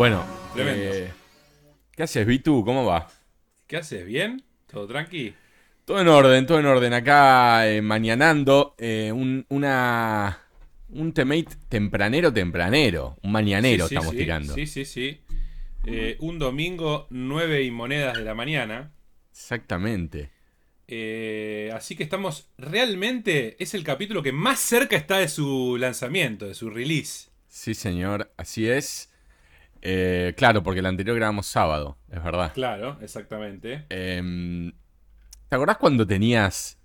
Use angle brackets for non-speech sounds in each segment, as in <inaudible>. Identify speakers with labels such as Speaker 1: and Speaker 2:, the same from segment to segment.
Speaker 1: Bueno, eh, ¿qué haces, Vitu? ¿Cómo va?
Speaker 2: ¿Qué haces? ¿Bien? ¿Todo tranqui?
Speaker 1: Todo en orden, todo en orden. Acá eh, mañanando eh, un, una, un temate tempranero, tempranero. Un mañanero estamos tirando.
Speaker 2: Sí, sí, sí. un domingo, 9 y monedas de la mañana.
Speaker 1: Exactamente.
Speaker 2: Así que estamos realmente. Es el capítulo que más cerca está de su lanzamiento, de su release.
Speaker 1: Sí, señor, así es. Eh, claro, porque el anterior grabamos sábado, es verdad.
Speaker 2: Claro, exactamente.
Speaker 1: Em, ¿Te acordás cuando tenías,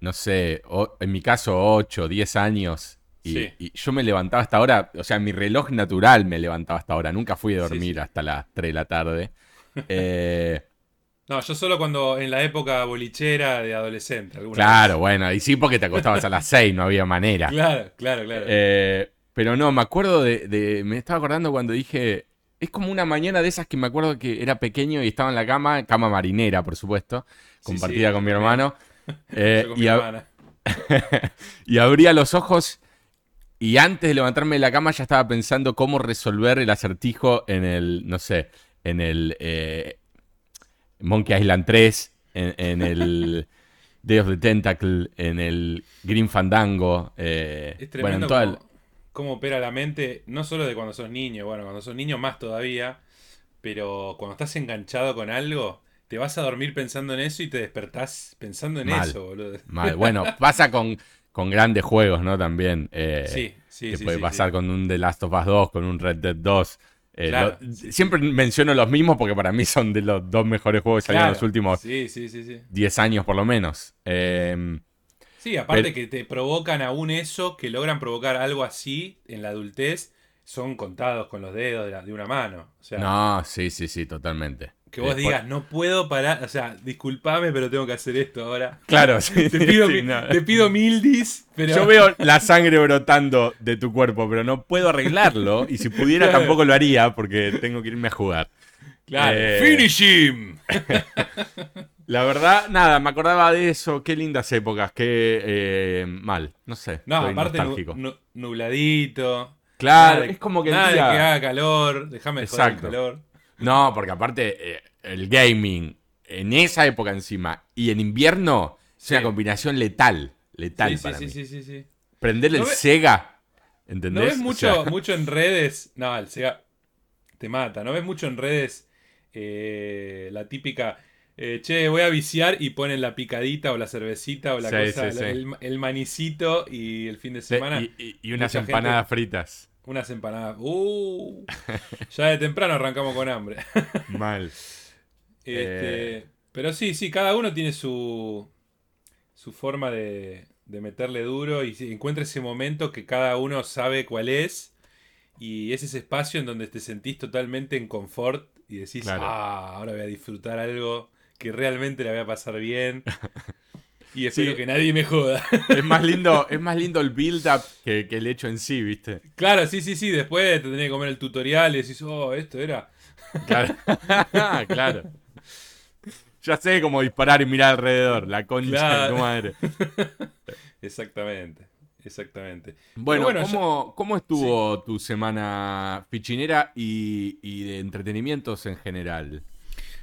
Speaker 1: no sé, en mi caso 8, 10 años? Y, yo me levantaba hasta ahora, o sea, mi reloj natural me levantaba hasta ahora. Nunca fui a dormir hasta las 3 de la tarde. Eh,
Speaker 2: no, yo solo cuando en la época bolichera de adolescente.
Speaker 1: Claro, bueno, y sí porque te acostabas a las 6, no había manera. <laughs>
Speaker 2: Claro, claro, claro.
Speaker 1: Eh, pero no, me acuerdo de, Me estaba acordando cuando dije. Es como una mañana de esas que me acuerdo que era pequeño y estaba en la cama, cama marinera, por supuesto, compartida con mi hermano. <laughs>
Speaker 2: Eh, y, <laughs>
Speaker 1: y abría los ojos y antes de levantarme de la cama ya estaba pensando cómo resolver el acertijo en el, no sé, en el eh, Monkey Island 3, en, el <laughs> Day of the Tentacle, en el Green Fandango.
Speaker 2: Eh, es tremendo bueno, cómo opera la mente, no solo de cuando sos niño, bueno, cuando sos niño más todavía, pero cuando estás enganchado con algo, te vas a dormir pensando en eso y te despertás pensando en eso, boludo.
Speaker 1: Mal. <laughs> Bueno, pasa con, con grandes juegos, ¿no? También.
Speaker 2: Eh, sí, sí,
Speaker 1: que
Speaker 2: sí.
Speaker 1: puede pasar con un The Last of Us 2, con un Red Dead 2. Eh, siempre menciono los mismos porque para mí son de los dos mejores juegos que salieron en los últimos 10 años por lo menos. Eh,
Speaker 2: Sí, aparte que te provocan aún eso, que logran provocar algo así en la adultez, son contados con los dedos de, una mano.
Speaker 1: no, sí, sí, sí, totalmente.
Speaker 2: Que vos digas, no puedo parar, o sea, discúlpame, pero tengo que hacer esto ahora.
Speaker 1: Claro, sí. <laughs>
Speaker 2: te, pido, te pido mildis, pero...
Speaker 1: Yo veo la sangre brotando de tu cuerpo, pero no puedo arreglarlo, y si pudiera tampoco lo haría, porque tengo que irme a jugar.
Speaker 2: Claro, eh... ¡Finish him! <laughs>
Speaker 1: La verdad, nada, me acordaba de eso. Qué lindas épocas, qué eh, mal. No sé.
Speaker 2: No, aparte nubladito.
Speaker 1: Claro, es como que.
Speaker 2: Nada de que haga calor, déjame de joder el calor.
Speaker 1: No, porque aparte, eh, el gaming en esa época encima y en invierno es una combinación letal. Letal
Speaker 2: sí,
Speaker 1: para
Speaker 2: sí,
Speaker 1: mí.
Speaker 2: Sí, sí, sí.
Speaker 1: Prender el Sega. ¿Entendés?
Speaker 2: No ves mucho, <laughs> mucho en redes. No, el Sega te mata. No ves mucho en redes eh, la típica eh, che, voy a viciar y ponen la picadita o la cervecita o la cosa, El, manicito y el fin de semana.
Speaker 1: y, unas empanadas fritas.
Speaker 2: Unas empanadas. Uh, ya de temprano arrancamos con hambre. <laughs>
Speaker 1: Mal.
Speaker 2: Este, eh. Pero sí, sí, cada uno tiene su, su forma de, de meterle duro y encuentra ese momento que cada uno sabe cuál es. Y es ese espacio en donde te sentís totalmente en confort y decís, ah, ahora voy a disfrutar algo que realmente la voy a pasar bien. <laughs> Y espero que nadie me joda.
Speaker 1: Es más <laughs> lindo, es más lindo el build-up que, el hecho en sí, ¿viste?
Speaker 2: Claro, sí, sí, sí. Después te tenés que comer el tutorial y decís, oh, esto era.
Speaker 1: Claro. <laughs> claro. Ya sé cómo disparar y mirar alrededor. La concha de tu madre. <laughs>
Speaker 2: Exactamente. Exactamente.
Speaker 1: Bueno, ¿cómo, estuvo tu semana fichinera y, y de entretenimientos en general?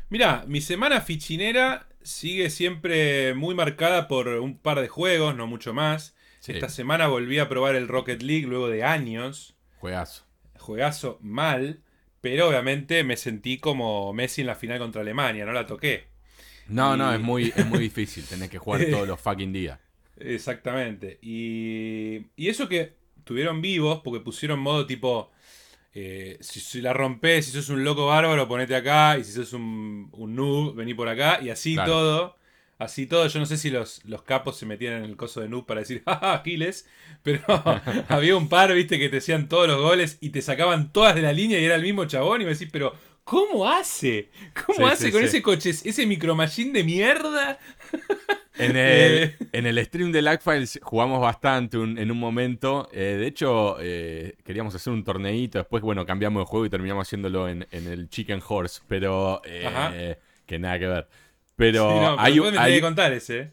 Speaker 2: Mira, mi semana fichinera sigue siempre muy marcada por un par de juegos, no mucho más. Esta semana volví a probar el Rocket League luego de años.
Speaker 1: Juegazo.
Speaker 2: Juegazo mal, pero obviamente me sentí como Messi en la final contra Alemania, no la toqué.
Speaker 1: No, no, es muy, es muy difícil, tenés que jugar <laughs> todos los fucking días.
Speaker 2: Exactamente. Y, y eso que tuvieron vivos, porque pusieron modo tipo eh, si, la rompes, si sos un loco bárbaro, ponete acá. Y si sos un, un noob, vení por acá. Y así todo. Así todo. Yo no sé si los, los capos se metían en el coso de noob para decir, <laughs> jaja, Aquiles. Pero <laughs> había un par, viste, que te hacían todos los goles y te sacaban todas de la línea y era el mismo chabón. Y me decís, pero ¿cómo hace? ¿Cómo hace con ese coche, ese micromachine de mierda? <laughs>
Speaker 1: En <laughs> el, eh. en el stream de Lagfiles jugamos bastante en un momento. Eh, de hecho, eh, queríamos hacer un torneito. Después, bueno, cambiamos de juego y terminamos haciéndolo en, el Chicken Horse. Pero que nada que ver. Pero
Speaker 2: hay, que contar ese.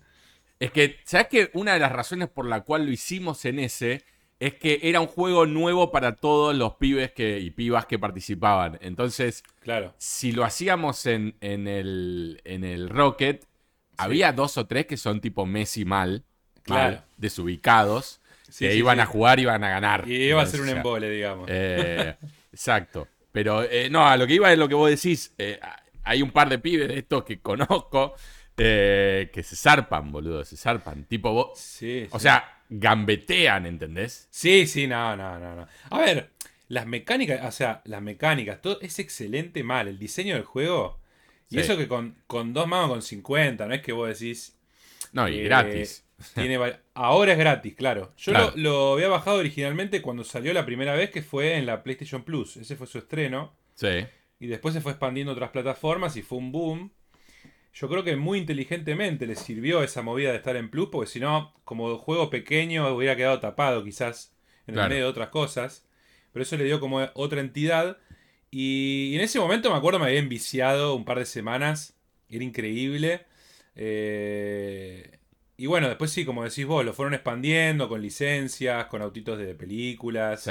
Speaker 1: Es que, ¿sabes que Una de las razones por la cual lo hicimos en ese es que era un juego nuevo para todos los pibes que, y pibas que participaban. Entonces,
Speaker 2: Claro.
Speaker 1: si lo hacíamos en, en el, en el Rocket, había dos o tres que son tipo Messi mal,
Speaker 2: Claro.
Speaker 1: mal, desubicados,
Speaker 2: Sí,
Speaker 1: que
Speaker 2: sí,
Speaker 1: iban
Speaker 2: sí.
Speaker 1: a jugar y iban a ganar.
Speaker 2: Y iba a ser un embole, digamos.
Speaker 1: eh, exacto. Pero eh, no, a lo que iba es lo que vos decís. eh, hay un par de pibes de estos que conozco que se zarpan, boludo, se zarpan. Tipo, vos,
Speaker 2: sí,
Speaker 1: o sea, gambetean, ¿entendés?
Speaker 2: Sí, sí, no, no, no, no. A ver, las mecánicas, o sea, las mecánicas, todo es excelente mal. El diseño del juego. Y
Speaker 1: Sí.
Speaker 2: eso que con, con dos mangos con 50, no es que vos decís.
Speaker 1: No, y
Speaker 2: eh,
Speaker 1: gratis.
Speaker 2: Tiene Ahora es gratis, claro. Yo
Speaker 1: Claro.
Speaker 2: Lo, lo había bajado originalmente cuando salió la primera vez, que fue en la PlayStation Plus. Ese fue su estreno.
Speaker 1: Sí.
Speaker 2: Y después se fue expandiendo a otras plataformas y fue un boom. Yo creo que muy inteligentemente le sirvió esa movida de estar en Plus, porque si no, como juego pequeño, hubiera quedado tapado quizás en
Speaker 1: Claro.
Speaker 2: el medio de otras cosas. Pero eso le dio como otra entidad. Y, y en ese momento me acuerdo me había enviciado un par de semanas. Era increíble. Eh, y bueno, después sí, como decís vos, lo fueron expandiendo con licencias, con autitos de películas.
Speaker 1: Sí.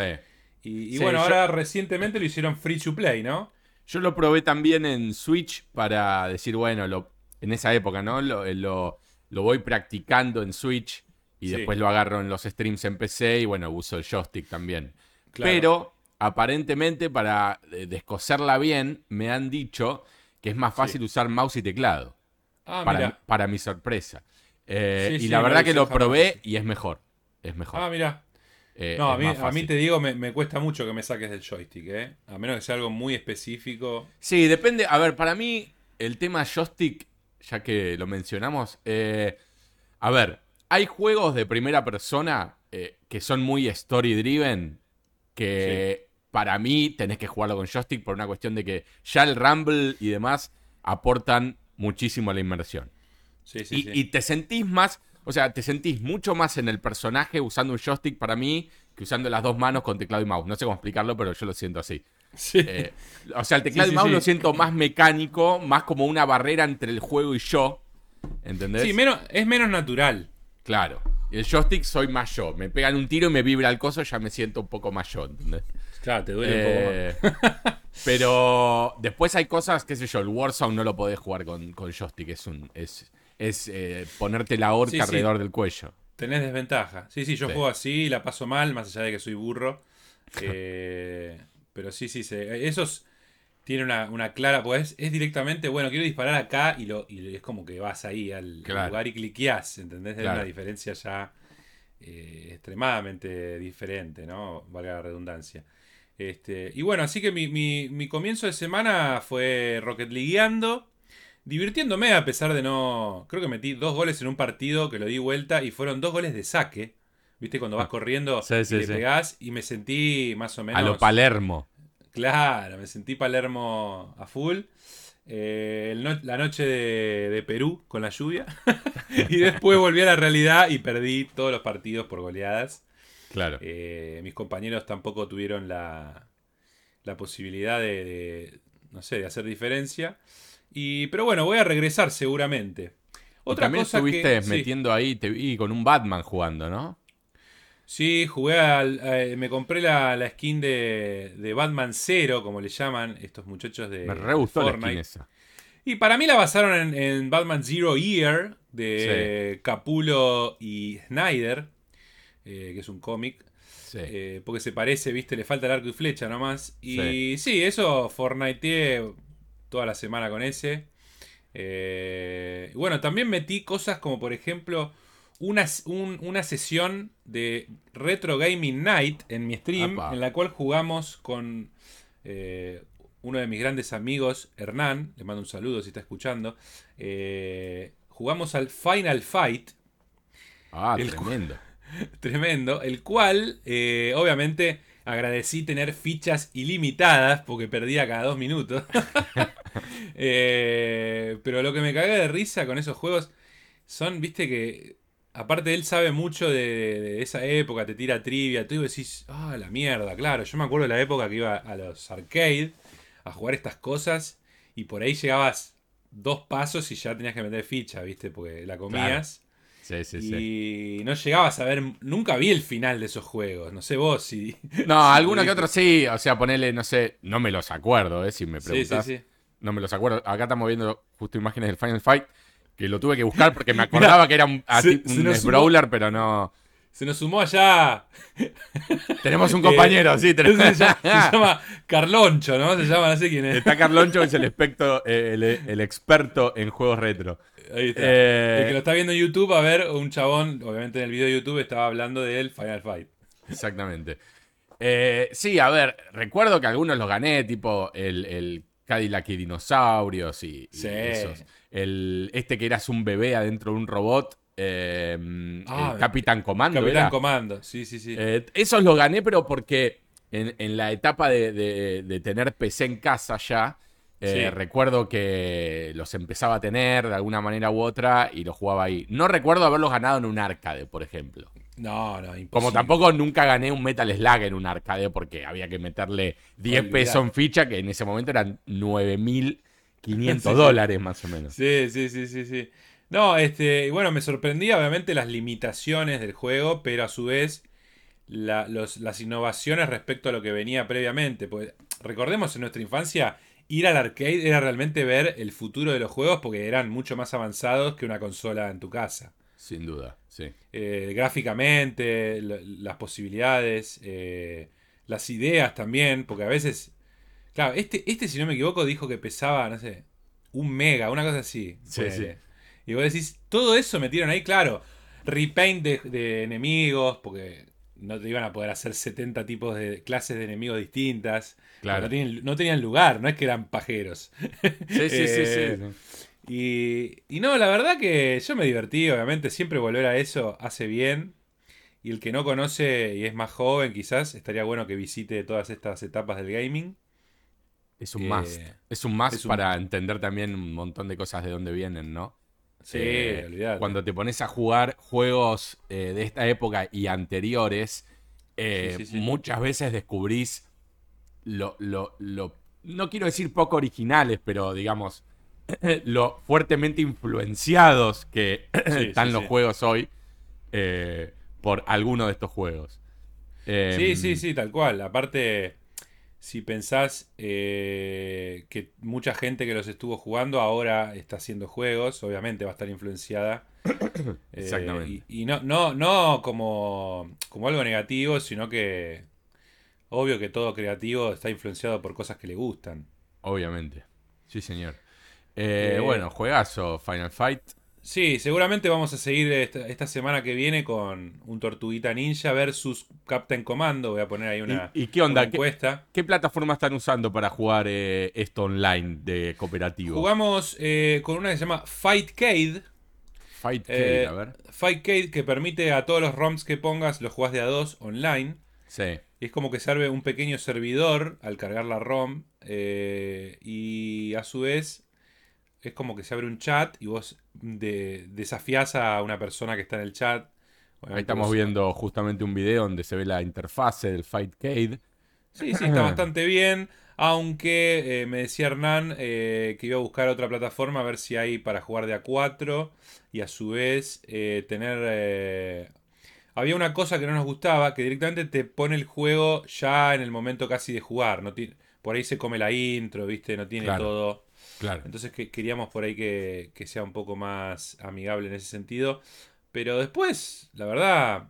Speaker 2: Y, y
Speaker 1: Sí,
Speaker 2: bueno,
Speaker 1: yo-
Speaker 2: ahora recientemente lo hicieron free to play, ¿no?
Speaker 1: Yo lo probé también en Switch para decir, bueno, lo, en esa época, ¿no? Lo, eh, lo, lo voy practicando en Switch y
Speaker 2: Sí.
Speaker 1: después lo agarro en los streams en PC y bueno, uso el joystick también.
Speaker 2: Claro.
Speaker 1: Pero aparentemente para eh, descoserla bien, me han dicho que es más fácil usar mouse y teclado.
Speaker 2: Ah,
Speaker 1: para, mi sorpresa. Eh,
Speaker 2: Sí,
Speaker 1: y la verdad que lo
Speaker 2: jamás.
Speaker 1: probé y es mejor. Es mejor.
Speaker 2: Ah, mira.
Speaker 1: Eh,
Speaker 2: No, a mí, a te digo, me, me cuesta mucho que me saques del joystick, ¿eh? A menos que sea algo muy específico.
Speaker 1: Sí, depende. A ver, para mí, el tema joystick, ya que lo mencionamos, eh, a ver, hay juegos de primera persona que son muy story driven, que para mí tenés que jugarlo con joystick por una cuestión de que ya el Rumble y demás aportan muchísimo a la inmersión.
Speaker 2: Sí, sí,
Speaker 1: y,
Speaker 2: sí.
Speaker 1: y te sentís más, o sea, te sentís mucho más en el personaje usando un joystick para mí que usando las dos manos con teclado y mouse. No sé cómo explicarlo, pero yo lo siento así.
Speaker 2: Sí.
Speaker 1: Eh, o sea, el teclado
Speaker 2: Sí,
Speaker 1: y mouse lo siento más mecánico, más como una barrera entre el juego y yo. ¿Entendés?
Speaker 2: Sí, menos, es menos natural.
Speaker 1: Claro. El joystick soy más yo. Me pegan un tiro y me vibra el coso, ya me siento un poco más yo, ¿entendés?
Speaker 2: Claro, te duele un poco más.
Speaker 1: Eh, <laughs> pero después hay cosas, qué sé yo, el Warzone no lo podés jugar con, con joystick. Es un. Es, es eh, ponerte la horca
Speaker 2: Sí, sí.
Speaker 1: alrededor del cuello.
Speaker 2: Tenés desventaja. Sí, sí, yo
Speaker 1: Sí.
Speaker 2: juego así y la paso mal, más allá de que soy burro. <laughs> Eh, pero sí, sí, se, esos tienen una, una clara, pues es directamente, bueno, quiero disparar acá y, lo, y es como que vas ahí al
Speaker 1: Claro.
Speaker 2: lugar y cliqueás, ¿entendés? Es
Speaker 1: Claro.
Speaker 2: una diferencia ya eh, extremadamente diferente, ¿no? Valga la redundancia. Este, y bueno, así que mi, mi- mi comienzo de semana fue Rocket Leagueando, divirtiéndome a pesar de no... Creo que metí dos goles en un partido que lo di vuelta y fueron dos goles de saque. ¿Viste? Cuando vas corriendo
Speaker 1: Ah, Sí,
Speaker 2: y
Speaker 1: sí,
Speaker 2: le
Speaker 1: sí.
Speaker 2: y me sentí más o menos...
Speaker 1: A lo Palermo.
Speaker 2: Claro, me sentí Palermo a full. Eh, no- la noche de, de Perú con la lluvia. <laughs> y después volví a la realidad y perdí todos los partidos por goleadas.
Speaker 1: Claro.
Speaker 2: Eh, mis compañeros tampoco tuvieron la, la posibilidad de, de, no sé, de hacer diferencia. Y, pero bueno, voy a regresar seguramente.
Speaker 1: Y
Speaker 2: Otra
Speaker 1: también
Speaker 2: cosa
Speaker 1: estuviste
Speaker 2: que, sí.
Speaker 1: metiendo ahí, te vi con un Batman jugando, ¿no?
Speaker 2: Sí, jugué al, eh, me compré la, la skin de, de Batman Zero, como le llaman estos muchachos de
Speaker 1: Me re gustó la
Speaker 2: Fortnite.
Speaker 1: skin esa.
Speaker 2: Y para mí la basaron en, en Batman Zero Year de Capulo y Snyder, eh, que es un cómic.
Speaker 1: Sí.
Speaker 2: eh, porque se parece, viste, le falta el arco y flecha nomás. Y sí, eso Fortnite toda la semana con ese. Eh, bueno, también metí cosas como por ejemplo una, un- una sesión de Retro Gaming Night en mi stream,
Speaker 1: Apa.
Speaker 2: en la cual jugamos con eh, uno de mis grandes amigos, Hernán, le mando un saludo si está escuchando. Eh, jugamos al Final Fight,
Speaker 1: ah,
Speaker 2: el-
Speaker 1: tremendo. <laughs>
Speaker 2: tremendo, el cual eh, obviamente agradecí tener fichas ilimitadas porque perdía cada dos minutos. <laughs> Eh, pero lo que me cagué de risa con esos juegos son, viste que, aparte él sabe mucho de, esa época, te tira trivia, tú decís, ah, la mierda, claro, yo me acuerdo de la época que iba a los arcade a jugar estas cosas y por ahí llegabas dos pasos y ya tenías que meter ficha, viste, porque la comías.
Speaker 1: Sí, sí.
Speaker 2: Y no llegaba a saber, nunca vi el final de esos juegos. No sé vos si. <laughs>
Speaker 1: No,
Speaker 2: si
Speaker 1: alguno que otro sí. O sea, ponele, no sé, no me los acuerdo, eh, si me
Speaker 2: Sí,
Speaker 1: preguntas.
Speaker 2: sí, sí.
Speaker 1: No me los acuerdo. Acá estamos viendo justo imágenes del Final Fight. Que lo tuve que buscar porque me <laughs> acordaba que era un,
Speaker 2: se- se
Speaker 1: un
Speaker 2: sumó-
Speaker 1: brawler, pero no.
Speaker 2: Se nos sumó allá. <laughs>
Speaker 1: Tenemos un
Speaker 2: Eh,
Speaker 1: compañero, sí.
Speaker 2: Se
Speaker 1: tenemos-
Speaker 2: llama, se llama Carloncho, ¿no? Se llama, no sé quién es.
Speaker 1: Está Carloncho, que es el, especto- eh, el, el experto en juegos retro.
Speaker 2: Ahí está.
Speaker 1: Eh,
Speaker 2: El que lo está viendo en YouTube, a ver, un chabón, obviamente en el video de YouTube estaba hablando del Final Fight.
Speaker 1: Exactamente. Eh, sí, a ver, recuerdo que algunos los gané, tipo el, el Cadillac y dinosaurios y, y
Speaker 2: Sí.
Speaker 1: esos. El, este que eras un bebé adentro de un robot, eh,
Speaker 2: Ah,
Speaker 1: el Capitán Comando.
Speaker 2: Capitán
Speaker 1: era.
Speaker 2: Comando, sí, sí, sí.
Speaker 1: Eh, esos los gané, pero porque en, en la etapa de, de- de tener PC en casa ya, eh,
Speaker 2: Sí.
Speaker 1: recuerdo que los empezaba a tener de alguna manera u otra y los jugaba ahí. No recuerdo haberlos ganado en un arcade, por ejemplo.
Speaker 2: no, no, imposible.
Speaker 1: Como tampoco nunca gané un Metal Slug en un arcade porque había que meterle 10
Speaker 2: Olvidate.
Speaker 1: pesos en ficha, que en ese momento eran 9.500 <laughs>
Speaker 2: Sí,
Speaker 1: dólares más o menos.
Speaker 2: Sí, sí, sí, sí, sí. No, este, y bueno, me sorprendía obviamente las limitaciones del juego, pero a su vez la- los- las innovaciones respecto a lo que venía previamente. Pues, recordemos en nuestra infancia, ir al arcade era realmente ver el futuro de los juegos porque eran mucho más avanzados que una consola en tu casa.
Speaker 1: Sin duda, sí.
Speaker 2: Eh, gráficamente, las posibilidades, eh, las ideas también, porque a veces... Claro, este, este, si no me equivoco, dijo que pesaba, no sé, un mega, una cosa así.
Speaker 1: Sí, sí.
Speaker 2: Y vos decís, todo eso metieron ahí, claro. Repaint de, de enemigos, porque no te iban a poder hacer 70 tipos de clases de enemigos distintas.
Speaker 1: Claro.
Speaker 2: No tenían, no tenían lugar, no es que eran pajeros. <laughs>
Speaker 1: Sí, sí, sí,
Speaker 2: Eh,
Speaker 1: sí.
Speaker 2: Y, y no, la verdad que yo me divertí, obviamente, siempre volver a eso hace bien. Y el que no conoce y es más joven, quizás, estaría bueno que visite todas estas etapas del gaming.
Speaker 1: Es un
Speaker 2: Eh,
Speaker 1: must. Es un
Speaker 2: un-
Speaker 1: para entender también un montón de cosas de dónde vienen, ¿no?
Speaker 2: Sí,
Speaker 1: Eh,
Speaker 2: olvidate.
Speaker 1: Cuando te pones a jugar juegos eh, de esta época y anteriores, eh,
Speaker 2: Sí, sí, sí.
Speaker 1: muchas veces descubrís lo, lo, lo- no quiero decir poco originales, pero digamos, <clears throat> lo fuertemente influenciados que <clears throat>
Speaker 2: Sí,
Speaker 1: están
Speaker 2: sí,
Speaker 1: los
Speaker 2: sí.
Speaker 1: juegos hoy eh, por alguno de estos juegos. Eh,
Speaker 2: Sí, sí, sí, tal cual. Aparte, si pensás eh, que mucha gente que los estuvo jugando ahora está haciendo juegos, obviamente va a estar influenciada. <clears throat> Eh,
Speaker 1: Exactamente.
Speaker 2: y y no, no, no como, como algo negativo, sino que obvio que todo creativo está influenciado por cosas que le gustan.
Speaker 1: Obviamente. Sí, señor. Eh,
Speaker 2: Eh,
Speaker 1: bueno, juegazo, Final Fight.
Speaker 2: Sí, seguramente vamos a seguir esta, esta semana que viene con un Tortuguita Ninja versus Captain Commando. Voy a poner ahí una,
Speaker 1: ¿Y, y qué onda?
Speaker 2: una
Speaker 1: ¿Qué,
Speaker 2: encuesta.
Speaker 1: qué plataforma están usando para jugar eh, esto online de cooperativo?
Speaker 2: Jugamos eh, con una que se llama Fightcade.
Speaker 1: Fightcade,
Speaker 2: Eh,
Speaker 1: a ver.
Speaker 2: Fightcade que permite a todos los ROMs que pongas los jugás de a dos online.
Speaker 1: Sí.
Speaker 2: Y es como que sirve un pequeño servidor al cargar la ROM. eh, y a su vez es como que se abre un chat y vos de- desafías a una persona que está en el chat.
Speaker 1: Ahí estamos
Speaker 2: vos-
Speaker 1: viendo justamente un video donde se ve la interfase del Fightcade.
Speaker 2: Sí, sí, está <clears throat> bastante bien. Aunque eh, me decía Hernán eh, que iba a buscar otra plataforma a ver si hay para jugar de a 4 y a su vez eh, tener... Había una cosa que no nos gustaba, que directamente te pone el juego ya en el momento casi de jugar. No ti- por ahí se come la intro, ¿viste? No tiene
Speaker 1: Claro.
Speaker 2: todo.
Speaker 1: Claro.
Speaker 2: Entonces que, queríamos por ahí que, que sea un poco más amigable en ese sentido. Pero después, la verdad,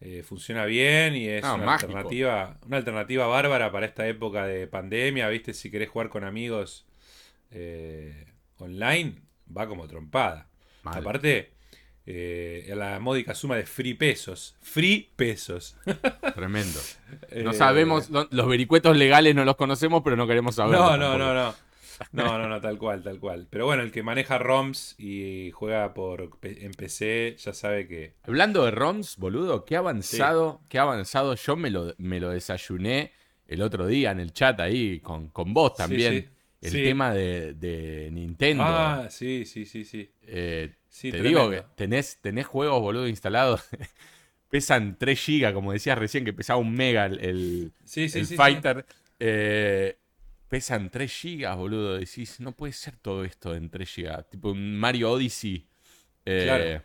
Speaker 2: eh, funciona bien y es
Speaker 1: Ah,
Speaker 2: una
Speaker 1: mágico.
Speaker 2: alternativa, una alternativa bárbara para esta época de pandemia, ¿viste? Si querés jugar con amigos eh, online, va como trompada.
Speaker 1: Mal.
Speaker 2: Aparte, eh, la módica suma de free pesos. Free pesos. <laughs>
Speaker 1: Tremendo. No
Speaker 2: Eh,
Speaker 1: sabemos, no- los vericuetos legales no los conocemos, pero no queremos saber.
Speaker 2: No, no, no, no. No, no, no, tal cual, tal cual. Pero bueno, el que maneja ROMs y juega por en PC ya sabe que.
Speaker 1: Hablando de ROMs, boludo, qué avanzado, qué avanzado. Yo me lo, me lo desayuné el otro día en el chat ahí con, con vos también.
Speaker 2: sí.
Speaker 1: El
Speaker 2: Sí.
Speaker 1: tema de, de Nintendo.
Speaker 2: Ah, sí, sí, sí, sí.
Speaker 1: Eh,
Speaker 2: Sí,
Speaker 1: te
Speaker 2: tremendo.
Speaker 1: digo que tenés, tenés juegos, boludo, instalados. <laughs> Pesan 3 GB, como decías recién, que pesaba un mega el, el-
Speaker 2: Sí,
Speaker 1: el. Fighter. Eh, pesan 3 GB, boludo. Decís, no puede ser todo esto en 3 GB. Tipo un Mario Odyssey. eh,
Speaker 2: Claro.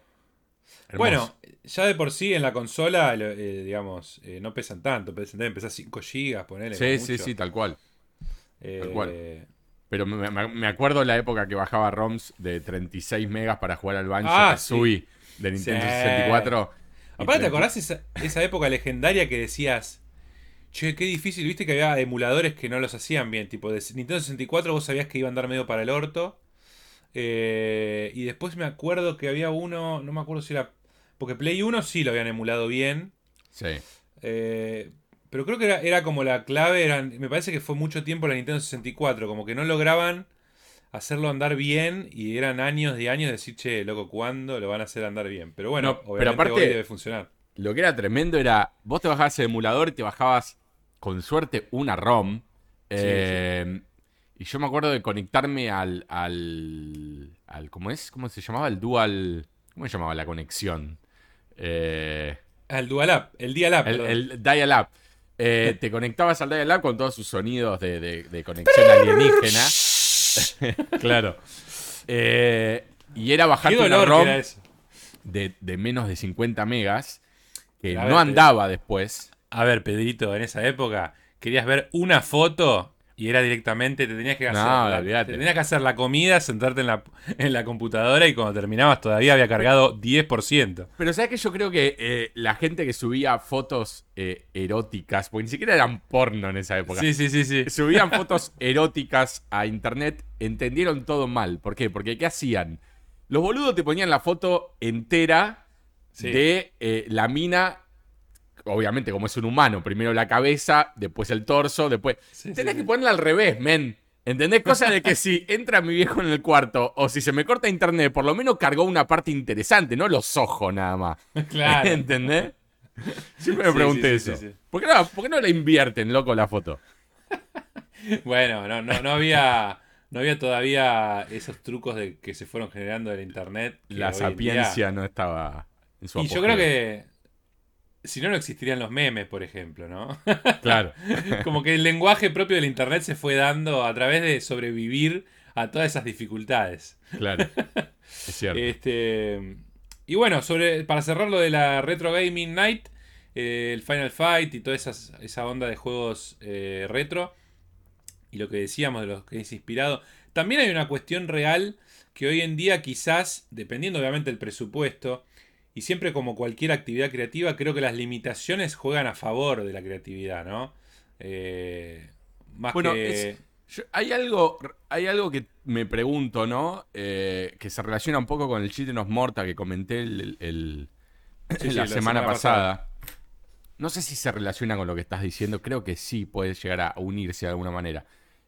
Speaker 2: Bueno, ya de por sí en la consola, eh, digamos, eh, no pesan tanto. Pesan, deben pesar 5 GB, ponele.
Speaker 1: Sí, sí,
Speaker 2: mucho.
Speaker 1: sí, tal cual.
Speaker 2: Eh,
Speaker 1: tal cual. Pero me, me- acuerdo la época que bajaba ROMs de 36 megas para jugar al Banjo
Speaker 2: Ah,
Speaker 1: Kazooie de Nintendo
Speaker 2: Sí.
Speaker 1: 64. y
Speaker 2: Aparte, ¿te
Speaker 1: 30
Speaker 2: acordás esa, esa época legendaria que decías, che, qué difícil, viste que había emuladores que no los hacían bien, tipo de Nintendo 64 vos sabías que iba a andar medio para el orto. Eh, y después me acuerdo que había uno, no me acuerdo si era... Porque Play 1 sí lo habían emulado bien.
Speaker 1: Sí.
Speaker 2: eh, pero creo que era, era como la clave, eran, me parece que fue mucho tiempo la Nintendo 64, como que no lograban hacerlo andar bien y eran años y años de decir, che, loco, ¿cuándo lo van a hacer andar bien? Pero bueno,
Speaker 1: No, pero
Speaker 2: obviamente
Speaker 1: aparte-
Speaker 2: hoy debe funcionar.
Speaker 1: Lo que era tremendo era, vos te bajabas el emulador y te bajabas, con suerte, una ROM. eh, Y yo me acuerdo de conectarme al, al, al- ¿Cómo es? ¿Cómo se llamaba? El Dual... ¿Cómo se llamaba la conexión? Eh,
Speaker 2: el Dual Up, el Dial Up.
Speaker 1: el, el Dial-Up. Eh, te conectabas al Dial-Up con todos sus sonidos de, de- de conexión alienígena. <laughs> claro. Eh, y era bajarte una ROM de, de menos de 50 megas que
Speaker 2: A
Speaker 1: no
Speaker 2: ver,
Speaker 1: andaba después.
Speaker 2: A ver, Pedrito, en esa época querías ver una foto y era directamente, te tenías que hacer,
Speaker 1: No,
Speaker 2: la, te tenías que hacer la comida, sentarte en la, en la computadora y cuando terminabas todavía había cargado 10%.
Speaker 1: Pero ¿sabes que Yo creo que eh, la gente que subía fotos eh, eróticas, porque ni siquiera eran porno en esa época,
Speaker 2: Sí, sí, sí, sí.
Speaker 1: subían <laughs> fotos eróticas a internet, entendieron todo mal. ¿Por qué? Porque ¿qué hacían? Los boludos te ponían la foto entera
Speaker 2: Sí.
Speaker 1: de eh, la mina, obviamente como es un humano, primero la cabeza, después el torso, después...
Speaker 2: Sí,
Speaker 1: Tenés
Speaker 2: sí.
Speaker 1: que ponerla al revés, men. ¿Entendés? Cosa de que si <laughs> entra mi viejo en el cuarto o si se me corta internet, por lo menos cargó una parte interesante, no los ojos nada más.
Speaker 2: Claro. <laughs>
Speaker 1: ¿Entendés? Siempre me pregunté
Speaker 2: sí,
Speaker 1: eso. ¿Por, qué no, por qué no la invierten, loco, la foto? <laughs>
Speaker 2: Bueno, no, no, no había. No había todavía esos trucos de que se fueron generando en internet.
Speaker 1: La
Speaker 2: día-
Speaker 1: sapiencia no estaba en su
Speaker 2: Y yo creo que. Si no, no existirían los memes, por ejemplo, ¿no? <laughs>
Speaker 1: Claro.
Speaker 2: Como que el lenguaje propio del internet se fue dando a través de sobrevivir a todas esas dificultades.
Speaker 1: Claro. <laughs> Es cierto.
Speaker 2: Este, y bueno, sobre, para cerrar lo de la Retro Gaming Night, eh, el Final Fight y toda esas- esa onda de juegos eh, retro, y lo que decíamos de los que es inspirado, también hay una cuestión real que hoy en día quizás, dependiendo obviamente del presupuesto, y siempre como cualquier actividad creativa, creo que las limitaciones juegan a favor de la creatividad, ¿no? Eh, más
Speaker 1: Bueno,
Speaker 2: que...
Speaker 1: es- Yo- hay, algo, hay algo que me pregunto, ¿no? Eh, que se relaciona un poco con el Children of Morta que comenté el, el-
Speaker 2: Sí, sí,
Speaker 1: la, semana,
Speaker 2: semana
Speaker 1: pasada. No sé si se relaciona con lo que estás diciendo. Creo que sí puede llegar a unirse de alguna manera.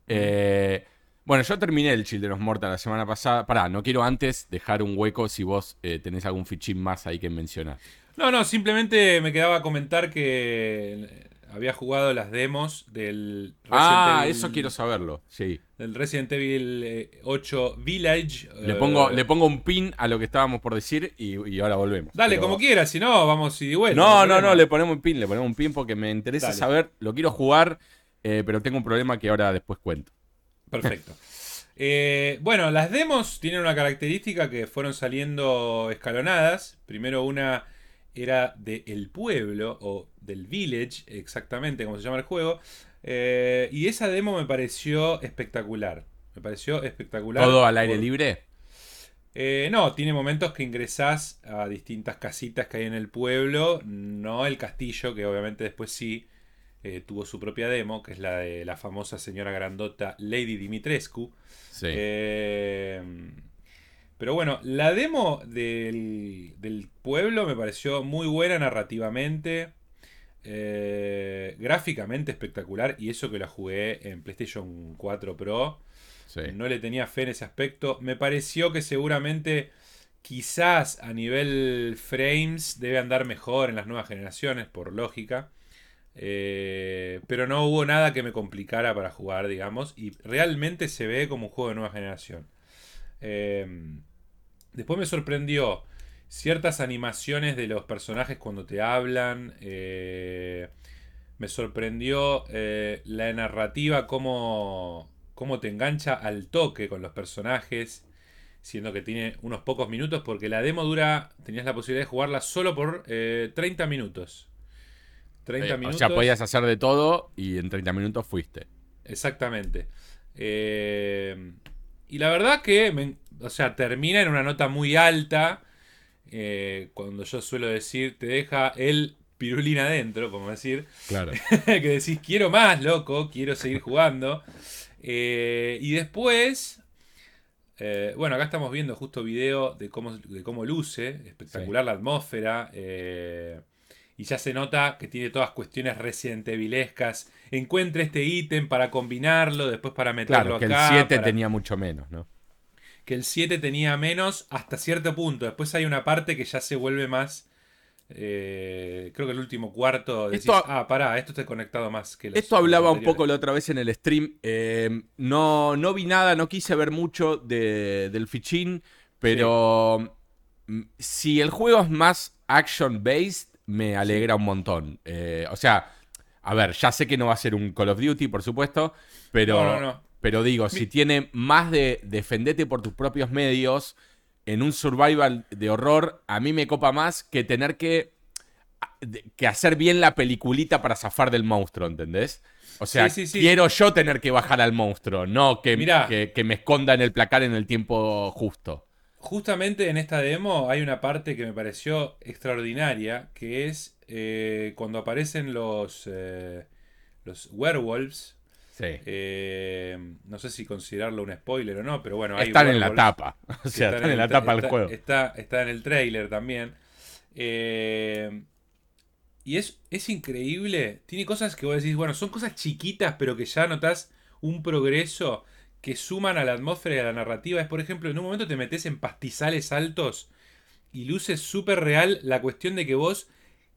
Speaker 1: Eh, bueno, yo terminé el Children of Morta la semana pasada. Pará, no quiero antes dejar un hueco si vos eh, tenés algún fichín más ahí que mencionar.
Speaker 2: No, no, simplemente me quedaba a comentar que había jugado las demos del Resident
Speaker 1: Ah,
Speaker 2: Evil-
Speaker 1: eso quiero saberlo. Sí.
Speaker 2: Del Resident Evil eh, 8 Village.
Speaker 1: Le
Speaker 2: eh,
Speaker 1: pongo, le pongo un pin a lo que estábamos por decir y, y ahora volvemos.
Speaker 2: Dale,
Speaker 1: Pero-
Speaker 2: como quieras, si no, vamos y vuelta.
Speaker 1: No, no, no, le ponemos un pin, le ponemos un pin porque me interesa
Speaker 2: Dale.
Speaker 1: saber, lo quiero jugar, eh, pero tengo un problema que ahora después cuento.
Speaker 2: Perfecto. Eh, bueno, las demos tienen una característica que fueron saliendo escalonadas. Primero una era de El Pueblo, o del Village, exactamente como se llama el juego. Eh, y esa demo me pareció espectacular. Me pareció espectacular.
Speaker 1: ¿Todo al aire libre?
Speaker 2: Eh, no, tiene momentos que ingresás a distintas casitas que hay en el pueblo. No el castillo, que obviamente después sí eh, tuvo su propia demo, que es la de la famosa señora grandota Lady Dimitrescu.
Speaker 1: Sí.
Speaker 2: Eh, pero bueno, la demo del, del pueblo me pareció muy buena narrativamente. eh, gráficamente espectacular. Y eso que la jugué en PlayStation 4 Pro.
Speaker 1: sí.
Speaker 2: No le tenía fe en ese aspecto. Me pareció que seguramente, quizás a nivel frames, debe andar mejor en las nuevas generaciones, por lógica. Eh, pero no hubo nada que me complicara para jugar, digamos. Y realmente se ve como un juego de nueva generación. Eh, después me sorprendió ciertas animaciones de los personajes cuando te hablan. eh, me sorprendió eh, la narrativa, cómo, cómo te engancha al toque con los personajes. siendo que tiene unos pocos minutos, porque la demo dura, tenías la posibilidad de jugarla solo por 30 minutos.
Speaker 1: 30 minutos. O sea, podías hacer de todo y en 30 minutos fuiste.
Speaker 2: Exactamente. y la verdad que, o sea, termina en una nota muy alta. cuando yo suelo decir, te deja el pirulina adentro, como decir.
Speaker 1: Claro. <laughs>
Speaker 2: que decís, quiero más, loco, quiero seguir jugando. Eh, y después, eh, bueno, acá estamos viendo justo video de cómo, de cómo luce, espectacular la atmósfera. Eh, y ya se nota que tiene todas cuestiones Resident Evilescas. Encuentre este ítem para combinarlo, después para meterlo
Speaker 1: claro, que el 7 tenía mucho menos, ¿no?
Speaker 2: Que el 7 tenía menos hasta cierto punto. Después hay una parte que ya se vuelve más eh, creo que el último cuarto. Decís, esto, ah, pará, esto está conectado más que
Speaker 1: Esto hablaba un poco la otra vez en el stream. Eh, no, no vi nada, no quise ver mucho del fichín, pero mm, si el juego es más action-based, me alegra un montón. Eh, o sea, a ver, ya sé que no va a ser un Call of Duty, por supuesto, pero, pero digo, si tiene más de defendete por tus propios medios en un survival de horror, a mí me copa más que tener que, que hacer bien la peliculita para zafar del monstruo, ¿entendés? O sea, quiero yo tener que bajar al monstruo, no que, que, me esconda en el placar en el tiempo justo.
Speaker 2: Justamente en esta demo hay una parte que me pareció extraordinaria, que es eh, cuando aparecen los, eh, los werewolves, eh, no sé si considerarlo un spoiler o no, pero bueno.
Speaker 1: están en la tapa. <laughs> O sea, están, en, la tapa del juego.
Speaker 2: Está, está, en el trailer también. Eh, y es, es increíble. Tiene cosas que vos decís, bueno, son cosas chiquitas, pero que ya notas un progreso que suman a la atmósfera y a la narrativa. Es, por ejemplo, en un momento te metes en pastizales altos y luces súper real la cuestión de que vos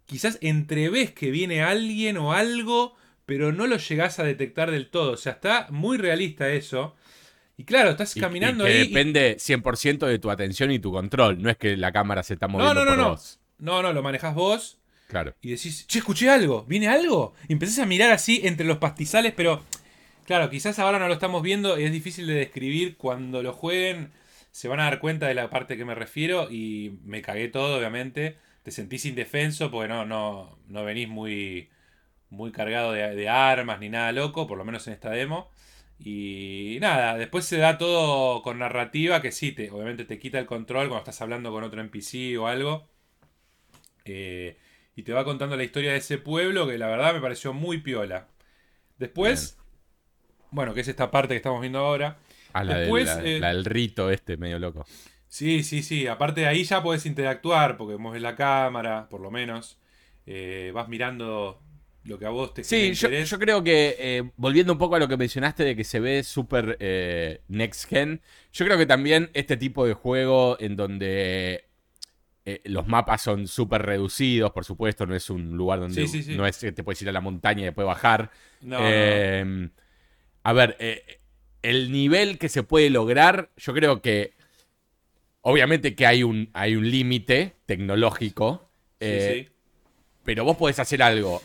Speaker 2: quizás entreves que viene alguien o algo pero no lo llegás a detectar del todo. O sea, está muy realista eso. Y claro, estás caminando
Speaker 1: y que Depende 100% de tu atención y tu control. No es que la cámara se está moviendo
Speaker 2: no, no,
Speaker 1: por
Speaker 2: no,
Speaker 1: vos.
Speaker 2: No, no, lo manejas vos.
Speaker 1: Claro.
Speaker 2: Y decís, che, escuché algo, ¿viene algo? Y empezás a mirar así entre los pastizales, pero claro, quizás ahora no lo estamos viendo y es difícil de describir. Cuando lo jueguen, se van a dar cuenta de la parte que me refiero y me cagué todo, obviamente. Te sentís indefenso porque no, no, no venís muy muy cargado de, armas ni nada loco, por lo menos en esta demo. Y nada, después se da todo con narrativa que sí, te, obviamente te quita el control cuando estás hablando con otro NPC o algo. Eh, y te va contando la historia de ese pueblo que la verdad me pareció muy piola. Después, bueno, que es esta parte que estamos viendo ahora.
Speaker 1: Ah, la, Después, eh, del, rito este medio loco.
Speaker 2: Sí, sí, sí. Aparte de ahí ya puedes interactuar porque mueves la cámara, por lo menos. Eh, vas mirando lo que a vos te
Speaker 1: Sí, yo, yo, creo que, eh, volviendo un poco a lo que mencionaste de que se ve súper eh, next gen, yo creo que también este tipo de juego en donde eh, los mapas son súper reducidos, por supuesto, no es un lugar donde no es que te puedes ir a la montaña y después bajar. Em, a ver, el nivel que se puede lograr, yo creo que obviamente que hay un, hay un límite tecnológico. Pero vos podés hacer algo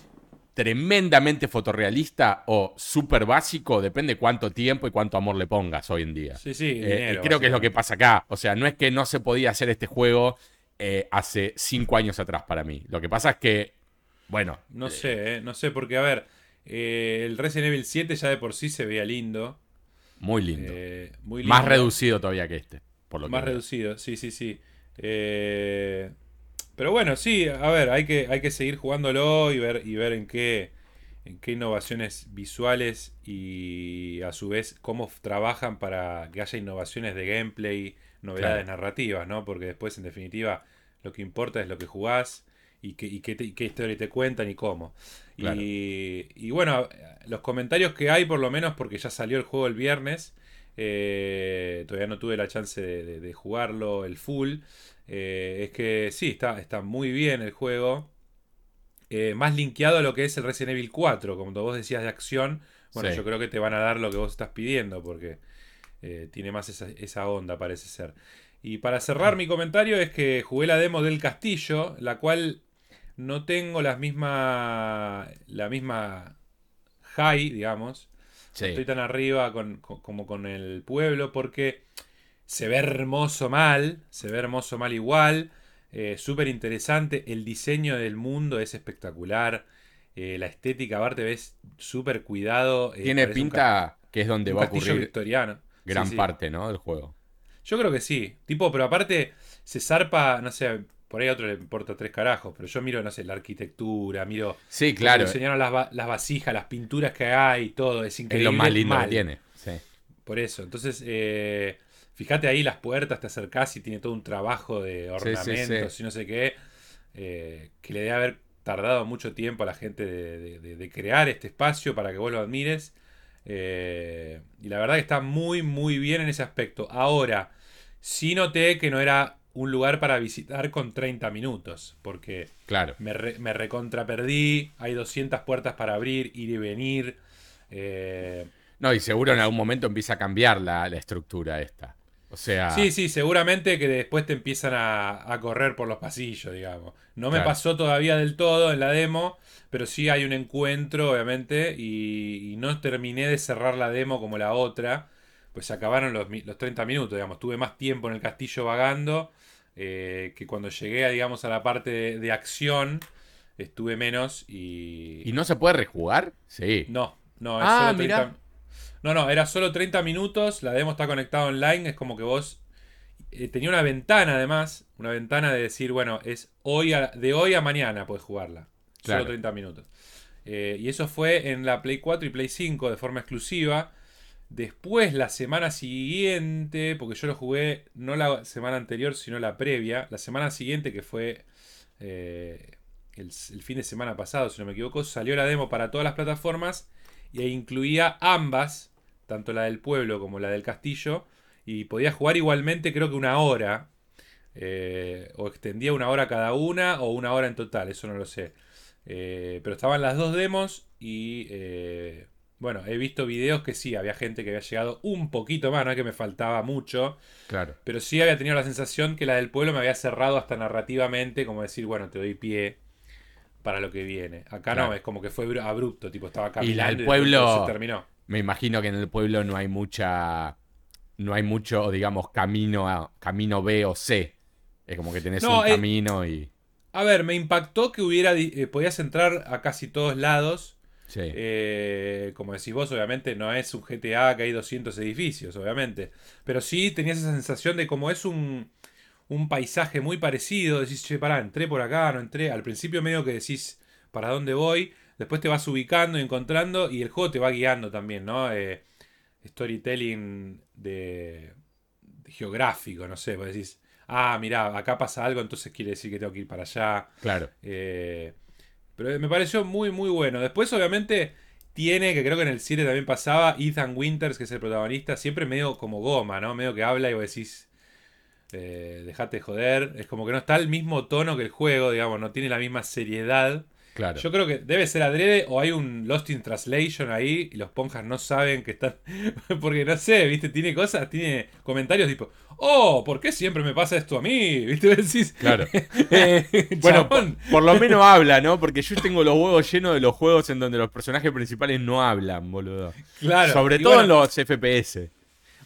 Speaker 1: tremendamente fotorrealista o súper básico, depende cuánto tiempo y cuánto amor le pongas hoy en día.
Speaker 2: Sí, sí.
Speaker 1: Eh, creo que es lo que pasa acá. O sea, no es que no se podía hacer este juego eh, hace cinco años atrás para mí. Lo que pasa es que, bueno.
Speaker 2: No eh, sé, no sé, porque a ver, el Resident Evil 7 ya de por sí se veía lindo.
Speaker 1: Muy lindo. muy lindo. Más reducido todavía que este. Por lo
Speaker 2: Más reducido, sí, sí, sí. Eh, pero bueno, sí, a ver, hay que, hay que seguir jugándolo y ver, y ver en qué, en qué innovaciones visuales y a su vez cómo trabajan para que haya innovaciones de gameplay, novedades narrativas, ¿no? Porque después, en definitiva, lo que importa es lo que jugás y qué, y qué, qué historia te cuentan y cómo. Y, y, bueno, los comentarios que hay, por lo menos, porque ya salió el juego el viernes, eh, todavía no tuve la chance de jugarlo el full. Eh, es que sí, está, está muy bien el juego. Eh, más linkeado a lo que es el Resident Evil 4, como vos decías de acción. Bueno, yo creo que te van a dar lo que vos estás pidiendo, porque tiene más esa, onda, parece ser. Y para cerrar mi comentario es que jugué la demo del castillo, la cual no tengo las misma, la misma high, digamos. estoy tan arriba como con el pueblo, porque Se ve hermoso mal, se ve hermoso mal igual. Eh, Súper interesante. El diseño del mundo es espectacular. Eh, la estética, aparte, ves súper cuidado. eh,
Speaker 1: Tiene pinta que es donde va a ocurrir
Speaker 2: victoriano.
Speaker 1: gran
Speaker 2: Sí, sí.
Speaker 1: parte, ¿no? Del juego.
Speaker 2: Yo creo que sí. Tipo, pero aparte se zarpa, no sé, por ahí a otro le importa tres carajos, pero yo miro, no sé, la arquitectura, miro
Speaker 1: Sí, claro.
Speaker 2: diseñaron las, va- las vasijas, las pinturas que hay, todo, es
Speaker 1: Es
Speaker 2: increíble.
Speaker 1: lo más lindo
Speaker 2: mal.
Speaker 1: que tiene. Sí.
Speaker 2: Por eso, entonces, eh, fíjate ahí las puertas, te acercás y tiene todo un trabajo de ornamentos
Speaker 1: sí.
Speaker 2: y no sé qué, eh, que le debe haber tardado mucho tiempo a la gente de, de- de- de crear este espacio para que vos lo admires. Eh, y la verdad que está muy, muy bien en ese aspecto. Ahora, sí noté que no era un lugar para visitar con 30 minutos, porque
Speaker 1: Claro.
Speaker 2: me, re- me recontra perdí, hay 200 puertas para abrir, ir y venir. eh,
Speaker 1: No, y seguro en algún momento empieza a cambiar la, la estructura esta. O sea,
Speaker 2: Sí, sí, seguramente que después te empiezan a, a correr por los pasillos, digamos. No me pasó todavía del todo en la demo, pero sí hay un encuentro, obviamente, y, y no terminé de cerrar la demo como la otra, pues se acabaron los, los 30 minutos, digamos. Tuve más tiempo en el castillo vagando eh, que cuando llegué, a, digamos, a la parte de, de acción, estuve menos y...
Speaker 1: ¿Y no se puede rejugar? Sí.
Speaker 2: No, no, es
Speaker 1: Ah,
Speaker 2: solo 30
Speaker 1: mirá.
Speaker 2: No, no, era solo 30 minutos, la demo está conectada online, es como que vos eh, tenía una ventana además, una ventana de decir, bueno, es hoy a- de hoy a mañana puedes jugarla.
Speaker 1: Claro.
Speaker 2: Solo 30 minutos. Eh, y eso fue en la Play 4 y Play 5 de forma exclusiva. Después, la semana siguiente, porque yo lo jugué no la semana anterior, sino la previa, la semana siguiente, que fue eh, el, fin de semana pasado, si no me equivoco, salió la demo para todas las plataformas y incluía ambas, tanto la del pueblo como la del castillo, y podía jugar igualmente creo que una hora, eh, o extendía una hora cada una, o una hora en total, eso no lo sé. Eh, pero estaban las dos demos y bueno, he visto videos que sí, había gente que había llegado un poquito más, no es que me faltaba mucho,
Speaker 1: Claro.
Speaker 2: pero sí había tenido la sensación que la del pueblo me había cerrado hasta narrativamente, como decir, bueno, te doy pie para lo que viene. Acá no, es como que fue bru- abrupto, tipo estaba caminando
Speaker 1: Y la del pueblo-
Speaker 2: se terminó.
Speaker 1: Me imagino que en el pueblo no hay mucha. No hay mucho, digamos, camino a, camino B o C. Es como que tenés
Speaker 2: No,
Speaker 1: un
Speaker 2: eh,
Speaker 1: camino y.
Speaker 2: A ver, me impactó que hubiera eh, podías entrar a casi todos lados.
Speaker 1: Sí.
Speaker 2: Eh, como decís vos, obviamente no es un GTA que hay 200 edificios, obviamente. Pero sí tenías esa sensación de como es un, un paisaje muy parecido. Decís, che, pará, entré por acá, no entré. Al principio medio que decís, ¿para dónde voy? Después te vas ubicando y encontrando y el juego te va guiando también, ¿no? Eh, storytelling de, de geográfico, no sé, vos decís, ah, mirá, acá pasa algo, entonces quiere decir que tengo que ir para allá.
Speaker 1: Claro.
Speaker 2: Eh, pero me pareció muy, muy bueno. Después, obviamente, tiene, que creo que en el 7 también pasaba, Ethan Winters, que es el protagonista, siempre medio como goma, ¿no? Medio que habla y vos decís, eh, dejate de joder. Es como que no está al mismo tono que el juego, digamos, no tiene la misma seriedad.
Speaker 1: Claro.
Speaker 2: Yo creo que debe ser adrede o hay un Lost in Translation ahí y los ponjas no saben que están. <laughs> Porque no sé, ¿viste? Tiene cosas, tiene comentarios tipo, oh, ¿por qué siempre me pasa esto a mí? <laughs> ¿Viste? Decís,
Speaker 1: Claro. <laughs>
Speaker 2: eh,
Speaker 1: Bueno,
Speaker 2: chabón.
Speaker 1: por, por lo menos habla, ¿no? Porque yo tengo los huevos llenos de los juegos en donde los personajes principales no hablan, boludo.
Speaker 2: Claro.
Speaker 1: Sobre
Speaker 2: Y
Speaker 1: todo
Speaker 2: bueno,
Speaker 1: en los FPS.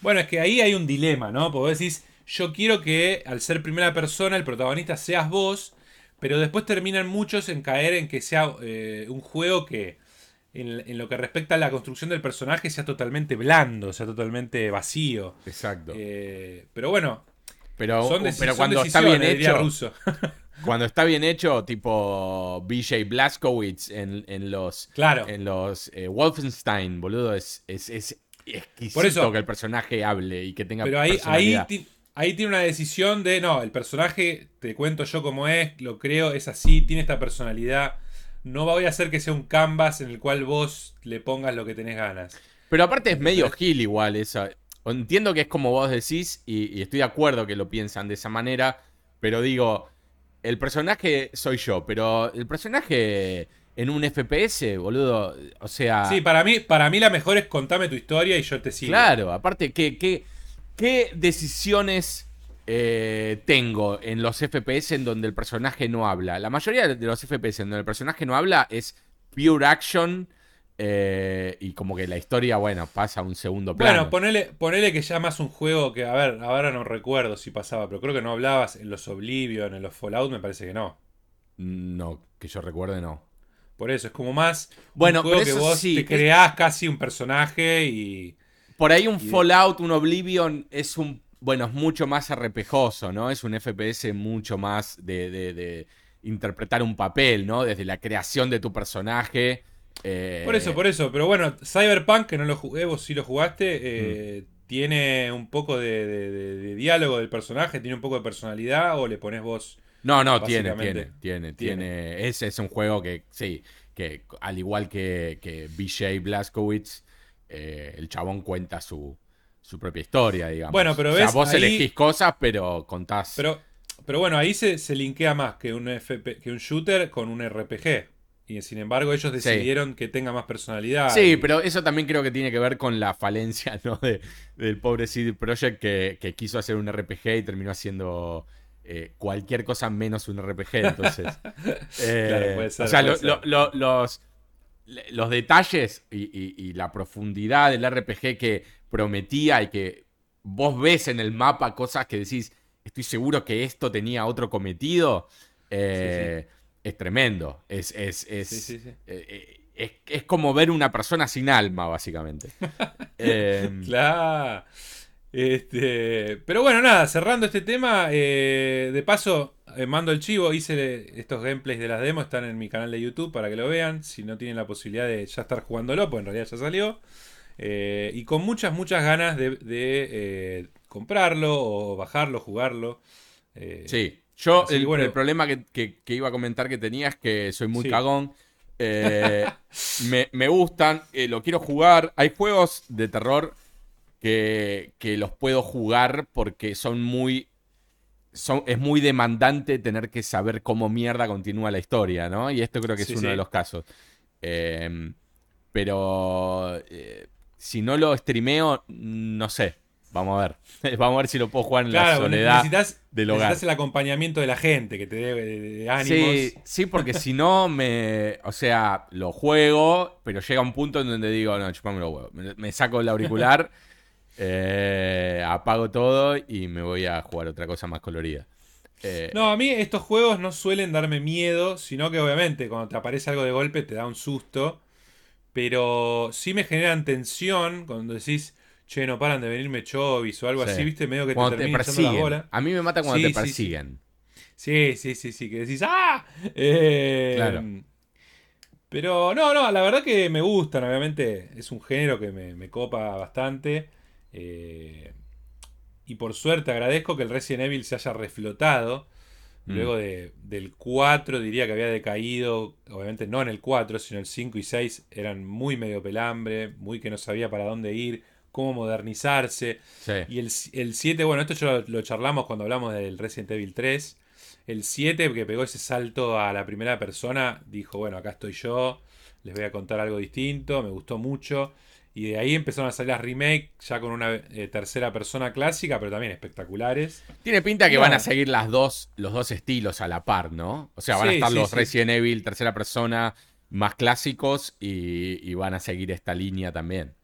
Speaker 2: Bueno, es que ahí hay un dilema, ¿no? Porque vos decís, yo quiero que al ser primera persona el protagonista seas vos, pero después terminan muchos en caer en que sea eh, un juego que, en, en lo que respecta a la construcción del personaje, sea totalmente blando, sea totalmente vacío.
Speaker 1: Exacto.
Speaker 2: Eh, pero bueno,
Speaker 1: pero,
Speaker 2: son,
Speaker 1: pero cuando está bien hecho,
Speaker 2: Russo. <laughs>
Speaker 1: cuando está bien hecho, tipo BJ Blazkowicz en, en los
Speaker 2: claro.
Speaker 1: en los eh, Wolfenstein, boludo, es, es, es exquisito
Speaker 2: Por eso-
Speaker 1: que el personaje hable y que tenga
Speaker 2: Pero ahí, ahí, ahí tiene una decisión de, no, el personaje, te cuento yo cómo es, lo creo, es así, tiene esta personalidad. No voy a hacer que sea un canvas en el cual vos le pongas lo que tenés ganas.
Speaker 1: Pero aparte es medio gil igual eso. Entiendo que es como vos decís y, y estoy de acuerdo que lo piensan de esa manera, pero digo, el personaje soy yo, pero el personaje en un FPS, boludo, o sea...
Speaker 2: Sí, para mí, para mí la mejor es contame tu historia y yo te sigo.
Speaker 1: Claro, aparte, ¿qué, qué, qué decisiones eh, tengo en los FPS en donde el personaje no habla? La mayoría de los FPS en donde el personaje no habla es pure action Eh, y como que la historia, bueno, pasa a un segundo plano.
Speaker 2: Bueno, ponele, ponele que ya más un juego que, a ver, ahora no recuerdo si pasaba, pero creo que no hablabas en los Oblivion, en los Fallout, me parece que no.
Speaker 1: No, que yo recuerde, no.
Speaker 2: Por eso, es como más
Speaker 1: bueno,
Speaker 2: un juego que vos te creás casi un personaje y.
Speaker 1: Por ahí un Fallout, un Oblivion es un. Bueno, es mucho más arrepejoso, ¿no? Es un FPS mucho más de, de interpretar un papel, ¿no? Desde la creación de tu personaje
Speaker 2: eh, por eso, por eso. Pero bueno, Cyberpunk, que no lo jugué, vos sí lo jugaste, eh, mm. tiene un poco de, diálogo del personaje, tiene un poco de personalidad o le pones vos.
Speaker 1: No, no, tiene, tiene, tiene, tiene. Ese es un juego que, sí, que al igual que, que BJ Blazkowicz, eh, el chabón cuenta su, su propia historia, digamos.
Speaker 2: Bueno, pero ves.
Speaker 1: vos elegís cosas, pero contás.
Speaker 2: Pero, pero bueno, ahí se, se linkea más que un, FP, que un shooter con un RPG. Y sin embargo, ellos decidieron que tenga más personalidad.
Speaker 1: Sí, pero eso también creo que tiene que ver con la falencia <laughs> ¿no? de, del pobre CD Projekt que, quiso hacer un RPG y terminó haciendo eh, cualquier cosa menos un RPG. Entonces, <laughs> eh, puede ser, o sea, los, los detalles y, la profundidad del RPG que prometía y que vos ves en el mapa cosas que decís, estoy seguro que esto tenía otro cometido. Eh, es tremendo. Es, es, es, eh, eh, es, como ver una persona sin alma, básicamente. <laughs>
Speaker 2: Em, claro. Este, pero bueno, nada, cerrando este tema, eh, de paso, mando el chivo, hice estos gameplays de las demos, están en mi canal de YouTube para que lo vean, si no tienen la posibilidad de ya estar jugándolo, pues en realidad ya salió. y con muchas, muchas ganas de, comprarlo o bajarlo, jugarlo.
Speaker 1: sí, yo, el, bueno, el, problema que, iba a comentar que tenía es que soy muy cagón. Eh, <laughs> me, gustan, eh, lo quiero jugar. Hay juegos de terror que, los puedo jugar porque son muy. Son, es muy demandante tener que saber cómo mierda continúa la historia, ¿no? Y esto creo que es uno de los casos. Em, pero eh, si no lo streameo, no sé. Vamos a ver. <laughs> Vamos a ver si lo puedo jugar en la soledad necesitas, del hogar.
Speaker 2: Necesitas el acompañamiento de la gente que te dé ánimos.
Speaker 1: Sí, sí, porque si no me. O sea, lo juego, pero llega un punto en donde digo, no, chupame los huevos. Me, saco el auricular, <laughs> eh, apago todo y me voy a jugar otra cosa más colorida.
Speaker 2: Eh, no, a mí estos juegos no suelen darme miedo, sino que obviamente cuando te aparece algo de golpe te da un susto. Pero sí me generan tensión cuando decís che, no paran de venirme chovis o algo así, ¿viste? Medio que
Speaker 1: te, te persiguen. La bola. A mí me mata cuando te persiguen.
Speaker 2: Sí, sí, sí, sí, que decís, ¡ah! Eh, claro. Pero no, no, la verdad que me gustan, obviamente es un género que me, copa bastante. Eh, y por suerte agradezco que el Resident Evil se haya reflotado. Mm. Luego de, del 4 diría que había decaído, obviamente no en el 4, sino el 5 y 6 eran muy medio pelambre, muy que no sabía para dónde ir cómo modernizarse. Y el, 7, bueno, esto yo lo, charlamos cuando hablamos del Resident Evil 3. El 7, que pegó ese salto a la primera persona, dijo, bueno, acá estoy yo, les voy a contar algo distinto, me gustó mucho. Y de ahí empezaron a salir las remakes ya con una eh, tercera persona clásica, pero también espectaculares.
Speaker 1: Tiene pinta que van a seguir las dos, los dos estilos a la par, ¿no? O sea, van a estar los Resident Evil tercera persona más clásicos y van a seguir esta línea también.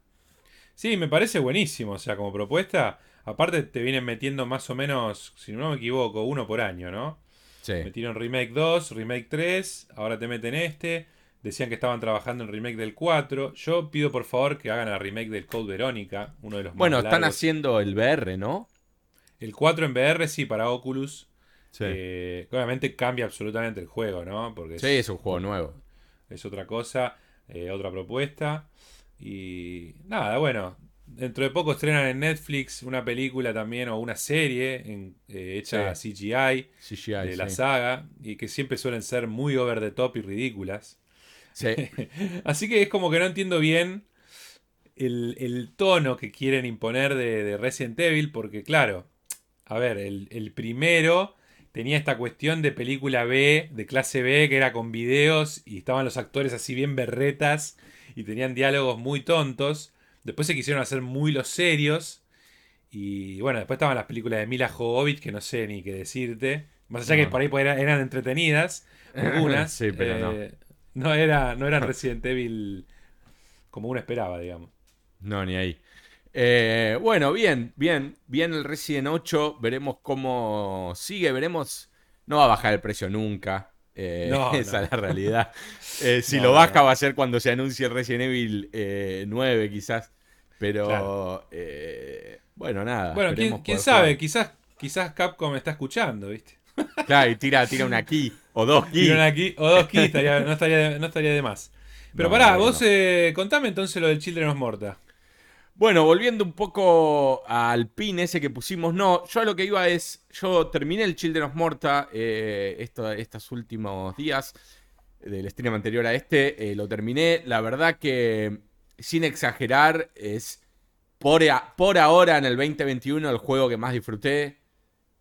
Speaker 2: Sí, me parece buenísimo, o sea, como propuesta. Aparte te vienen metiendo más o menos, si no me equivoco, uno por año, ¿no? Sí. Metieron Remake 2, Remake 3, ahora te meten este. Decían que estaban trabajando en remake del 4. Yo pido por favor que hagan el remake del Code Verónica, uno de los
Speaker 1: Bueno, están haciendo el VR, ¿no?
Speaker 2: El 4 en VR, sí, para Oculus. Sí. Eh, obviamente cambia absolutamente el juego, ¿no?
Speaker 1: Porque sí, es un juego nuevo.
Speaker 2: Es otra cosa, eh, otra propuesta. Y nada, bueno, dentro de poco estrenan en Netflix una película también o una serie en, eh, hecha CGI, de la saga y que siempre suelen ser muy over the top y ridículas. <laughs> Así que es como que no entiendo bien el, tono que quieren imponer de, Resident Evil porque claro, a ver, el, el, primero tenía esta cuestión de película B, de clase B, que era con videos y estaban los actores así bien berretas y tenían diálogos muy tontos. Después se quisieron hacer muy los serios. Y bueno, después estaban las películas de Mila Jovovich, que no sé ni qué decirte. Más allá que por ahí eran, entretenidas, <laughs> algunas. sí, pero no. Eh, no, era, no eran <laughs> Resident Evil como uno esperaba, digamos.
Speaker 1: No, ni ahí. Eh, bueno, bien, bien, bien el Resident 8. Veremos cómo sigue, veremos. No va a bajar el precio nunca. Eh, <laughs> esa es la realidad. <laughs> Eh, si lo baja va a ser cuando se anuncie el Resident Evil 9, quizás. Pero bueno, nada.
Speaker 2: Bueno, quién, sabe, quizás, quizás Capcom está escuchando, ¿viste?
Speaker 1: Claro, y tira, tira una key o dos
Speaker 2: key o dos keys, no, estaría, no estaría de más. Pero pará, vos contame entonces lo del Children of Morta.
Speaker 1: Bueno, volviendo un poco al pin ese que pusimos, no, yo a lo que iba es, yo terminé el Children of Morta eh, estos últimos días del stream anterior a este, eh, lo terminé, la verdad que sin exagerar es por, por ahora en el 2021 el juego que más disfruté.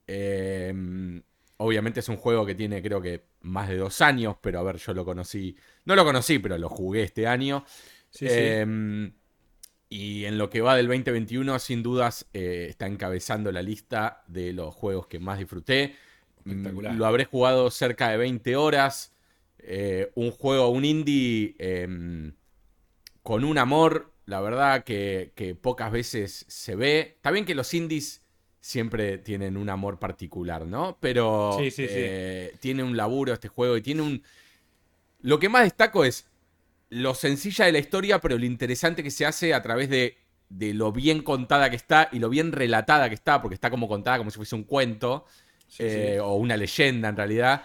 Speaker 1: Em, obviamente es un juego que tiene creo que más de dos años, pero a ver, yo lo conocí, no lo conocí, pero lo jugué este año. Sí, sí. Em, y en lo que va del 2021, sin dudas, eh, está encabezando la lista de los juegos que más disfruté. Lo habré jugado cerca de 20 horas. Eh, un juego, un indie em, con un amor, la verdad que, pocas veces se ve. Está bien que los indies siempre tienen un amor particular, ¿no? Pero eh, tiene un laburo este juego y tiene un... Lo que más destaco es lo sencilla de la historia, pero lo interesante que se hace a través de, lo bien contada que está y lo bien relatada que está, porque está como contada como si fuese un cuento eh, o una leyenda en realidad.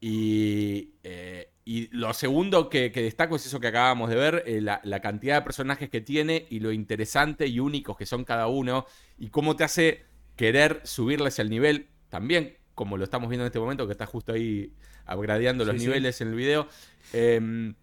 Speaker 1: Y, eh, lo segundo que, destaco es eso que acabamos de ver, eh, la, la, cantidad de personajes que tiene y lo interesante y únicos que son cada uno y cómo te hace querer subirles el nivel también, como lo estamos viendo en este momento, que está justo ahí upgradeando los niveles en el video. Em,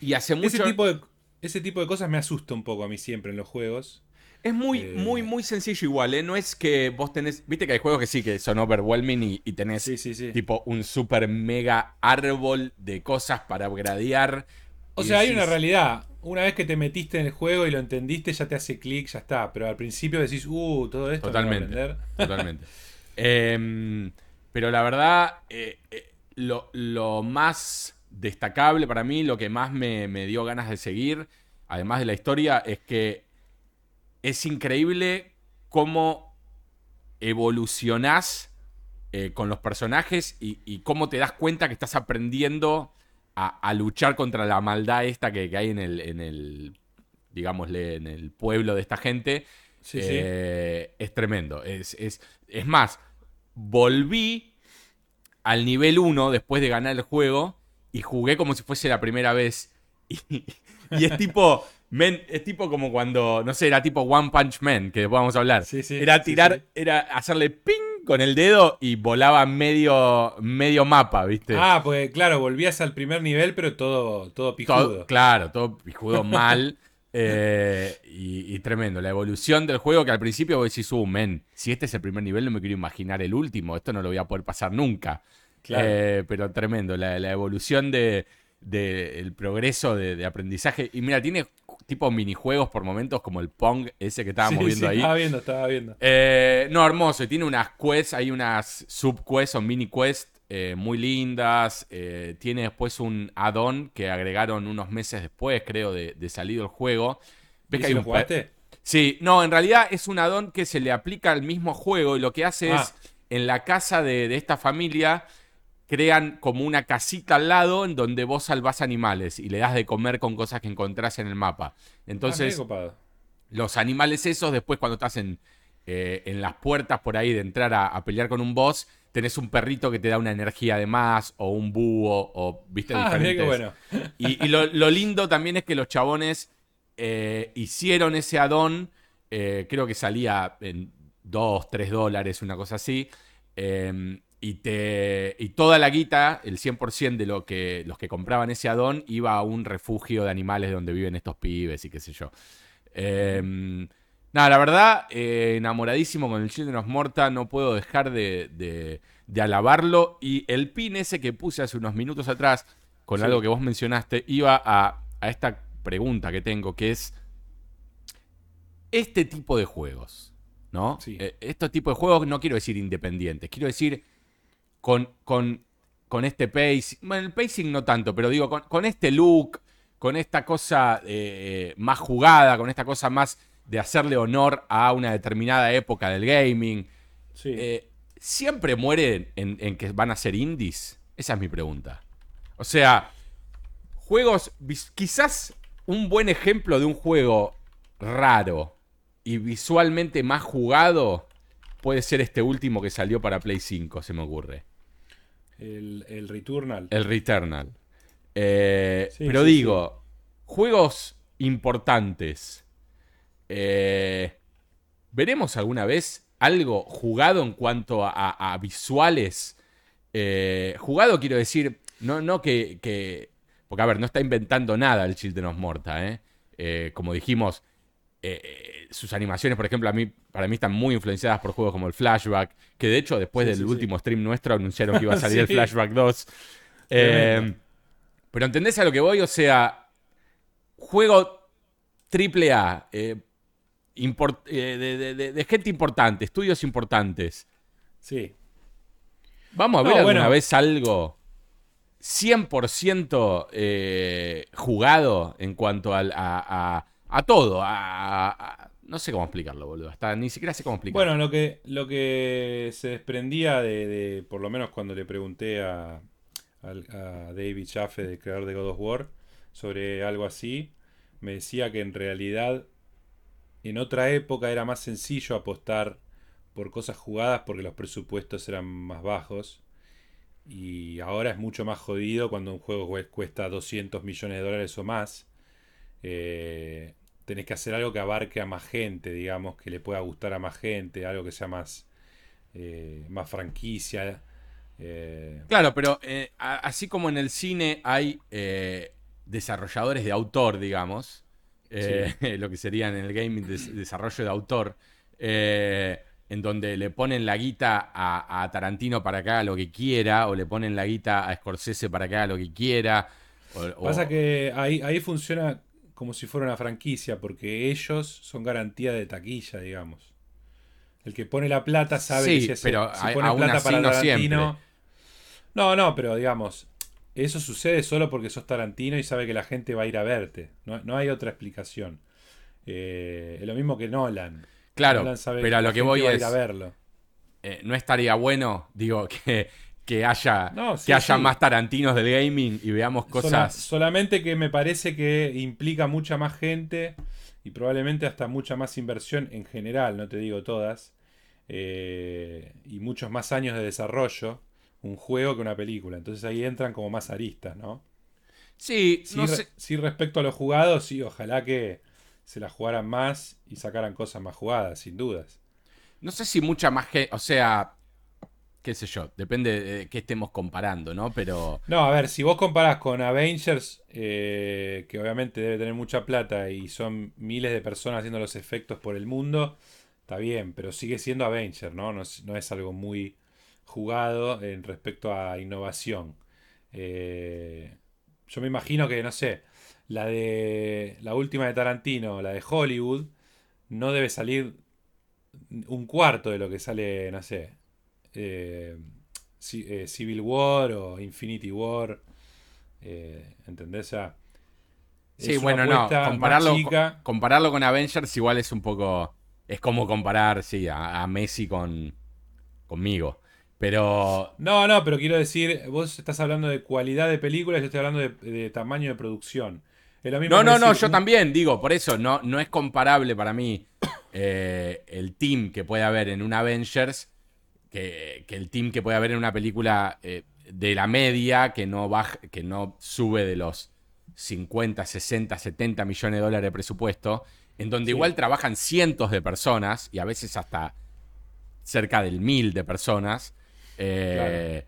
Speaker 1: y hace mucho...
Speaker 2: Ese tipo, de, ese tipo de cosas me asusta un poco a mí siempre en los juegos.
Speaker 1: Es muy, eh, muy, muy sencillo igual, ¿eh? No es que vos tenés... Viste que hay juegos que sí, que son overwhelming y, tenés tipo un super mega árbol de cosas para upgradear.
Speaker 2: O sea, hay una realidad. Una vez que te metiste en el juego y lo entendiste, ya te hace clic, ya está. Pero al principio decís, uh, todo esto.
Speaker 1: Totalmente. <laughs> totalmente. Em, pero la verdad, eh, eh, lo, lo más destacable para mí, lo que más me, dio ganas de seguir, además de la historia, es que es increíble cómo evolucionás eh, con los personajes y, cómo te das cuenta que estás aprendiendo a, luchar contra la maldad esta que, hay en el, en el, digámosle, en el pueblo de esta gente. Eh, es tremendo. Es, es, es más, volví al nivel 1 después de ganar el juego y jugué como si fuese la primera vez. <laughs> Y, es tipo. es tipo como cuando, no sé, era tipo One Punch Man, que después vamos a hablar. era tirar, era hacerle ping con el dedo y volaba medio, medio mapa, ¿viste?
Speaker 2: Ah, pues claro, volvías al primer nivel, pero todo, todo pijudo.
Speaker 1: claro, todo pijudo mal. <laughs> Eh, y, tremendo. La evolución del juego que al principio vos decís, uh, men, si este es el primer nivel, no me quiero imaginar el último. Esto no lo voy a poder pasar nunca. Eh, pero tremendo, la, evolución de, el progreso de, aprendizaje. Y mira, tiene tipo minijuegos por momentos como el Pong ese que estábamos viendo ahí.
Speaker 2: Estaba viendo, estaba viendo.
Speaker 1: Eh, no, hermoso. Y tiene unas quests, hay unas subquests o mini quests eh, muy lindas. tiene después un add-on que agregaron unos meses después, creo, de, de salido el juego.
Speaker 2: ¿Ves que hay un jugaste?
Speaker 1: Sí, no, en realidad es un add-on que se le aplica al mismo juego y lo que hace ah. es en la casa de, de esta familia crean como una casita al lado en donde vos salvás animales y le das de comer con cosas que encontrás en el mapa. Entonces, ah, los animales esos, después cuando estás en, eh, en las puertas por ahí de entrar a, pelear con un boss, tenés un perrito que te da una energía de más, o un búho, o viste ah, diferentes. Bueno. Y, lo, lindo también es que los chabones eh, hicieron ese adón, eh, creo que salía en 2, 3 dólares, una cosa así. Em, y, te, y toda la guita, el 100% de lo que, los que compraban ese adón, iba a un refugio de animales donde viven estos pibes y qué sé yo. Em, nada, la verdad, eh, enamoradísimo con el Children of Morta, no puedo dejar de, de, alabarlo. Y el pin ese que puse hace unos minutos atrás, con algo que vos mencionaste, iba a, a esta pregunta que tengo, que es, este tipo de juegos, ¿no? Sí. Eh, este tipo de juegos, no quiero decir independientes, quiero decir con, con, con este pacing. Bueno, el pacing no tanto, pero digo, con, este look, con esta cosa eh, más jugada, con esta cosa más de hacerle honor a una determinada época del gaming.
Speaker 2: Sí.
Speaker 1: Eh, ¿Siempre mueren en, en que van a ser indies? Esa es mi pregunta. O sea, juegos, quizás un buen ejemplo de un juego raro y visualmente más jugado puede ser este último que salió para Play 5, se me ocurre.
Speaker 2: El, el Returnal.
Speaker 1: El Returnal. Eh,
Speaker 2: Sí,
Speaker 1: pero
Speaker 2: sí,
Speaker 1: digo, juegos importantes. eh, ¿Veremos alguna vez algo jugado en cuanto a, a- a visuales? Eh, jugado quiero decir, no, no que, que- Porque a ver, no está inventando nada el Children of Morta, como dijimos, eh, eh, sus animaciones, por ejemplo, a mí, para mí están muy influenciadas por juegos como el Flashback, que de hecho después
Speaker 2: Sí,
Speaker 1: del
Speaker 2: sí, sí.
Speaker 1: último stream nuestro anunciaron que iba a <laughs> salir el. Flashback 2.
Speaker 2: Tremendo.
Speaker 1: Eh, pero ¿entendés a lo que voy? O sea, juego triple A, eh, de, de- de- de gente importante, estudios importantes.
Speaker 2: Sí.
Speaker 1: Vamos a ver
Speaker 2: No,
Speaker 1: alguna
Speaker 2: bueno.
Speaker 1: vez algo 100% eh, jugado en cuanto a, a- a todo. a- no sé cómo explicarlo, boludo. Hasta ni siquiera sé cómo explicarlo.
Speaker 2: Bueno, lo que, lo que se desprendía de, por lo menos cuando le pregunté a, a David Jaffe, el creador de God of War, sobre algo así, me decía que en realidad en otra época era más sencillo apostar por cosas jugadas porque los presupuestos eran más bajos. Y ahora es mucho más jodido cuando un juego cue- cuesta 200 millones de dólares o más. Eh, tenés que hacer algo que abarque a más gente, digamos, que le pueda gustar a más gente, algo que sea más, eh, más franquicia. eh,
Speaker 1: Claro, pero eh, a- así como en el cine hay desarrolladores de autor, digamos, <laughs> lo que serían en el gaming des- desarrollo de autor, en donde le ponen la guita a, a Tarantino para que haga lo que quiera, o le ponen la guita a Scorsese para que haga lo que quiera. o- o-
Speaker 2: Pasa que ahí, ahí funciona como si fuera una franquicia, porque ellos son garantía de taquilla, digamos. El que pone la plata sabe
Speaker 1: Sí,
Speaker 2: que si,
Speaker 1: pero
Speaker 2: si
Speaker 1: a-
Speaker 2: pone
Speaker 1: aún
Speaker 2: plata
Speaker 1: así
Speaker 2: para
Speaker 1: no
Speaker 2: Tarantino.
Speaker 1: siempre.
Speaker 2: No, no, pero digamos, eso sucede solo porque sos Tarantino y sabe que la gente va a ir a verte. No, no hay otra explicación. Eh, es lo mismo que Nolan.
Speaker 1: Claro,
Speaker 2: Nolan sabe
Speaker 1: pero a
Speaker 2: la
Speaker 1: lo que voy
Speaker 2: a ir a verlo.
Speaker 1: eh, no estaría bueno, digo, <laughs> que, que haya,
Speaker 2: No, sí,
Speaker 1: que haya
Speaker 2: sí.
Speaker 1: más Tarantinos del gaming y veamos cosas...
Speaker 2: solamente que me parece que implica mucha más gente y probablemente hasta mucha más inversión en general, no te digo todas, eh, y muchos más años de desarrollo un juego que una película. Entonces ahí entran como más aristas, ¿no?
Speaker 1: Sí,
Speaker 2: Sí,
Speaker 1: no
Speaker 2: re-
Speaker 1: sé,
Speaker 2: sí, respecto a los jugados, sí, ojalá que se la jugaran más y sacaran cosas más jugadas, sin dudas.
Speaker 1: No sé si mucha más gente, o sea, qué sé yo, depende de qué estemos comparando, ¿no? Pero
Speaker 2: No, a ver, si vos comparás con Avengers, eh, que obviamente debe tener mucha plata y son miles de personas haciendo los efectos por el mundo, está bien, pero sigue siendo Avenger, ¿no? No es, no es algo muy jugado en respecto a innovación. Eh, yo me imagino que, no sé, la de la última de Tarantino, la de Hollywood, no debe salir un cuarto de lo que sale, no sé, eh, eh, Civil War o Infinity War. eh, ¿Entendés?
Speaker 1: Sí, bueno, no, compararlo,
Speaker 2: chica.
Speaker 1: compararlo con Avengers igual es un poco, es como comparar, sí, a, a Messi con conmigo. Pero
Speaker 2: No, no, pero quiero decir, vos estás hablando de cualidad de película, yo estoy hablando de, de tamaño de producción. Es lo mismo
Speaker 1: no, no, no, yo
Speaker 2: un-
Speaker 1: también digo, por eso no, no es comparable para mí eh, el team que puede haber en un Avengers que, que el team que puede haber en una película eh, de la media que no baja, que no sube de los 50, 60, 70 millones de dólares de presupuesto, en donde
Speaker 2: Sí.
Speaker 1: igual trabajan cientos de personas y a veces hasta cerca del mil de personas. eh,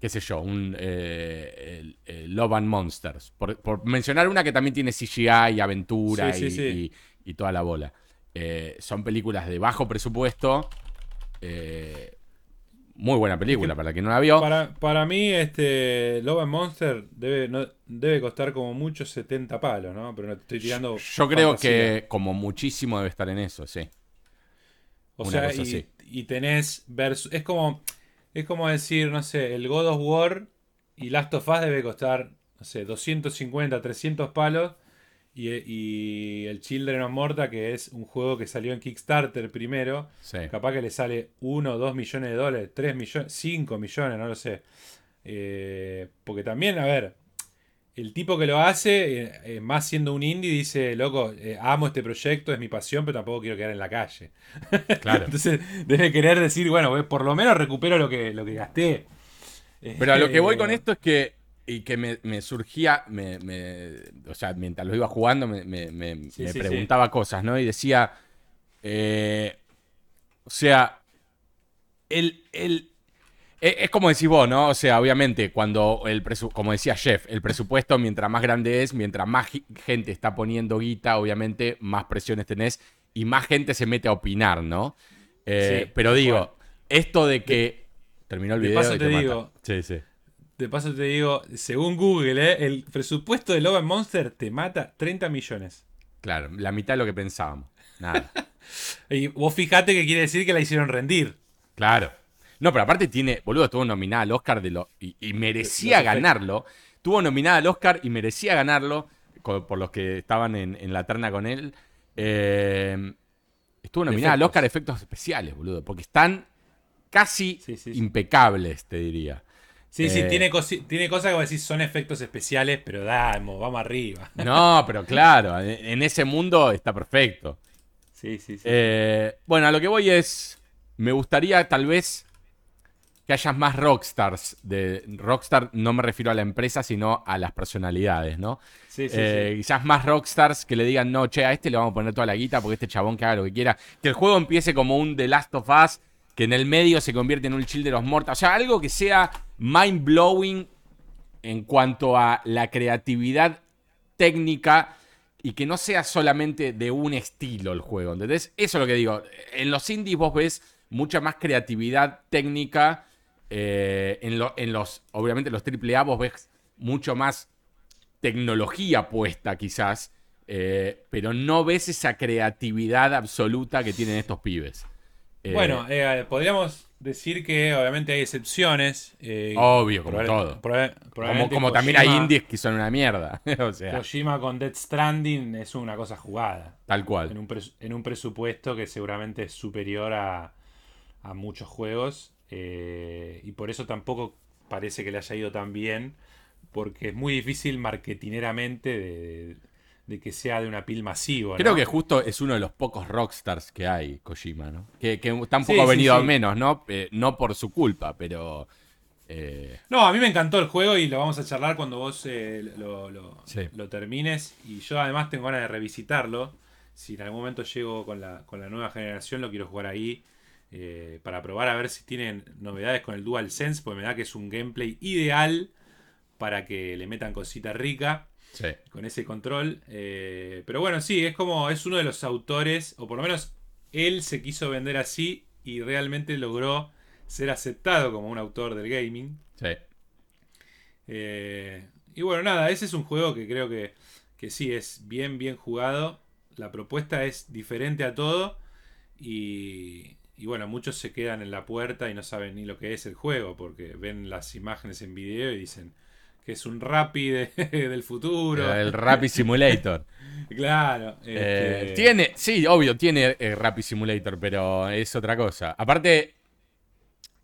Speaker 1: qué sé yo, un eh, Love and Monsters. Por, por mencionar una que también tiene CGI y aventura
Speaker 2: Sí,
Speaker 1: y,
Speaker 2: sí, sí.
Speaker 1: y- y toda la bola. Eh, son películas de bajo presupuesto. eh, muy buena película, para quien no la vio.
Speaker 2: Para, para mí, este Love and Monster debe, no, debe costar como mucho 70 palos, ¿no? Pero no te estoy tirando.
Speaker 1: Yo creo que como muchísimo debe estar en eso, sí.
Speaker 2: O
Speaker 1: una
Speaker 2: sea,
Speaker 1: cosa
Speaker 2: y,
Speaker 1: así.
Speaker 2: y tenés versus. Es como. Es como decir, no sé, el God of War y Last of Us debe costar no sé, 250, 300 palos. Y, y, el Children of Morta, que es un juego que salió en Kickstarter primero, capaz que le sale 1 o 2 millones de dólares, 3 millones, 5 millones, no lo sé. Eh, porque también, a ver, el tipo que lo hace, eh, eh, más siendo un indie, dice, loco, amo este proyecto, es mi pasión, pero tampoco quiero quedar en la calle. <laughs> Claro. Entonces debe querer decir, bueno, por lo menos recupero lo que, lo que gasté.
Speaker 1: Pero a lo que voy con esto es que y que me, surgía, me, o sea, mientras lo iba jugando, me, preguntaba cosas, ¿no? Y decía, eh, o sea, el, el, e, es como decís vos, ¿no? O sea, obviamente, cuando el como decía Jeff, el presupuesto, mientras más grande es, mientras más gente está poniendo guita, obviamente, más presiones tenés y más gente se mete a opinar, ¿no? Eh, pero digo, esto de que... Terminó el video.
Speaker 2: te, digo, sí, sí. De paso te digo, según Google, ¿eh? el presupuesto de Love Monster te mata 30 millones.
Speaker 1: Claro, la mitad de lo que pensábamos. Nada. <laughs>
Speaker 2: y vos fijate que quiere decir que la hicieron rendir.
Speaker 1: Claro. No, pero aparte tiene, boludo, estuvo nominada al Oscar de lo, y, merecía ganarlo. Tuvo nominada al Oscar y merecía ganarlo por los que estaban en, la terna con él. Eh, estuvo nominada al Oscar de efectos especiales, boludo, porque están casi impecables, te diría.
Speaker 2: Sí, sí, eh, tiene, tiene cosas que vos decís son efectos especiales, pero damos, vamos arriba. <laughs>
Speaker 1: No, pero claro, en ese mundo está perfecto.
Speaker 2: Sí, sí, sí.
Speaker 1: Eh, bueno, a lo que voy es, me gustaría tal vez que haya más rockstars. De, rockstar no me refiero a la empresa, sino a las personalidades, ¿no? Sí, sí, eh, Quizás más rockstars que le digan, no, che, a este le vamos a poner toda la guita porque este chabón que haga lo que quiera. Que el juego empiece como un The Last of Us que en el medio se convierte en un chill de los mortos. O sea, algo que sea mind blowing en cuanto a la creatividad técnica y que no sea solamente de un estilo el juego. Entonces, eso es lo que digo. En los indies vos ves mucha más creatividad técnica. Eh, en, los, obviamente, los AAA vos ves mucho más tecnología puesta, quizás. Eh, pero no ves esa creatividad absoluta que tienen estos pibes.
Speaker 2: Eh, bueno, podríamos decir que obviamente hay excepciones.
Speaker 1: Eh, Obvio, como todo. como, también hay indies que son una mierda. <laughs> o sea.
Speaker 2: Kojima con Dead Stranding es una cosa jugada.
Speaker 1: Tal cual.
Speaker 2: En un, presupuesto que seguramente es superior a, muchos juegos. y por eso tampoco parece que le haya ido tan bien. Porque es muy difícil marketineramente de, de que sea de una pil masivo.
Speaker 1: Creo que justo es uno de los pocos rockstars que hay, Kojima, ¿no? Que, tampoco ha venido a menos, ¿no? Eh, no por su culpa, pero...
Speaker 2: Eh, no, a mí me encantó el juego y lo vamos a charlar cuando vos eh, lo, termines. Y yo además tengo ganas de revisitarlo. Si en algún momento llego con la, con la nueva generación, lo quiero jugar ahí. para probar a ver si tienen novedades con el DualSense, porque me da que es un gameplay ideal para que le metan cosita rica. Con ese control. Eh, pero bueno, sí, es como. Es uno de los autores, o por lo menos él se quiso vender así y realmente logró ser aceptado como un autor del gaming.
Speaker 1: Sí.
Speaker 2: Eh, y bueno, nada, ese es un juego que creo que, que sí es bien, bien jugado. La propuesta es diferente a todo. Y, y bueno, muchos se quedan en la puerta y no saben ni lo que es el juego porque ven las imágenes en video y dicen, que es un Rappi <laughs> del futuro.
Speaker 1: El Rappi Simulator. <laughs>
Speaker 2: claro.
Speaker 1: Eh, este tiene, sí, obvio, tiene el eh, Rappi Simulator, pero es otra cosa. Aparte,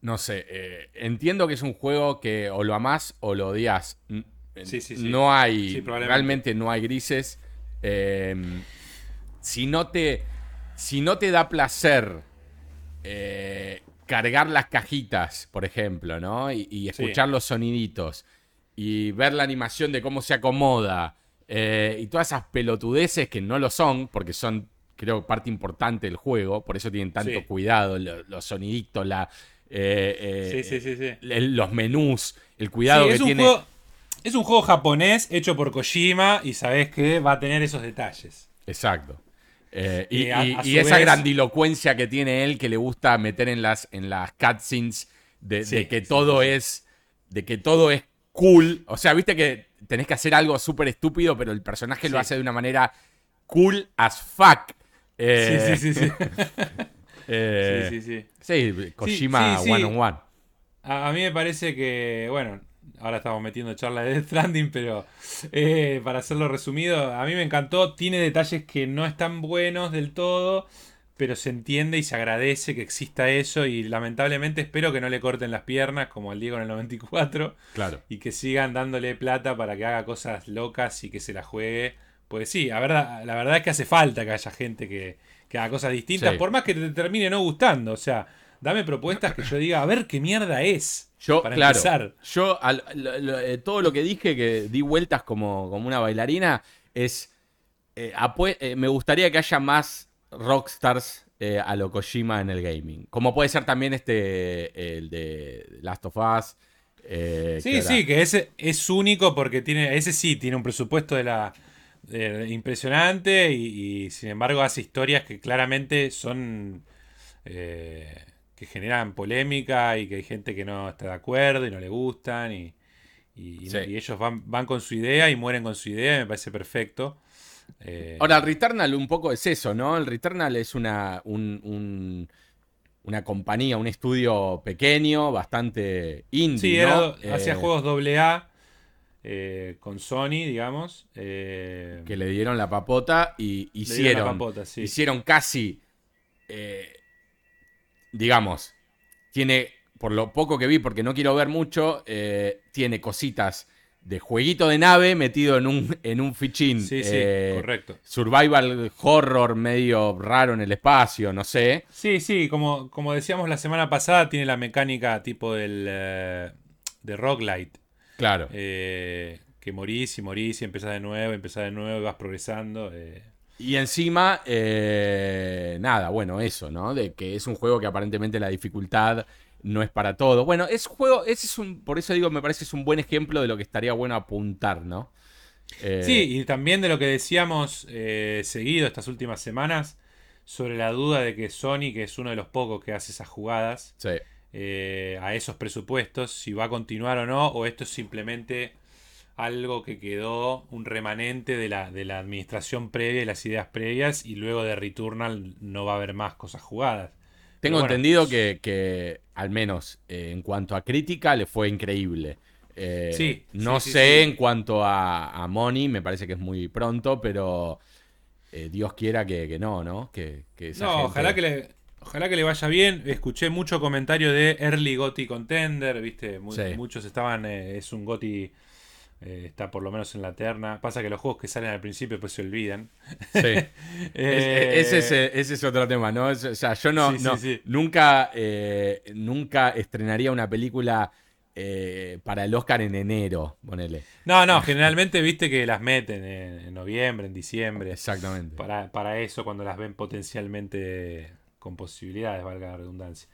Speaker 1: no sé, eh, entiendo que es un juego que o lo amás o lo odias. Sí, sí, sí. No hay, realmente no hay grises. Em, si no te, si no te da placer cargar las cajitas, por ejemplo, ¿no? Y, escuchar los soniditos y ver la animación de cómo se acomoda eh, y todas esas pelotudeces que no lo son, porque son, creo, parte importante del juego, por eso tienen tanto cuidado, los, soniditos, la, eh, eh, los menús, el cuidado que tiene.
Speaker 2: es un juego japonés hecho por Kojima y sabes que va a tener esos detalles.
Speaker 1: Exacto. y, esa grandilocuencia que tiene él que le gusta meter en las, en las cutscenes de, de que todo es. de que todo es cool. O sea, viste que tenés que hacer algo súper estúpido, pero el personaje lo hace de una manera cool as fuck.
Speaker 2: sí, sí, sí, sí. <laughs>
Speaker 1: sí, sí, sí. Sí, Kojima one on one.
Speaker 2: A, mí me parece que, bueno, ahora estamos metiendo charla de Death Stranding, pero eh, para hacerlo resumido, a mí me encantó. Tiene detalles que no están buenos del todo, pero se entiende y se agradece que exista eso. Y lamentablemente espero que no le corten las piernas como el Diego en el 94.
Speaker 1: Claro.
Speaker 2: Y que sigan dándole plata para que haga cosas locas y que se la juegue. Pues sí, la verdad, la verdad es que hace falta que haya gente que, que haga cosas distintas,
Speaker 1: Sí.
Speaker 2: por más que te termine no gustando. O sea, dame propuestas que yo diga, a ver qué mierda es.
Speaker 1: Yo,
Speaker 2: para
Speaker 1: claro,
Speaker 2: empezar.
Speaker 1: yo al- eh, todo lo que dije, que di vueltas como, como una bailarina, es. eh, eh, me gustaría que haya más rockstars eh, a lo Kojima en el gaming. Como puede ser también este, el de Last of Us. eh,
Speaker 2: Sí,
Speaker 1: que
Speaker 2: sí, que ese es único porque tiene, ese sí tiene un presupuesto de la de- impresionante y, y, sin embargo hace historias que claramente son eh, que generan polémica y que hay gente que no está de acuerdo y no le gustan y, y- y
Speaker 1: Sí.
Speaker 2: y ellos van, van con su idea y mueren con su idea y me parece perfecto. Eh,
Speaker 1: Ahora, el Returnal un poco es eso, ¿no? El Returnal es una, un- un- una compañía, un estudio pequeño, bastante indie,
Speaker 2: sí,
Speaker 1: ¿no?
Speaker 2: era, hacía
Speaker 1: Eh,
Speaker 2: juegos AA eh, con Sony, digamos. eh,
Speaker 1: que le dieron la papota y
Speaker 2: la
Speaker 1: hicieron,
Speaker 2: papota, sí.
Speaker 1: hicieron casi, eh, digamos, tiene, por lo poco que vi, porque no quiero ver mucho, eh, tiene cositas de jueguito de nave metido en un, en un fichín.
Speaker 2: Sí, sí,
Speaker 1: eh,
Speaker 2: correcto.
Speaker 1: Survival horror medio raro en el espacio, no sé.
Speaker 2: Sí, sí, como, como decíamos la semana pasada, tiene la mecánica tipo del eh, de roguelite.
Speaker 1: Claro.
Speaker 2: eh, que morís y morís y empezás de nuevo, empezás de nuevo y vas progresando. eh.
Speaker 1: Y encima, nada, bueno, eso, ¿no? De que es un juego que aparentemente la dificultad no es para todo. Bueno, es juego, ese es un, por eso digo, me parece que es un buen ejemplo de lo que estaría bueno apuntar, ¿no? Eh,
Speaker 2: Sí, y también de lo que decíamos eh, seguido estas últimas semanas sobre la duda de que Sony, que es uno de los pocos que hace esas jugadas,
Speaker 1: sí.
Speaker 2: eh, a esos presupuestos, si va a continuar o no, o esto es simplemente algo que quedó un remanente de la, de la administración previa y las ideas previas, y luego de Returnal no va a haber más cosas jugadas.
Speaker 1: Tengo
Speaker 2: bueno,
Speaker 1: entendido que, que, al menos eh, en cuanto a crítica, le fue increíble. Eh,
Speaker 2: Sí,
Speaker 1: no
Speaker 2: sí,
Speaker 1: sé
Speaker 2: sí.
Speaker 1: en cuanto a, a Money, me parece que es muy pronto, pero eh, Dios quiera que, que no, ¿no? Que, que esa
Speaker 2: No,
Speaker 1: gente-
Speaker 2: ojalá que le. Ojalá que le vaya bien. Escuché mucho comentario de Early Gotti Contender, ¿viste? Mu-
Speaker 1: Sí.
Speaker 2: Muchos estaban. es un Gotti. Eh, está por lo menos en la terna. Pasa que los juegos que salen al principio pues se olvidan.
Speaker 1: Sí. <laughs>
Speaker 2: Eh,
Speaker 1: Es- ese, es, ese es otro tema, ¿no? Es- o sea, yo no,
Speaker 2: Sí, sí,
Speaker 1: no-
Speaker 2: sí.
Speaker 1: nunca, eh, nunca estrenaría una película eh, para el Oscar en enero, ponele.
Speaker 2: No, no, generalmente viste que las meten en, en noviembre, en diciembre.
Speaker 1: Exactamente.
Speaker 2: Para, para eso, cuando las ven potencialmente con posibilidades, valga la redundancia.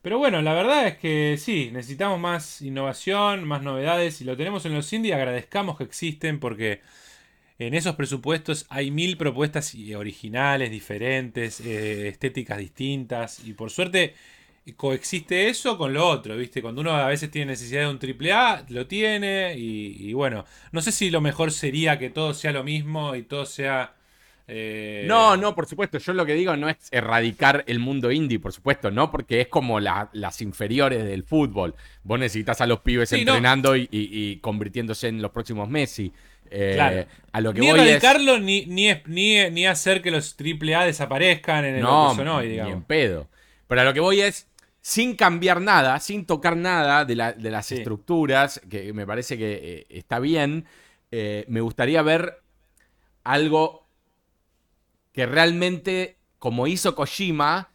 Speaker 2: Eh, pero bueno, la verdad es que sí, necesitamos más innovación, más novedades y lo tenemos en los indie. Agradezcamos que existen porque en esos presupuestos hay mil propuestas originales, diferentes, eh, estéticas distintas y por suerte coexiste eso con lo otro, ¿viste? Cuando uno a veces tiene necesidad de un triple A, lo tiene y bueno, no sé si lo mejor sería que todo sea lo mismo y todo sea... eh,
Speaker 1: No, no, por supuesto. Yo lo que digo no es erradicar el mundo indie, por supuesto, no, porque es como la- las inferiores del fútbol. Vos necesitas a los pibes
Speaker 2: Sí,
Speaker 1: entrenando y, y- y convirtiéndose en los próximos Messi. Eh,
Speaker 2: Claro.
Speaker 1: A lo que
Speaker 2: Ni
Speaker 1: voy es.
Speaker 2: erradicarlo ni, ni, ni, ni hacer que los triple A desaparezcan en el
Speaker 1: No,
Speaker 2: no, hoy,
Speaker 1: ni en pedo. Pero a lo que voy es, sin cambiar nada, sin tocar nada de, la- de las
Speaker 2: Sí.
Speaker 1: estructuras, que me parece que eh, está bien, me gustaría ver algo que realmente, como hizo Kojima,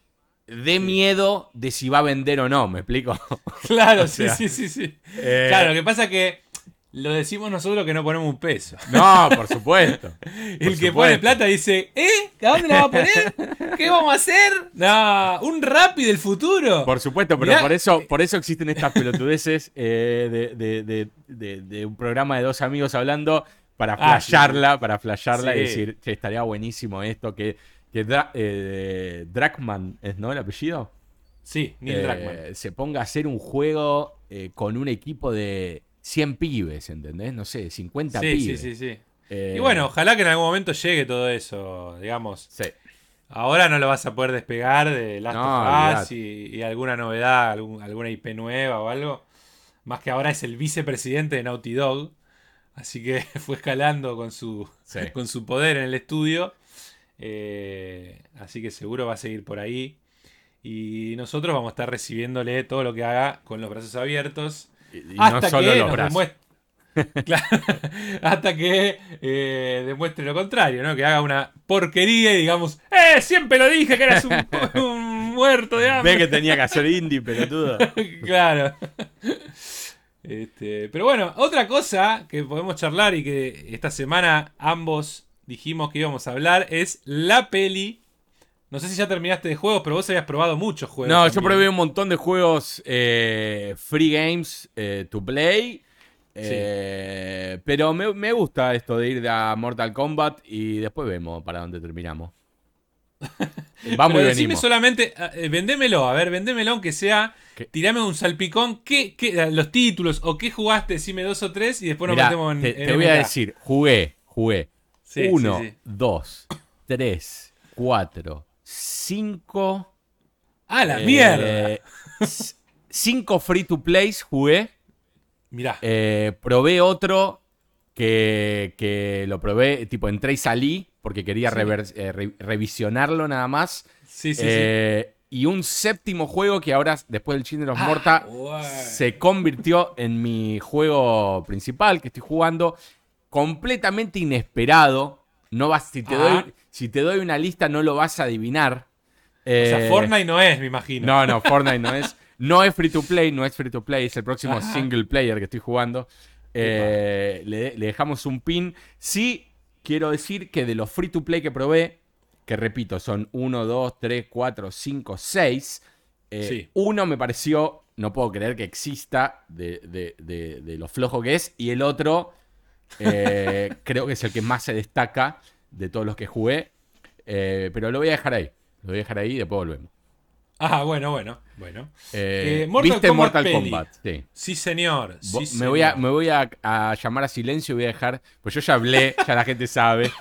Speaker 1: dé miedo de si va a vender o no, ¿me explico? <laughs>
Speaker 2: Claro, <laughs>
Speaker 1: O sea,
Speaker 2: sí, sí, sí, sí.
Speaker 1: Eh,
Speaker 2: Claro, lo que pasa es que lo decimos nosotros que no ponemos un peso.
Speaker 1: No, por supuesto. <laughs>
Speaker 2: El que pone plata dice, ¿eh? ¿A dónde la va a poner? ¿Qué vamos a hacer? No, un Rappi del futuro.
Speaker 1: Por supuesto, pero
Speaker 2: Mirá,
Speaker 1: por eso, por eso existen estas pelotudeces eh, de, de- de- de- de un programa de dos amigos hablando para
Speaker 2: Ah, sí,
Speaker 1: flashearla, para flashearla y decir, che, estaría buenísimo esto, que, que Dra- eh, Drachman, ¿es no el apellido?
Speaker 2: Sí, Neil
Speaker 1: Eh, se ponga a hacer un juego eh, con un equipo de 100 pibes, ¿entendés? No sé, 50
Speaker 2: Sí, sí,
Speaker 1: pibes.
Speaker 2: sí, sí.
Speaker 1: Eh,
Speaker 2: Y bueno, ojalá que en algún momento llegue todo eso, digamos.
Speaker 1: sí.
Speaker 2: Ahora no lo vas a poder despegar de Last
Speaker 1: No,
Speaker 2: of Us y, y alguna novedad, algún- alguna IP nueva o algo. Más que ahora es el vicepresidente de Naughty Dog. Así que <laughs> fue escalando con su,
Speaker 1: Sí. <laughs>
Speaker 2: con su poder en el estudio. Eh, así que seguro va a seguir por ahí. Y nosotros vamos a estar recibiéndole todo lo que haga con los brazos abiertos.
Speaker 1: Y, y
Speaker 2: hasta
Speaker 1: no solo
Speaker 2: que
Speaker 1: los brazos. <laughs>
Speaker 2: Claro, hasta que eh, demuestre lo contrario, ¿no? Que haga una porquería y digamos, ¡eh! Siempre lo dije que eras un, un muerto de hambre.
Speaker 1: Ve que tenía que hacer indie, pelotudo.
Speaker 2: claro. Este, pero bueno, otra cosa que podemos charlar y que esta semana ambos dijimos que íbamos a hablar es la peli. No sé si ya terminaste de juegos, pero vos habías probado muchos juegos.
Speaker 1: No, yo probé un montón de juegos eh, free games eh, to play. eh, Pero me, me gusta esto de ir a Mortal Kombat y después vemos para dónde terminamos. <laughs> Vamos
Speaker 2: Pero
Speaker 1: y
Speaker 2: decime
Speaker 1: venimos.
Speaker 2: solamente, eh, vendémelo, a ver, vendémelo aunque sea.
Speaker 1: ¿Qué?
Speaker 2: Tirame un salpicón, ¿qué, qué- los títulos o qué jugaste, decime dos o tres y después nos
Speaker 1: Mirá,
Speaker 2: metemos en.
Speaker 1: te,
Speaker 2: en
Speaker 1: te voy a decir, jugué, jugué.
Speaker 2: Sí,
Speaker 1: Uno,
Speaker 2: sí, sí.
Speaker 1: dos, tres, cuatro, cinco.
Speaker 2: ¡Ah, la
Speaker 1: eh,
Speaker 2: mierda! <laughs>
Speaker 1: Cinco free to plays jugué.
Speaker 2: Mirá.
Speaker 1: Eh, probé otro que, que lo probé, tipo entré y salí porque quería
Speaker 2: Sí.
Speaker 1: rever- eh, re- revisionarlo nada más.
Speaker 2: sí, sí,
Speaker 1: Eh, Y un séptimo juego que ahora, después del Children of
Speaker 2: Ah,
Speaker 1: Morta, se convirtió en mi juego principal que estoy jugando. Completamente inesperado. No vas, si, te
Speaker 2: Ah.
Speaker 1: doy, si te doy una lista, no lo vas a adivinar.
Speaker 2: sí. O sea,
Speaker 1: Eh,
Speaker 2: Fortnite no es, me imagino.
Speaker 1: no, no, Fortnite no es. No es free to play, no es free to play, es el próximo
Speaker 2: Ajá.
Speaker 1: single player que estoy jugando. Eh, le, le dejamos un pin. Sí, quiero decir que de los free to play que probé, que repito, son 1, 2, 3, 4, 5, 6.
Speaker 2: Sí.
Speaker 1: Uno me pareció, no puedo creer que exista de, de- de- de lo flojo que es. Y el otro, eh, <laughs> creo que es el que más se destaca de todos los que jugué. Eh, pero lo voy a dejar ahí. Lo voy a dejar ahí y después volvemos.
Speaker 2: Ah, bueno, bueno, bueno.
Speaker 1: Eh,
Speaker 2: Eh, Mortal
Speaker 1: ¿Viste
Speaker 2: Kombat
Speaker 1: Mortal
Speaker 2: peli.
Speaker 1: Kombat? Sí.
Speaker 2: Sí, señor. Sí,
Speaker 1: me, voy a,
Speaker 2: señor.
Speaker 1: me voy a, a llamar a silencio y voy a dejar. Pues yo ya hablé, ya la gente sabe.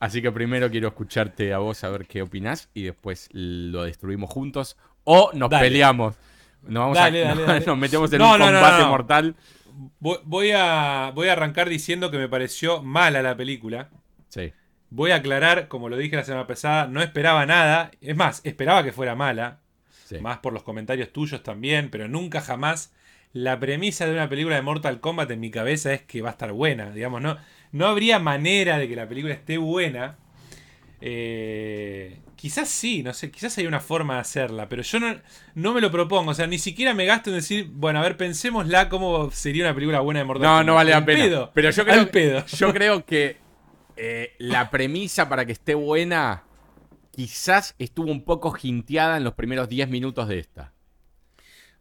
Speaker 1: Así que primero quiero escucharte a vos a ver qué opinás y después lo destruimos juntos. O nos
Speaker 2: Dale.
Speaker 1: peleamos. Nos, vamos
Speaker 2: Dale,
Speaker 1: a,
Speaker 2: dale, <laughs>
Speaker 1: nos,
Speaker 2: dale.
Speaker 1: nos metemos en
Speaker 2: No,
Speaker 1: un
Speaker 2: no,
Speaker 1: combate
Speaker 2: no,
Speaker 1: mortal.
Speaker 2: Voy a, voy a arrancar diciendo que me pareció mala la película.
Speaker 1: Sí.
Speaker 2: Voy a aclarar, como lo dije la semana pasada, no esperaba nada. Es más, esperaba que fuera mala.
Speaker 1: Sí.
Speaker 2: Más por los comentarios tuyos también, pero nunca jamás. La premisa de una película de Mortal Kombat en mi cabeza es que va a estar buena. Digamos, no, no habría manera de que la película esté buena. Eh, quizás sí, no sé, quizás hay una forma de hacerla, pero yo no, no me lo propongo. O sea, ni siquiera me gasto en decir, bueno, a ver, pensémosla cómo sería una película buena de Mortal
Speaker 1: No,
Speaker 2: Kombat.
Speaker 1: no vale la pena.
Speaker 2: pedo,
Speaker 1: Pero yo creo,
Speaker 2: pedo.
Speaker 1: yo creo que eh, la premisa para que esté buena quizás estuvo un poco jinteada en los primeros 10 minutos de esta.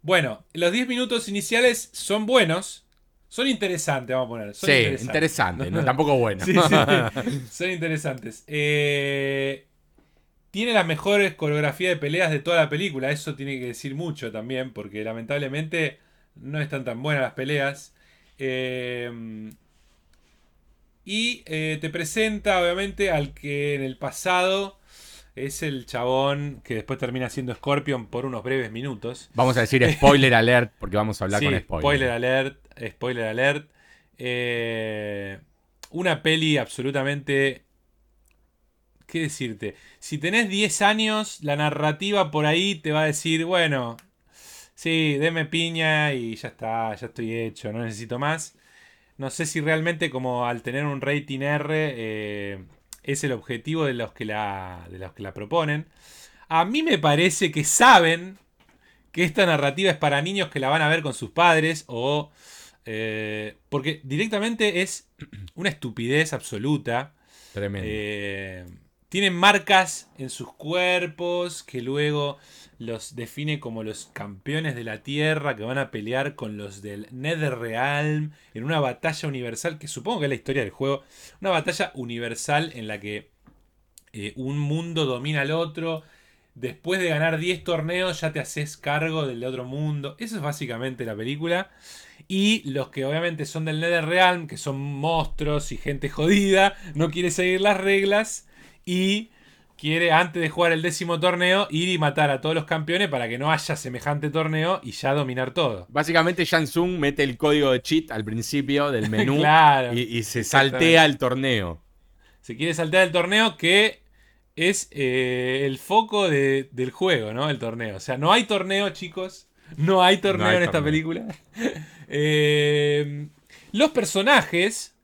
Speaker 2: Bueno, los 10 minutos iniciales son buenos. Son interesantes, vamos a poner. Son
Speaker 1: sí,
Speaker 2: interesantes.
Speaker 1: interesante, no, tampoco <laughs> bueno.
Speaker 2: Sí, sí, <laughs> son interesantes. Eh, tiene las mejores coreografías de peleas de toda la película. Eso tiene que decir mucho también, porque lamentablemente no están tan buenas las peleas. Eh, y eh, te presenta, obviamente, al que en el pasado es el chabón que después termina siendo Scorpion por unos breves minutos.
Speaker 1: Vamos a decir <laughs> spoiler alert porque vamos a hablar
Speaker 2: Sí,
Speaker 1: con spoiler.
Speaker 2: spoiler alert, spoiler alert. Eh, una peli absolutamente... ¿Qué decirte? Si tenés 10 años, la narrativa por ahí te va a decir, bueno, sí, deme piña y ya está, ya estoy hecho, no necesito más. No sé si realmente como al tener un rating R eh, es el objetivo de los, que la, de los que la proponen. A mí me parece que saben que esta narrativa es para niños que la van a ver con sus padres o... eh, porque directamente es <clears throat> una estupidez absoluta.
Speaker 1: Tremendo.
Speaker 2: Eh, tienen marcas en sus cuerpos que luego los define como los campeones de la Tierra que van a pelear con los del Netherrealm en una batalla universal que supongo que es la historia del juego. Una batalla universal en la que eh, un mundo domina al otro. Después de ganar 10 torneos ya te haces cargo del de otro mundo. Eso es básicamente la película. Y los que obviamente son del Netherrealm, que son monstruos y gente jodida, no quiere seguir las reglas y quiere, antes de jugar el décimo torneo, ir y matar a todos los campeones para que no haya semejante torneo y ya dominar todo.
Speaker 1: Básicamente, Tsung mete el código de cheat al principio del <laughs> menú
Speaker 2: Claro,
Speaker 1: y, y se saltea el torneo.
Speaker 2: Se quiere saltar el torneo que es eh, el foco de- del juego, ¿no? El torneo. O sea, no hay torneo, chicos. No hay torneo
Speaker 1: No hay
Speaker 2: en esta película. <laughs> Eh, los personajes,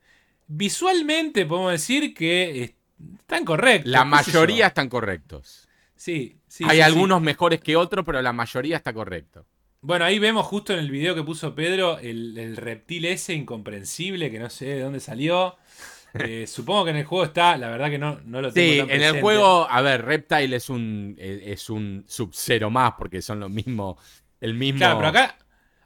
Speaker 2: visualmente podemos decir que están correctos.
Speaker 1: La mayoría están correctos.
Speaker 2: Sí, sí.
Speaker 1: Hay
Speaker 2: sí,
Speaker 1: algunos mejores que otros, pero la mayoría está correcto.
Speaker 2: Bueno, ahí vemos justo en el video que puso Pedro el, el reptil ese incomprensible que no sé de dónde salió. <laughs> Eh, supongo que en el juego está, la verdad que no, no lo tengo
Speaker 1: Sí,
Speaker 2: tan
Speaker 1: en el juego, a ver, Reptile es un, eh, es un sub-zero más porque son lo mismo, el mismo...
Speaker 2: Claro, pero acá,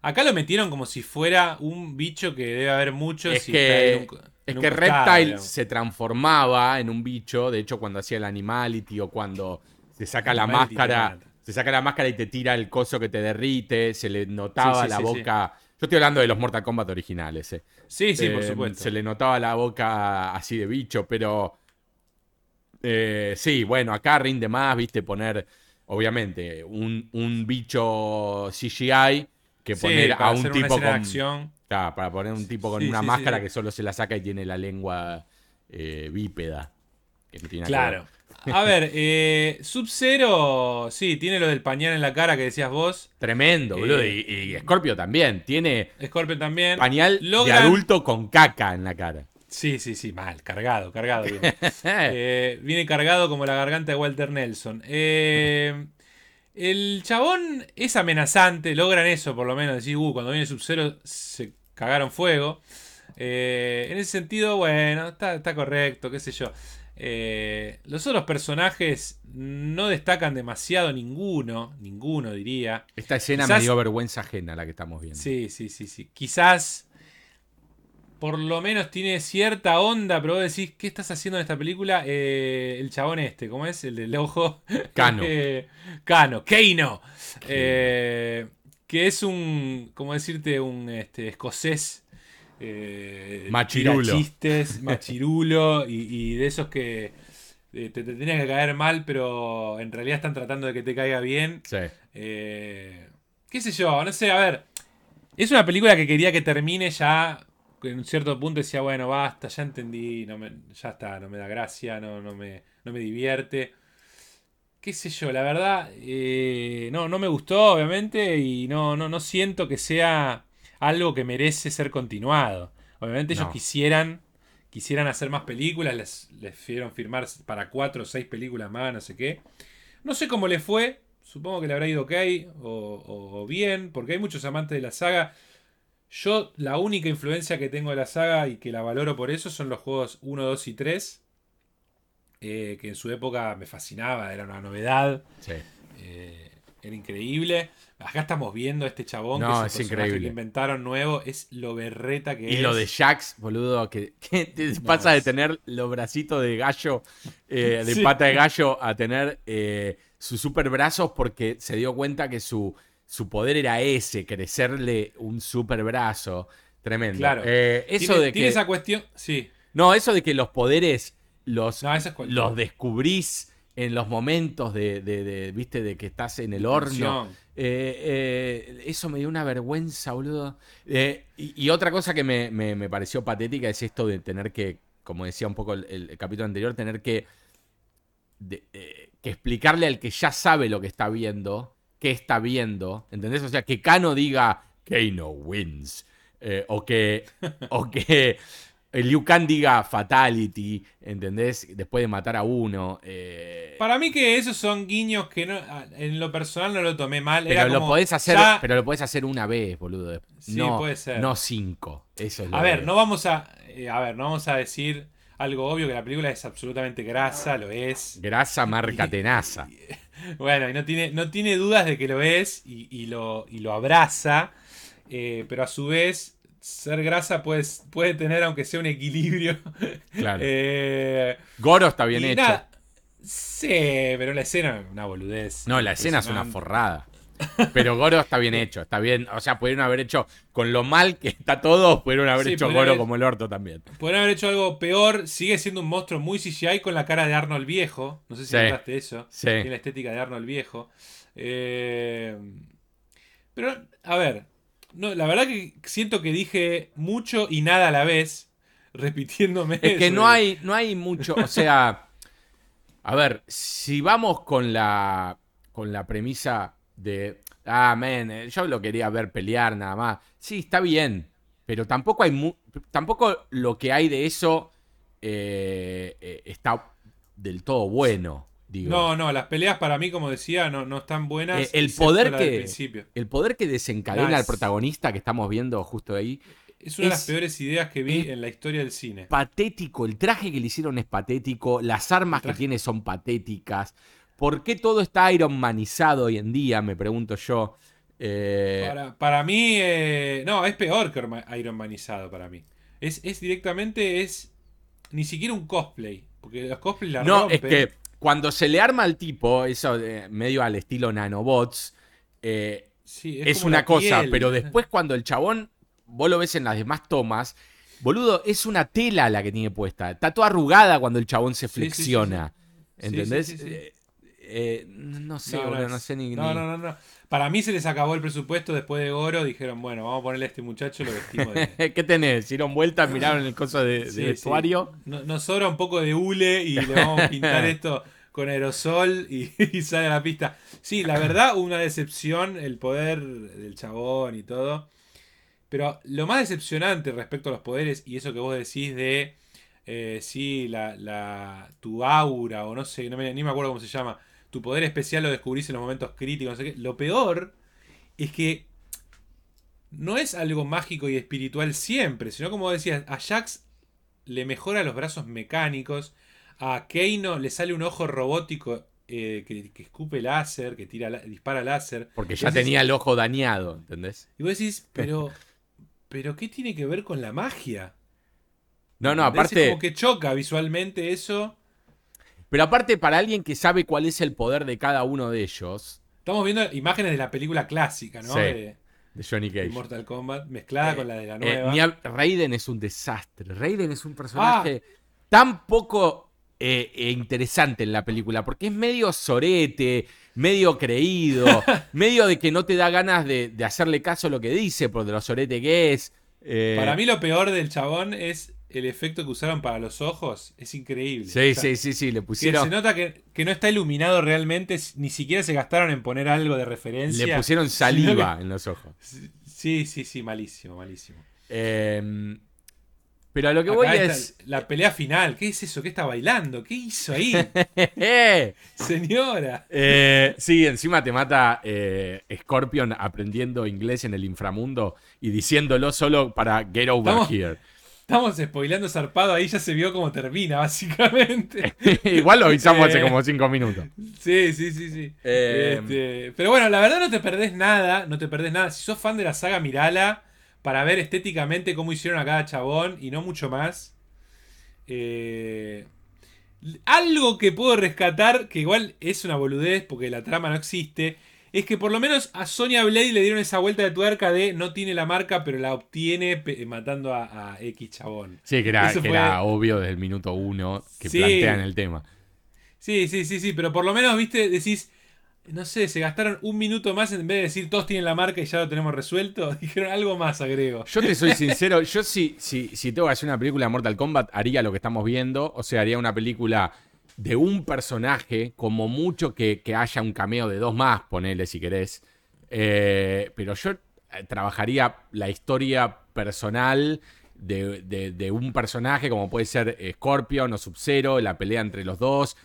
Speaker 2: acá lo metieron como si fuera un bicho que debe haber muchos.
Speaker 1: Es
Speaker 2: y
Speaker 1: que-
Speaker 2: está en un-
Speaker 1: Es
Speaker 2: en
Speaker 1: que Reptile se transformaba en un bicho, de hecho cuando hacía el Animality o cuando se saca la
Speaker 2: Animality
Speaker 1: máscara, se saca la máscara y te tira el coso que te derrite, se le notaba
Speaker 2: Sí, sí,
Speaker 1: la
Speaker 2: sí,
Speaker 1: boca... Yo estoy hablando de los Mortal Kombat originales, eh.
Speaker 2: Sí, sí, por
Speaker 1: Eh,
Speaker 2: supuesto.
Speaker 1: Se le notaba la boca así de bicho, pero. eh, sí, bueno, acá rinde más, viste, poner, obviamente, un, un bicho CGI que poner a un tipo con.
Speaker 2: acción.
Speaker 1: Claro, para poner un tipo con
Speaker 2: Sí,
Speaker 1: una
Speaker 2: sí,
Speaker 1: máscara que solo se la saca y tiene la lengua eh, bípeda. que no tiene que
Speaker 2: Claro. A <laughs> ver, eh, Sub-Zero, sí, tiene lo del pañal en la cara que decías vos.
Speaker 1: Tremendo, boludo.
Speaker 2: Eh,
Speaker 1: Y, y Scorpio también. Tiene
Speaker 2: Scorpion también.
Speaker 1: pañal de adulto con caca en la cara.
Speaker 2: Sí, sí, sí, mal, cargado, cargado. <laughs> viene. Eh, viene cargado como la garganta de Walter Nelson. Eh, <laughs> el chabón es amenazante, logran eso por lo menos. Decir, uh, cuando viene Sub-Zero se cagaron fuego. Eh, en ese sentido, bueno, está, está correcto, qué sé yo. Eh, los otros personajes no destacan demasiado ninguno, ninguno diría.
Speaker 1: Esta escena
Speaker 2: Quizás-
Speaker 1: me dio vergüenza ajena la que estamos viendo.
Speaker 2: Sí, sí, sí, sí. Quizás por lo menos tiene cierta onda, pero vos decís, ¿qué estás haciendo en esta película? Eh, el chabón este, ¿cómo es? El del ojo. <laughs>
Speaker 1: Cano.
Speaker 2: Eh, Cano, Keino. Eh, que es un, ¿cómo decirte? Un este, escocés. Eh,
Speaker 1: Machirulo.
Speaker 2: chistes, <laughs> machirulo, y, y de esos que eh, te, te tenían que caer mal, pero en realidad están tratando de que te caiga bien.
Speaker 1: Sí.
Speaker 2: Eh, ¿Qué sé yo? No sé, a ver. Es una película que quería que termine ya. En un cierto punto decía, bueno, basta, ya entendí, no me- ya está, no me da gracia, no, no, me, no me divierte. Qué sé yo, la verdad, eh, no, no me gustó, obviamente, y no, no, no siento que sea algo que merece ser continuado. Obviamente ellos
Speaker 1: No.
Speaker 2: quisieran, quisieran hacer más películas, les, les hicieron firmar para cuatro o seis películas más, no sé qué. No sé cómo le fue. Supongo que le habrá ido ok o, o- o bien, porque hay muchos amantes de la saga. Yo, la única influencia que tengo de la saga y que la valoro por eso son los juegos 1, 2 y 3. eh, que en su época me fascinaba, era una novedad,
Speaker 1: Sí.
Speaker 2: eh, era increíble. Acá estamos viendo a este chabón
Speaker 1: No,
Speaker 2: que es,
Speaker 1: es increíble.
Speaker 2: que inventaron nuevo, es lo berreta que
Speaker 1: Y
Speaker 2: es.
Speaker 1: lo de Jax, boludo, que, que <laughs> te pasa de tener los bracitos de gallo, eh, de
Speaker 2: Sí.
Speaker 1: pata de gallo, a tener eh, sus super brazos porque se dio cuenta que su, su poder era ese, crecerle un super brazo. Tremendo.
Speaker 2: Claro.
Speaker 1: Eh, eso
Speaker 2: Tiene-
Speaker 1: de
Speaker 2: tiene
Speaker 1: que.
Speaker 2: esa cuestión, sí.
Speaker 1: No, eso de que los poderes los,
Speaker 2: No, esa es cualquier-
Speaker 1: los descubrís en los momentos de, de- de, viste, de que estás en el horno. Eh, eh, eso me dio una vergüenza, boludo. Eh, y, y otra cosa que me, me- me pareció patética es esto de tener que, como decía un poco el, el capítulo anterior, tener que, de- que explicarle al que ya sabe lo que está viendo, qué está viendo, ¿entendés? O sea, que Kano diga, Kano wins. Eh, o que, o <laughs> que Liu Kang diga fatality, ¿entendés? Después de matar a uno. eh,
Speaker 2: Para mí que esos son guiños que no, a- en lo personal no lo tomé mal.
Speaker 1: pero
Speaker 2: Era
Speaker 1: lo
Speaker 2: como,
Speaker 1: podés hacer,
Speaker 2: ya-
Speaker 1: pero lo podés hacer una vez, boludo.
Speaker 2: Sí,
Speaker 1: no,
Speaker 2: puede ser.
Speaker 1: no cinco. Eso es lo
Speaker 2: A ver, no vamos a. eh, a ver, no vamos a decir algo obvio que la película es absolutamente grasa, lo es.
Speaker 1: Grasa marca tenaza.
Speaker 2: Bueno, y no tiene, no tiene dudas de que lo es y, y lo, y lo abraza. eh, pero a su vez, ser grasa puede, puede tener, aunque sea un equilibrio.
Speaker 1: Claro. <laughs>
Speaker 2: Eh,
Speaker 1: Goro está bien hecho.
Speaker 2: nada, sí, pero la escena es una boludez.
Speaker 1: no, la escena es una forrada. Pero Goro está bien hecho, está bien. O sea, pudieron haber hecho, con lo mal que está todo, pudieron haber
Speaker 2: Sí,
Speaker 1: hecho Goro
Speaker 2: haber-
Speaker 1: como el orto también.
Speaker 2: Podrían haber hecho algo peor. Sigue siendo un monstruo muy CGI con la cara de Arnold viejo. No sé si
Speaker 1: Sí.
Speaker 2: notaste eso.
Speaker 1: Sí.
Speaker 2: Tiene la estética de Arnold viejo. Eh, pero, a ver. No, la verdad que siento que dije mucho y nada a la vez. <laughs> Repitiéndome.
Speaker 1: Es que no hay, no hay mucho, o sea, a ver, si vamos con la, con la premisa de, ah, men, eh, yo lo quería ver pelear nada más. Sí, está bien, pero tampoco hay, mu- tampoco lo que hay de eso eh, eh, está del todo bueno, digo.
Speaker 2: No, no, las peleas para mí, como decía, no, no están buenas.
Speaker 1: Eh, el poder que-. El poder que desencadena al protagonista que estamos viendo justo ahí
Speaker 2: Es una de las
Speaker 1: es-
Speaker 2: peores ideas que vi en la historia del cine.
Speaker 1: patético, el traje que le hicieron es patético, las armas que tiene son patéticas. ¿Por qué todo está ironmanizado hoy en día? Me pregunto yo. Eh,
Speaker 2: Para, para mí, eh, no, es peor que Orma- Iron Manizado para mí. Es, es directamente, es ni siquiera un cosplay. Porque los cosplays la
Speaker 1: no, es
Speaker 2: rompen.
Speaker 1: que cuando se le arma al tipo, eso de- medio al estilo nanobots, eh,
Speaker 2: Sí,
Speaker 1: es,
Speaker 2: como
Speaker 1: una cosa,
Speaker 2: piel.
Speaker 1: pero <laughs> después cuando el chabón, vos lo ves en las demás tomas, boludo, es una tela la que tiene puesta. Está toda arrugada cuando el chabón se
Speaker 2: Sí, sí, sí,
Speaker 1: flexiona.
Speaker 2: sí.
Speaker 1: ¿Entendés? Eh, no sé,
Speaker 2: No, no,
Speaker 1: boludo, no sé ni...
Speaker 2: no,
Speaker 1: ni-
Speaker 2: no, no, no. Para mí se les acabó el presupuesto después de Goro. Dijeron, bueno, vamos a ponerle a este muchacho, lo vestimos de. <laughs>
Speaker 1: ¿Qué tenés? ¿Dieron vueltas, miraron el coso de,
Speaker 2: Sí,
Speaker 1: vestuario?
Speaker 2: No- Nos sobra un poco de hule y le vamos a pintar <laughs> esto con aerosol y, <laughs> y sale a la pista. Sí, la verdad, una decepción el poder del chabón y todo. Pero lo más decepcionante respecto a los poderes y eso que vos decís de, eh, sí, la, la, tu aura o no sé, no me- ni me acuerdo cómo se llama, tu poder especial lo descubrís en los momentos críticos, no sé qué. Lo peor es que no es algo mágico y espiritual siempre, sino como decías, a Jax le mejora los brazos mecánicos, a Keino le sale un ojo robótico eh, que, que escupe láser, que tira, dispara láser.
Speaker 1: Porque ya tenía el ojo dañado, ¿entendés?
Speaker 2: Y vos decís, <laughs> pero, pero ¿qué tiene que ver con la magia?
Speaker 1: No, no,
Speaker 2: ¿Entendés? Es
Speaker 1: aparte...
Speaker 2: como que choca visualmente eso.
Speaker 1: Pero aparte, para alguien que sabe cuál es el poder de cada uno de ellos,
Speaker 2: Estamos viendo imágenes de la película clásica, ¿no?
Speaker 1: Sí.
Speaker 2: De,
Speaker 1: de Johnny
Speaker 2: de
Speaker 1: Cage.
Speaker 2: Mortal Kombat, mezclada
Speaker 1: Eh,
Speaker 2: con la de la
Speaker 1: eh,
Speaker 2: nueva.
Speaker 1: Raiden es un desastre. Raiden es un personaje tan poco eh, interesante en la película, porque es medio sorete, medio creído, <laughs> medio de que no te da ganas de, de hacerle caso a lo que dice, por de lo sorete que es.
Speaker 2: Para mí lo peor del chabón es el efecto que usaron para los ojos. Es increíble.
Speaker 1: Sí,
Speaker 2: O sea,
Speaker 1: sí, sí, sí, le pusieron,
Speaker 2: se nota que, que no está iluminado realmente, ni siquiera se gastaron en poner algo de referencia.
Speaker 1: le pusieron saliva en los ojos. <laughs>
Speaker 2: Sí, sí, sí, malísimo, malísimo.
Speaker 1: Eh, pero a lo que
Speaker 2: Acá
Speaker 1: voy es...
Speaker 2: La pelea final, ¿qué es eso? ¿Qué está bailando? ¿Qué hizo ahí? <laughs>
Speaker 1: Eh,
Speaker 2: Señora.
Speaker 1: eh, sí, encima te mata eh, Scorpion aprendiendo inglés en el inframundo y diciéndolo solo para get over
Speaker 2: Estamos-
Speaker 1: here.
Speaker 2: Estamos spoileando zarpado, ahí ya se vio cómo termina, <laughs> básicamente. <laughs>
Speaker 1: Igual lo avisamos hace
Speaker 2: Eh.
Speaker 1: como cinco minutos.
Speaker 2: Sí, sí, sí, sí.
Speaker 1: Eh,
Speaker 2: Este, pero bueno, la verdad no te perdés nada, no te perdés nada. Si sos fan de la saga, mirala para ver estéticamente cómo hicieron a cada chabón y no mucho más. Eh, algo que puedo rescatar, que igual es una boludez porque la trama no existe, es que por lo menos a Sonya Blade le dieron esa vuelta de tuerca de no tiene la marca, pero la obtiene matando a, a X chabón.
Speaker 1: Sí, que era,
Speaker 2: Eso
Speaker 1: que
Speaker 2: fue-
Speaker 1: era obvio desde el minuto uno que
Speaker 2: Sí.
Speaker 1: plantean el tema.
Speaker 2: Sí, sí, sí, sí, pero por lo menos, viste, decís, no sé, se gastaron un minuto más en vez de decir todos tienen la marca y ya lo tenemos resuelto. <laughs> Dijeron algo más, agrego.
Speaker 1: Yo te soy <laughs> sincero, yo si, si, si tengo que hacer una película de Mortal Kombat, haría lo que estamos viendo. O sea, haría una película de un personaje, como mucho que, que haya un cameo de dos más, ponele si querés. Eh, pero yo eh, trabajaría la historia personal de, de- de un personaje, como puede ser Scorpion o Sub-Zero, la pelea entre los dos.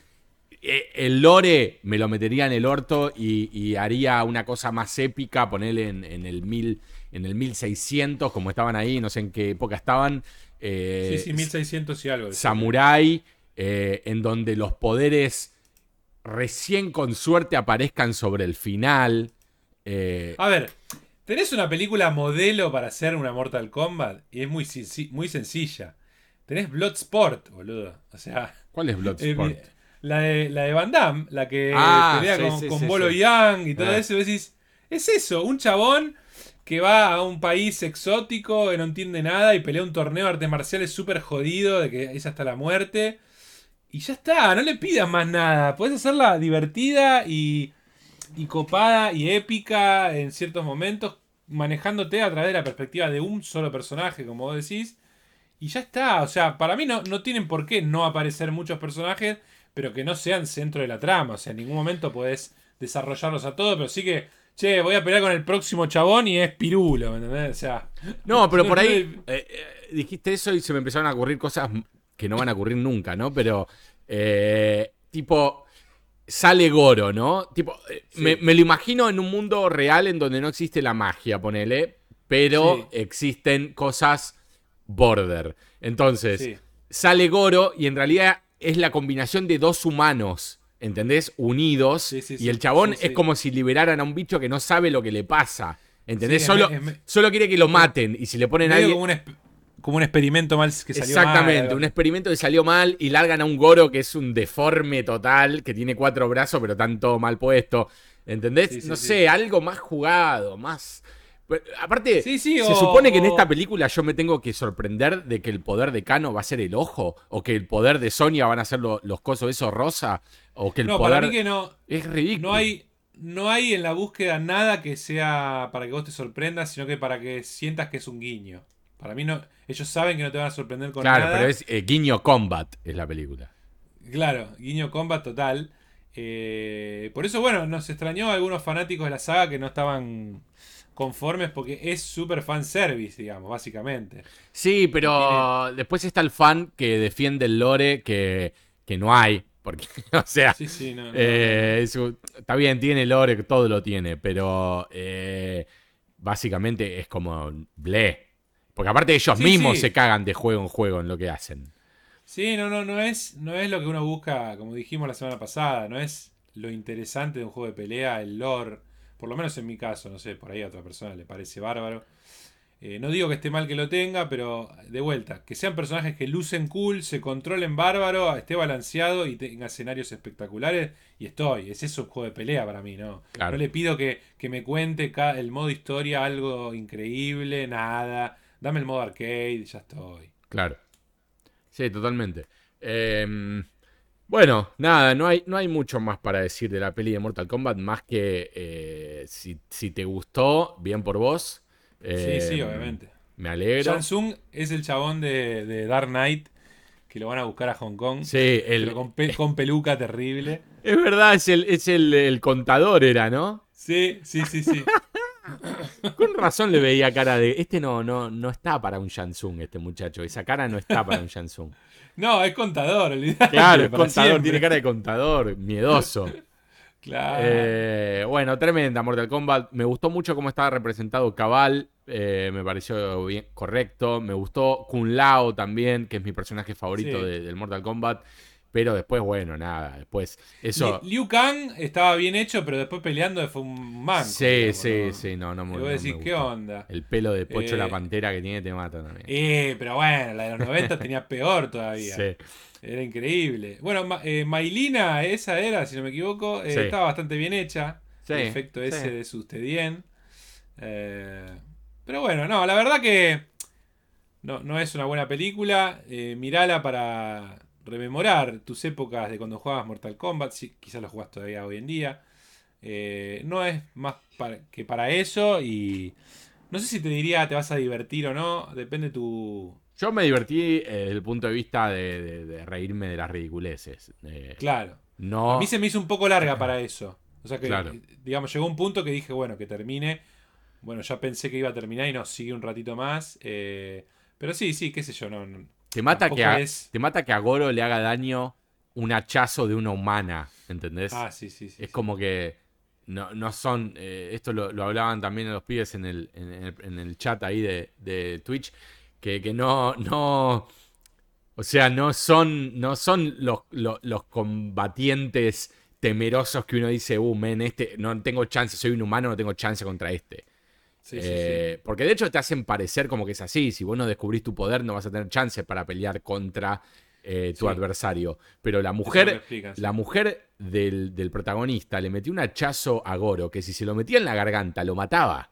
Speaker 1: Eh, El lore me lo metería en el orto y, y haría una cosa más épica, ponerle en, en el mil, en el 1600, como estaban ahí, no sé en qué época estaban. eh,
Speaker 2: sí, sí, 1600 y algo.
Speaker 1: Samurai, eh, en donde los poderes recién con suerte aparezcan sobre el final. eh,
Speaker 2: A ver, tenés una película modelo para hacer una Mortal Kombat y es muy, senci- muy sencilla. Tenés Bloodsport, boludo. O sea,
Speaker 1: ¿Cuál es
Speaker 2: eh,
Speaker 1: Bloodsport?
Speaker 2: la, de, la de Van Damme, la que
Speaker 1: Ah,
Speaker 2: pelea
Speaker 1: sí,
Speaker 2: con,
Speaker 1: sí,
Speaker 2: con
Speaker 1: sí,
Speaker 2: Bolo. Yang y todo
Speaker 1: Ah.
Speaker 2: eso. y decís, Es eso, un chabón que va a un país exótico, que no entiende nada y pelea un torneo de artes marciales súper jodido, de que es hasta la muerte. Y ya está, no le pidas más nada. Puedes hacerla divertida y, y copada y épica en ciertos momentos, manejándote a través de la perspectiva de un solo personaje, como vos decís. Y ya está, o sea, para mí no, no tienen por qué no aparecer muchos personajes, pero que no sean centro de la trama. O sea, en ningún momento podés desarrollarlos a todos, pero sí que, che, voy a pelear con el próximo chabón y es pirulo, ¿me entendés? O sea.
Speaker 1: No, pero por ahí eh, eh, dijiste eso y se me empezaron a ocurrir cosas que no van a ocurrir nunca, ¿no? Pero, eh, tipo, sale Goro, ¿no? Tipo, eh,
Speaker 2: Sí.
Speaker 1: me, me lo imagino en un mundo real en donde no existe la magia, ponele, pero
Speaker 2: Sí.
Speaker 1: existen cosas border. Entonces,
Speaker 2: Sí.
Speaker 1: sale Goro y en realidad es la combinación de dos humanos, ¿entendés? Unidos. Y el chabón es como si liberaran a un bicho que no sabe lo que le pasa. ¿Entendés?
Speaker 2: Sí,
Speaker 1: solo,
Speaker 2: es
Speaker 1: solo quiere que lo maten. Y si le ponen a alguien.
Speaker 2: como como un experimento mal que salió
Speaker 1: Exactamente,
Speaker 2: mal,
Speaker 1: un experimento que salió mal y largan a un Goro que es un deforme total, que tiene cuatro brazos pero tanto mal puesto. ¿Entendés?
Speaker 2: Sí, sí,
Speaker 1: no
Speaker 2: sí.
Speaker 1: sé, algo más jugado, más... Aparte, se
Speaker 2: o-
Speaker 1: supone que en esta película yo me tengo que sorprender de que el poder de Kano va a ser el ojo, o que el poder de Sonia van a ser lo- los cosos esos rosa, o que el
Speaker 2: No,
Speaker 1: poder...
Speaker 2: para mí que no.
Speaker 1: Es ridículo.
Speaker 2: No hay, no hay en la búsqueda nada que sea para que vos te sorprendas, sino que para que sientas que es un guiño. Para mí no. Ellos saben que no te van a sorprender con
Speaker 1: Claro,
Speaker 2: nada.
Speaker 1: pero es eh, Guiño Combat, es la película.
Speaker 2: Claro, guiño combat total. Eh, por eso, bueno, nos extrañó a algunos fanáticos de la saga que no estaban conformes porque es súper fanservice, digamos, básicamente.
Speaker 1: Sí, pero después está el fan que defiende el lore que, que no hay. Porque, <laughs> o sea,
Speaker 2: Sí, sí, no. no,
Speaker 1: eh, está bien, tiene lore, todo lo tiene, pero eh, básicamente es como ble. Porque aparte ellos
Speaker 2: Sí,
Speaker 1: mismos
Speaker 2: sí.
Speaker 1: se cagan de juego en juego en lo que hacen.
Speaker 2: Sí, no, no, no es, no es lo que uno busca, como dijimos la semana pasada, no es lo interesante de un juego de pelea, el lore, por lo menos en mi caso, no sé, por ahí a otra persona le parece bárbaro. Eh, no digo que esté mal que lo tenga, pero de vuelta, que sean personajes que lucen cool, se controlen bárbaro, esté balanceado y tenga escenarios espectaculares, y estoy. Es eso un juego de pelea para mí, ¿no?
Speaker 1: Claro.
Speaker 2: No le pido que, que me cuente el modo historia algo increíble, nada. Dame el modo arcade, ya estoy.
Speaker 1: Claro. Sí, totalmente. Eh, bueno, nada, no hay, no hay mucho más para decir de la peli de Mortal Kombat, más que eh, si, si te gustó, bien por vos. Eh,
Speaker 2: sí, sí, obviamente.
Speaker 1: Me alegro.
Speaker 2: Shang Tsung es el chabón de, de Dark Knight que lo van a buscar a Hong Kong.
Speaker 1: Sí, el,
Speaker 2: con, pe- con peluca terrible. <laughs>
Speaker 1: es verdad, es, el, es el, el contador, era, ¿no?
Speaker 2: Sí, sí, sí, sí. <laughs>
Speaker 1: Con razón le veía cara de. Este no, no, no está para un Shansung, este muchacho. Esa cara no está para un Shansung. <laughs>
Speaker 2: No, es contador, olvidate.
Speaker 1: Claro, es <laughs> contador,
Speaker 2: siempre.
Speaker 1: tiene cara de contador, miedoso.
Speaker 2: Claro.
Speaker 1: Eh, bueno, tremenda Mortal Kombat. Me gustó mucho cómo estaba representado Cabal. eh, me pareció bien, correcto. Me gustó Kun Lao también, que es mi personaje favorito
Speaker 2: Sí.
Speaker 1: de- del Mortal Kombat. Pero después, bueno, nada. Después, eso.
Speaker 2: Li- Liu Kang estaba bien hecho, pero después peleando fue un manco.
Speaker 1: Sí,
Speaker 2: digamos,
Speaker 1: sí,
Speaker 2: ¿no?
Speaker 1: sí, no, no me
Speaker 2: Y vos
Speaker 1: no me
Speaker 2: decís, ¿qué onda?
Speaker 1: El pelo de Pocho la
Speaker 2: Eh,
Speaker 1: Pantera que tiene te mata también.
Speaker 2: Eh, pero bueno, la de los 90 <laughs> tenía peor todavía.
Speaker 1: Sí.
Speaker 2: Era increíble. Bueno, Ma- eh, Mailina, esa era, si no me equivoco, eh,
Speaker 1: Sí.
Speaker 2: estaba bastante bien hecha.
Speaker 1: Sí,
Speaker 2: el efecto
Speaker 1: sí.
Speaker 2: ese de Sustedien. Eh, pero bueno, no, la verdad que no, no es una buena película. Mirala para rememorar tus épocas de cuando jugabas Mortal Kombat. Si, quizás lo jugás todavía hoy en día. Eh, no es más para- que para eso y no sé si te diría te vas a divertir o no. Depende tu...
Speaker 1: Yo me divertí eh, desde el punto de vista de, de- de reírme de las ridiculeces. Eh,
Speaker 2: Claro.
Speaker 1: no.
Speaker 2: A mí se me hizo un poco larga <laughs> para eso. O sea que,
Speaker 1: Claro.
Speaker 2: digamos, llegó un punto que dije, bueno, que termine. Bueno, ya pensé que iba a terminar y no, sigue un ratito más. pero sí, sí, qué sé yo, no. no.
Speaker 1: Te mata, que a,
Speaker 2: es-
Speaker 1: te mata que a Goro le haga daño un hachazo de una humana, ¿entendés?
Speaker 2: Ah, sí, sí, sí.
Speaker 1: es
Speaker 2: sí.
Speaker 1: como que no, no son, eh, esto lo, lo hablaban también los pibes en el, en el, en el chat ahí de, de Twitch, que, que no, no, o sea, no son, no son los, los, los combatientes temerosos que uno dice, uh, men, este, no tengo chance, soy un humano, no tengo chance contra este.
Speaker 2: Sí, sí, sí.
Speaker 1: Eh, Porque de hecho te hacen parecer como que es así. Si vos no descubrís tu poder, no vas a tener chance para pelear contra eh, tu adversario. Pero la mujer, la mujer del, del protagonista le metió un hachazo a Goro que si se lo metía en la garganta lo mataba.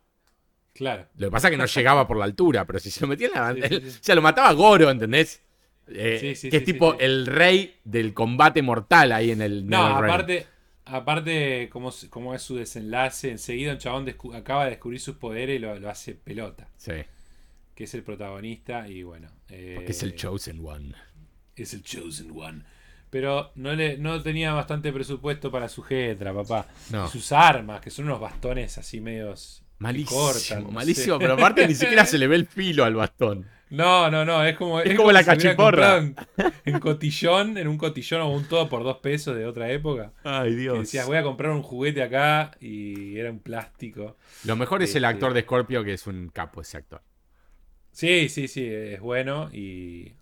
Speaker 2: Claro.
Speaker 1: Lo que pasa es que no llegaba por la altura, pero si se lo metía en la garganta, o sea, lo mataba Goro, ¿entendés? Eh,
Speaker 2: Sí, sí,
Speaker 1: que es tipo el rey del combate mortal ahí en el
Speaker 2: No, aparte, aparte como, es su desenlace, enseguida un chabón acaba de descubrir sus poderes y lo, lo hace pelota,
Speaker 1: Sí,
Speaker 2: que es el protagonista y bueno. eh,
Speaker 1: porque es el Chosen One.
Speaker 2: es el Chosen One. Pero no, le, no tenía bastante presupuesto para su jetra, papá.
Speaker 1: No.
Speaker 2: Y sus armas, que son unos bastones así medios... que
Speaker 1: Malísimo,
Speaker 2: cortan,
Speaker 1: malísimo, pero aparte ni siquiera se le ve el filo al bastón.
Speaker 2: No, no, no, es como.
Speaker 1: Es como la
Speaker 2: si
Speaker 1: cachiporra.
Speaker 2: En, en cotillón, en un cotillón o un todo por dos pesos de otra época.
Speaker 1: Ay,
Speaker 2: Que
Speaker 1: Dios.
Speaker 2: decías, voy a comprar un juguete acá y era un plástico.
Speaker 1: Lo mejor es el
Speaker 2: Este-
Speaker 1: actor de Scorpio, que es un capo ese actor.
Speaker 2: Sí, sí, sí, es bueno y.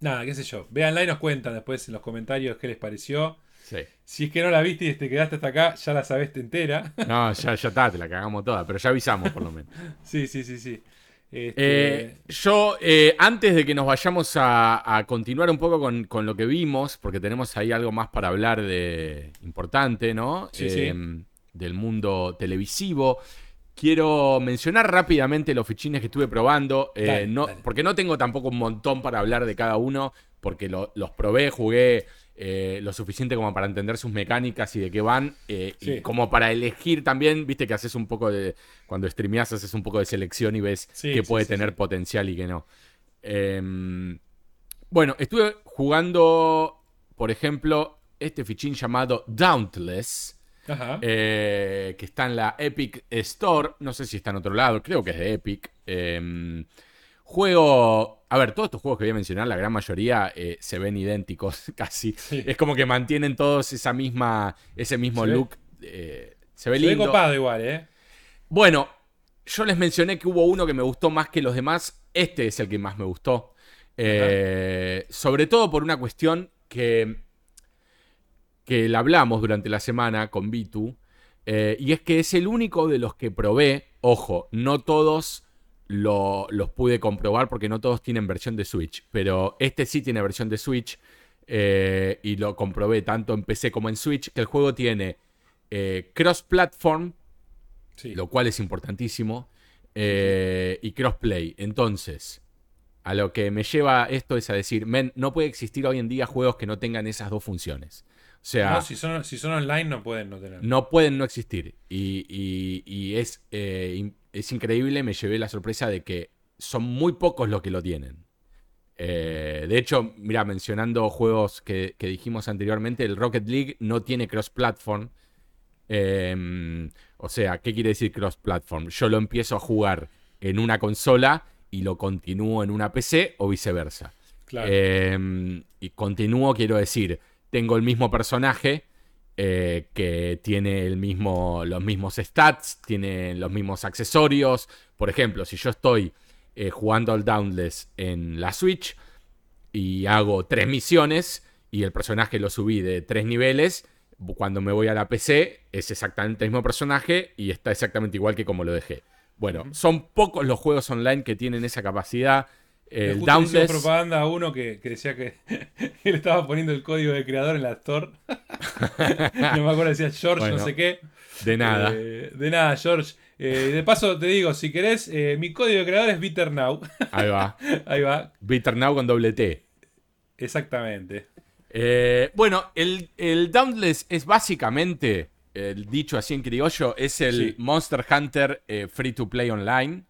Speaker 2: Nada, qué sé yo. Véanla y nos cuentan después en los comentarios qué les pareció.
Speaker 1: Sí.
Speaker 2: Si es que no la viste y te quedaste hasta acá, ya la sabes entera.
Speaker 1: No, ya, ya está, te la cagamos toda, pero ya avisamos por lo menos. <laughs>
Speaker 2: sí, sí, sí, sí. Este,
Speaker 1: Eh, yo, eh, antes de que nos vayamos a, a continuar un poco con, con lo que vimos, porque tenemos ahí algo más para hablar de importante, ¿no?
Speaker 2: Sí,
Speaker 1: Eh,
Speaker 2: sí.
Speaker 1: Del mundo televisivo. Quiero mencionar rápidamente los fichines que estuve probando, eh,
Speaker 2: Dale,
Speaker 1: no,
Speaker 2: dale.
Speaker 1: porque no tengo tampoco un montón para hablar de cada uno, porque lo- los probé, jugué eh, lo suficiente como para entender sus mecánicas y de qué van, eh, y como para elegir también, viste que haces un poco de, cuando streameas haces un poco de selección y ves
Speaker 2: Sí,
Speaker 1: qué
Speaker 2: sí,
Speaker 1: puede tener potencial y qué no. Em, bueno, estuve jugando, por ejemplo, este fichín llamado Dauntless,
Speaker 2: Ajá.
Speaker 1: eh, que está en la Epic Store. No sé si está en otro lado, creo que es de Epic. Juego. A ver, todos estos juegos que voy a mencionar, la gran mayoría eh, se ven idénticos <laughs> casi.
Speaker 2: Sí.
Speaker 1: Es como que mantienen todos esa misma, ese mismo
Speaker 2: Se ve-
Speaker 1: look. eh, se ve
Speaker 2: Se ve
Speaker 1: lindo.
Speaker 2: copado igual, ¿eh?
Speaker 1: Bueno, yo les mencioné que hubo uno que me gustó más que los demás. Este es el que más me gustó. Eh, sobre todo por una cuestión que, que la hablamos durante la semana con Bitu. eh, y es que es el único de los que probé. Ojo, no todos lo- los pude comprobar porque no todos tienen versión de Switch. Pero este sí tiene versión de Switch. eh, y lo comprobé tanto en PC como en Switch. Que el juego tiene eh, cross-platform
Speaker 2: Sí.
Speaker 1: lo cual es importantísimo, eh, y crossplay. Entonces, a lo que me lleva esto es a decir, men, no puede existir hoy en día juegos que no tengan esas dos funciones. Sea,
Speaker 2: No, si son, si son online no pueden no tener.
Speaker 1: no pueden no existir. Y, y- y es, eh, es increíble, me llevé la sorpresa de que son muy pocos los que lo tienen. Eh, de hecho, mira, mencionando juegos que, que dijimos anteriormente, el Rocket League no tiene cross-platform. Eh, o sea, ¿qué quiere decir cross-platform? Yo lo empiezo a jugar en una consola y lo continúo en una PC o viceversa.
Speaker 2: Claro.
Speaker 1: Eh, y continúo, quiero decir, tengo el mismo personaje eh, que tiene el mismo, los mismos stats, tiene los mismos accesorios. Por ejemplo, si yo estoy eh, jugando al Dauntless en la Switch y hago tres misiones y el personaje lo subí de tres niveles, cuando me voy a la PC es exactamente el mismo personaje y está exactamente igual que como lo dejé. Bueno, son pocos los juegos online que tienen esa capacidad. El Dauntless.
Speaker 2: propaganda a uno que, que decía que <laughs> él estaba poniendo el código de creador en la Store. <laughs> no me acuerdo, decía George,
Speaker 1: Bueno,
Speaker 2: no sé qué.
Speaker 1: De nada.
Speaker 2: Eh, de nada, George. Eh, de paso te digo, si querés, eh, mi código de creador es BitterNow. <laughs>
Speaker 1: Ahí va.
Speaker 2: Ahí va,
Speaker 1: Bitter Now con doble T.
Speaker 2: exactamente.
Speaker 1: Eh, bueno, el, el Dauntless es básicamente, el dicho así en criollo, es el
Speaker 2: Sí.
Speaker 1: Monster Hunter Free to Play Online.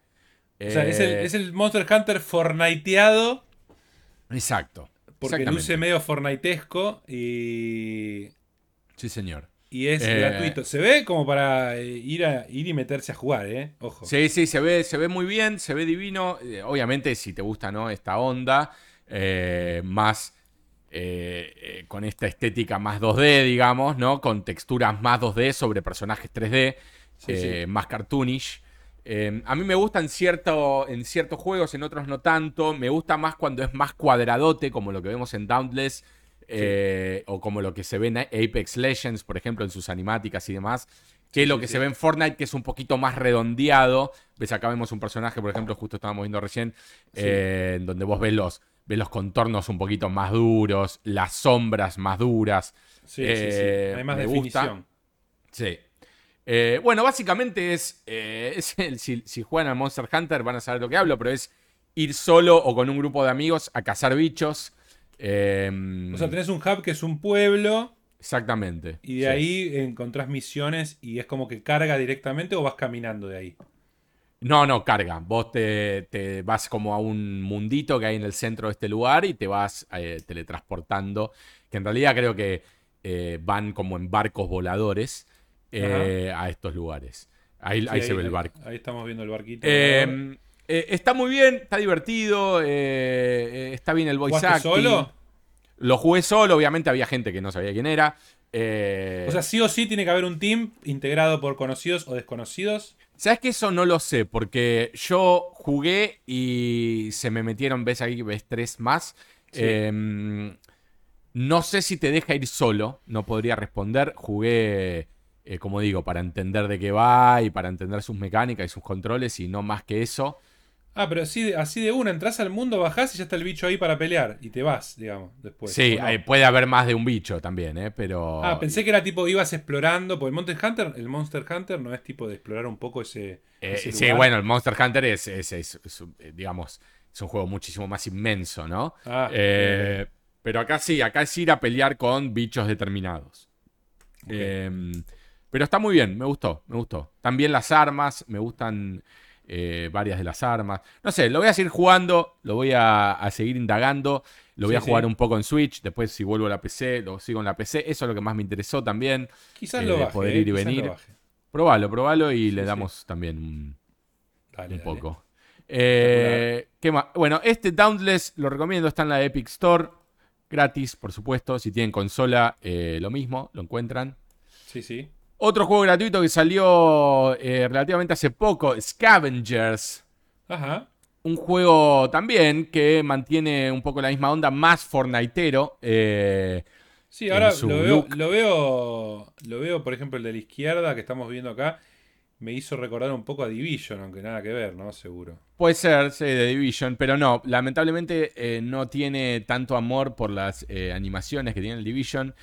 Speaker 2: O sea, es el,
Speaker 1: Eh,
Speaker 2: es el Monster Hunter Fortniteado.
Speaker 1: Exacto.
Speaker 2: Porque luce medio Fortnitesco y.
Speaker 1: Sí, señor.
Speaker 2: Y es
Speaker 1: Eh,
Speaker 2: gratuito. Se ve como para eh, ir, a, ir y meterse a jugar, ¿eh? Ojo.
Speaker 1: Sí, sí, se ve, se ve muy bien, se ve divino. Obviamente, si te gusta ¿no? esta onda, eh, más eh, con esta estética más 2D, digamos, ¿no? Con texturas más 2D sobre personajes 3D,
Speaker 2: Sí,
Speaker 1: eh,
Speaker 2: sí.
Speaker 1: más cartoonish. Eh, a mí me gusta en, cierto, en ciertos juegos, en otros no tanto. Me gusta más cuando es más cuadradote, como lo que vemos en Dauntless. eh, o como lo que se ve en Apex Legends, por ejemplo, en sus animáticas y demás. Que lo que
Speaker 2: sí.
Speaker 1: se ve en Fortnite, que es un poquito más redondeado. Ves, acá vemos un personaje, por ejemplo, justo estábamos viendo recién, eh, en donde vos ves los ves los contornos un poquito más duros, las sombras más duras.
Speaker 2: Sí, sí, sí.
Speaker 1: Eh,
Speaker 2: Hay más
Speaker 1: me
Speaker 2: definición.
Speaker 1: Sí. Eh, bueno, básicamente es, eh, es el- si, si juegan al Monster Hunter van a saber lo que hablo, pero es ir solo o con un grupo de amigos a cazar bichos. Eh,
Speaker 2: O sea, tenés un hub que es un pueblo
Speaker 1: Exactamente.
Speaker 2: y de
Speaker 1: sí.
Speaker 2: ahí encontrás misiones y es como que carga directamente o vas caminando de ahí.
Speaker 1: No, no, carga. Vos te, te vas como a un mundito que hay en el centro de este lugar y te vas eh, teletransportando. Que en realidad creo que eh, van como en barcos voladores eh, a estos lugares. Ahí,
Speaker 2: Sí,
Speaker 1: ahí se ve el barco.
Speaker 2: Ahí estamos viendo el barquito.
Speaker 1: Eh, eh, está muy bien, está divertido, está bien el voice
Speaker 2: ¿Jugaste
Speaker 1: acting.
Speaker 2: solo?
Speaker 1: Lo jugué solo, obviamente había gente que no sabía quién era.
Speaker 2: O sea, sí o sí tiene que haber un team integrado por conocidos o desconocidos.
Speaker 1: ¿Sabes que eso no lo sé? Porque yo jugué y se me metieron, ves ahí, ves tres más.
Speaker 2: Sí.
Speaker 1: Eh, no sé si te deja ir solo, no podría responder. Jugué, eh, como digo, para entender de qué va y para entender sus mecánicas y sus controles y no más que eso.
Speaker 2: Ah, pero así de, así de una, entras al mundo, bajás y ya está el bicho ahí para pelear. Y te vas, digamos, después.
Speaker 1: sí, eh, puede haber más de un bicho también, ¿eh? Pero...
Speaker 2: Ah, pensé que era tipo, ibas explorando. Porque el Monster Hunter, el Monster Hunter no es tipo de explorar un poco ese.
Speaker 1: Eh,
Speaker 2: ese
Speaker 1: sí,
Speaker 2: lugar.
Speaker 1: bueno, el Monster Hunter es, es- es- es, digamos, es un juego muchísimo más inmenso, ¿no?
Speaker 2: Ah,
Speaker 1: Eh, pero acá sí, acá es ir a pelear con bichos determinados.
Speaker 2: Ok.
Speaker 1: Eh, pero está muy bien, me gustó, me gustó. También las armas, me gustan eh, varias de las armas. No sé, lo voy a seguir jugando, lo voy a, a seguir indagando, lo voy
Speaker 2: Sí,
Speaker 1: a jugar
Speaker 2: sí.
Speaker 1: un poco en Switch, después si vuelvo a la PC, lo sigo en la PC, eso es lo que más me interesó también.
Speaker 2: Quizás
Speaker 1: eh,
Speaker 2: lo
Speaker 1: de
Speaker 2: baje.
Speaker 1: poder
Speaker 2: eh,
Speaker 1: ir y
Speaker 2: lo
Speaker 1: venir. Probalo, probalo y le damos también un,
Speaker 2: Dale,
Speaker 1: un
Speaker 2: dale.
Speaker 1: poco. Eh, ¿qué más? Bueno, este Dauntless lo recomiendo, está en la Epic Store. Gratis, por supuesto. Si tienen consola, eh, lo mismo, lo encuentran.
Speaker 2: Sí, sí.
Speaker 1: Otro juego gratuito que salió eh, relativamente hace poco, Scavengers.
Speaker 2: Ajá.
Speaker 1: Un juego también que mantiene un poco la misma onda, más fortniteero. eh,
Speaker 2: Sí, ahora lo veo, lo veo. Lo veo, por ejemplo, el de la izquierda que estamos viendo acá. Me hizo recordar un poco a Division, aunque nada que ver, ¿no? Seguro.
Speaker 1: Puede ser, sí, de Division, pero no, lamentablemente eh, no tiene tanto amor por las eh, animaciones que tiene el Division.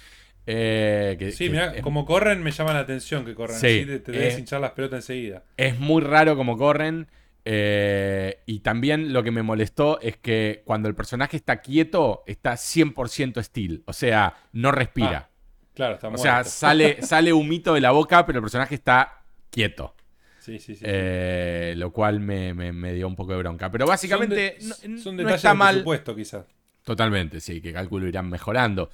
Speaker 1: Eh, que-
Speaker 2: Sí,
Speaker 1: que
Speaker 2: mira,
Speaker 1: es,
Speaker 2: como corren, me llama la atención que corran
Speaker 1: Sí,
Speaker 2: así. Te, te debes
Speaker 1: eh,
Speaker 2: hinchar las pelotas enseguida.
Speaker 1: es muy raro como corren. eh, y también lo que me molestó es que cuando el personaje está quieto, está 100% still. O sea, no respira.
Speaker 2: Ah, Claro, está
Speaker 1: o
Speaker 2: muerto.
Speaker 1: sea, sale, <laughs> sale humito de la boca, pero el personaje está quieto.
Speaker 2: sí, sí, sí.
Speaker 1: Eh, lo cual me, me- me dio un poco de bronca. Pero básicamente
Speaker 2: son, de-
Speaker 1: no,
Speaker 2: son
Speaker 1: no está mal.
Speaker 2: quizás.
Speaker 1: Totalmente, sí, que cálculo irán mejorando.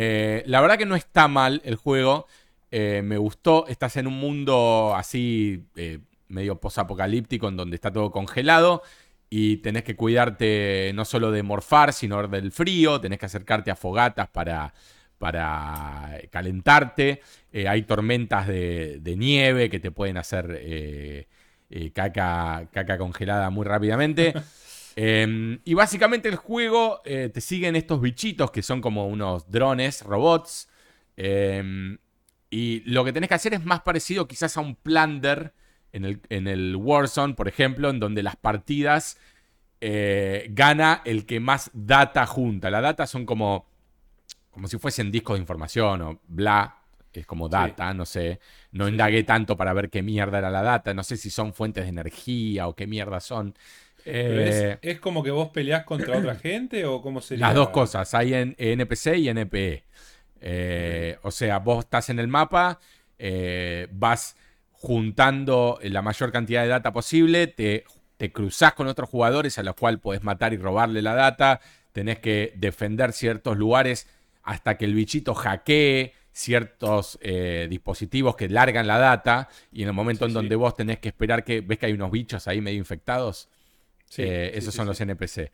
Speaker 1: Eh, la verdad que no está mal el juego. eh, me gustó. Estás en un mundo así, eh, medio posapocalíptico, en donde está todo congelado. Y tenés que cuidarte no solo de morfar, sino del frío. Tenés que acercarte a fogatas para, para calentarte. Eh, hay tormentas de, de nieve que te pueden hacer eh, caca, caca congelada muy rápidamente. <laughs> Eh, y básicamente el juego eh, te siguen estos bichitos que son como unos drones, robots. eh, y lo que tenés que hacer es más parecido quizás a un plunder en el, en el Warzone, por ejemplo, en donde las partidas eh, gana el que más data junta. La data son como, como si fuesen discos de información o bla. Es como data, no sé. No
Speaker 2: Sí,
Speaker 1: indagué tanto para ver qué mierda era la data. No sé si son fuentes de energía o qué mierda son. Eh,
Speaker 2: es, es como que vos peleás contra otra <clears throat> gente o cómo sería.
Speaker 1: las dos cosas, hay en NPC y NPE. Eh, O sea, vos estás en el mapa, eh, vas juntando la mayor cantidad de data posible, te, te cruzás con otros jugadores a los cuales podés matar y robarle la data, tenés que defender ciertos lugares hasta que el bichito hackee ciertos eh, dispositivos que largan la data y en el momento
Speaker 2: Sí,
Speaker 1: en
Speaker 2: sí.
Speaker 1: donde vos tenés que esperar que ves que hay unos bichos ahí medio infectados,
Speaker 2: Sí,
Speaker 1: eh,
Speaker 2: sí,
Speaker 1: esos son los NPC.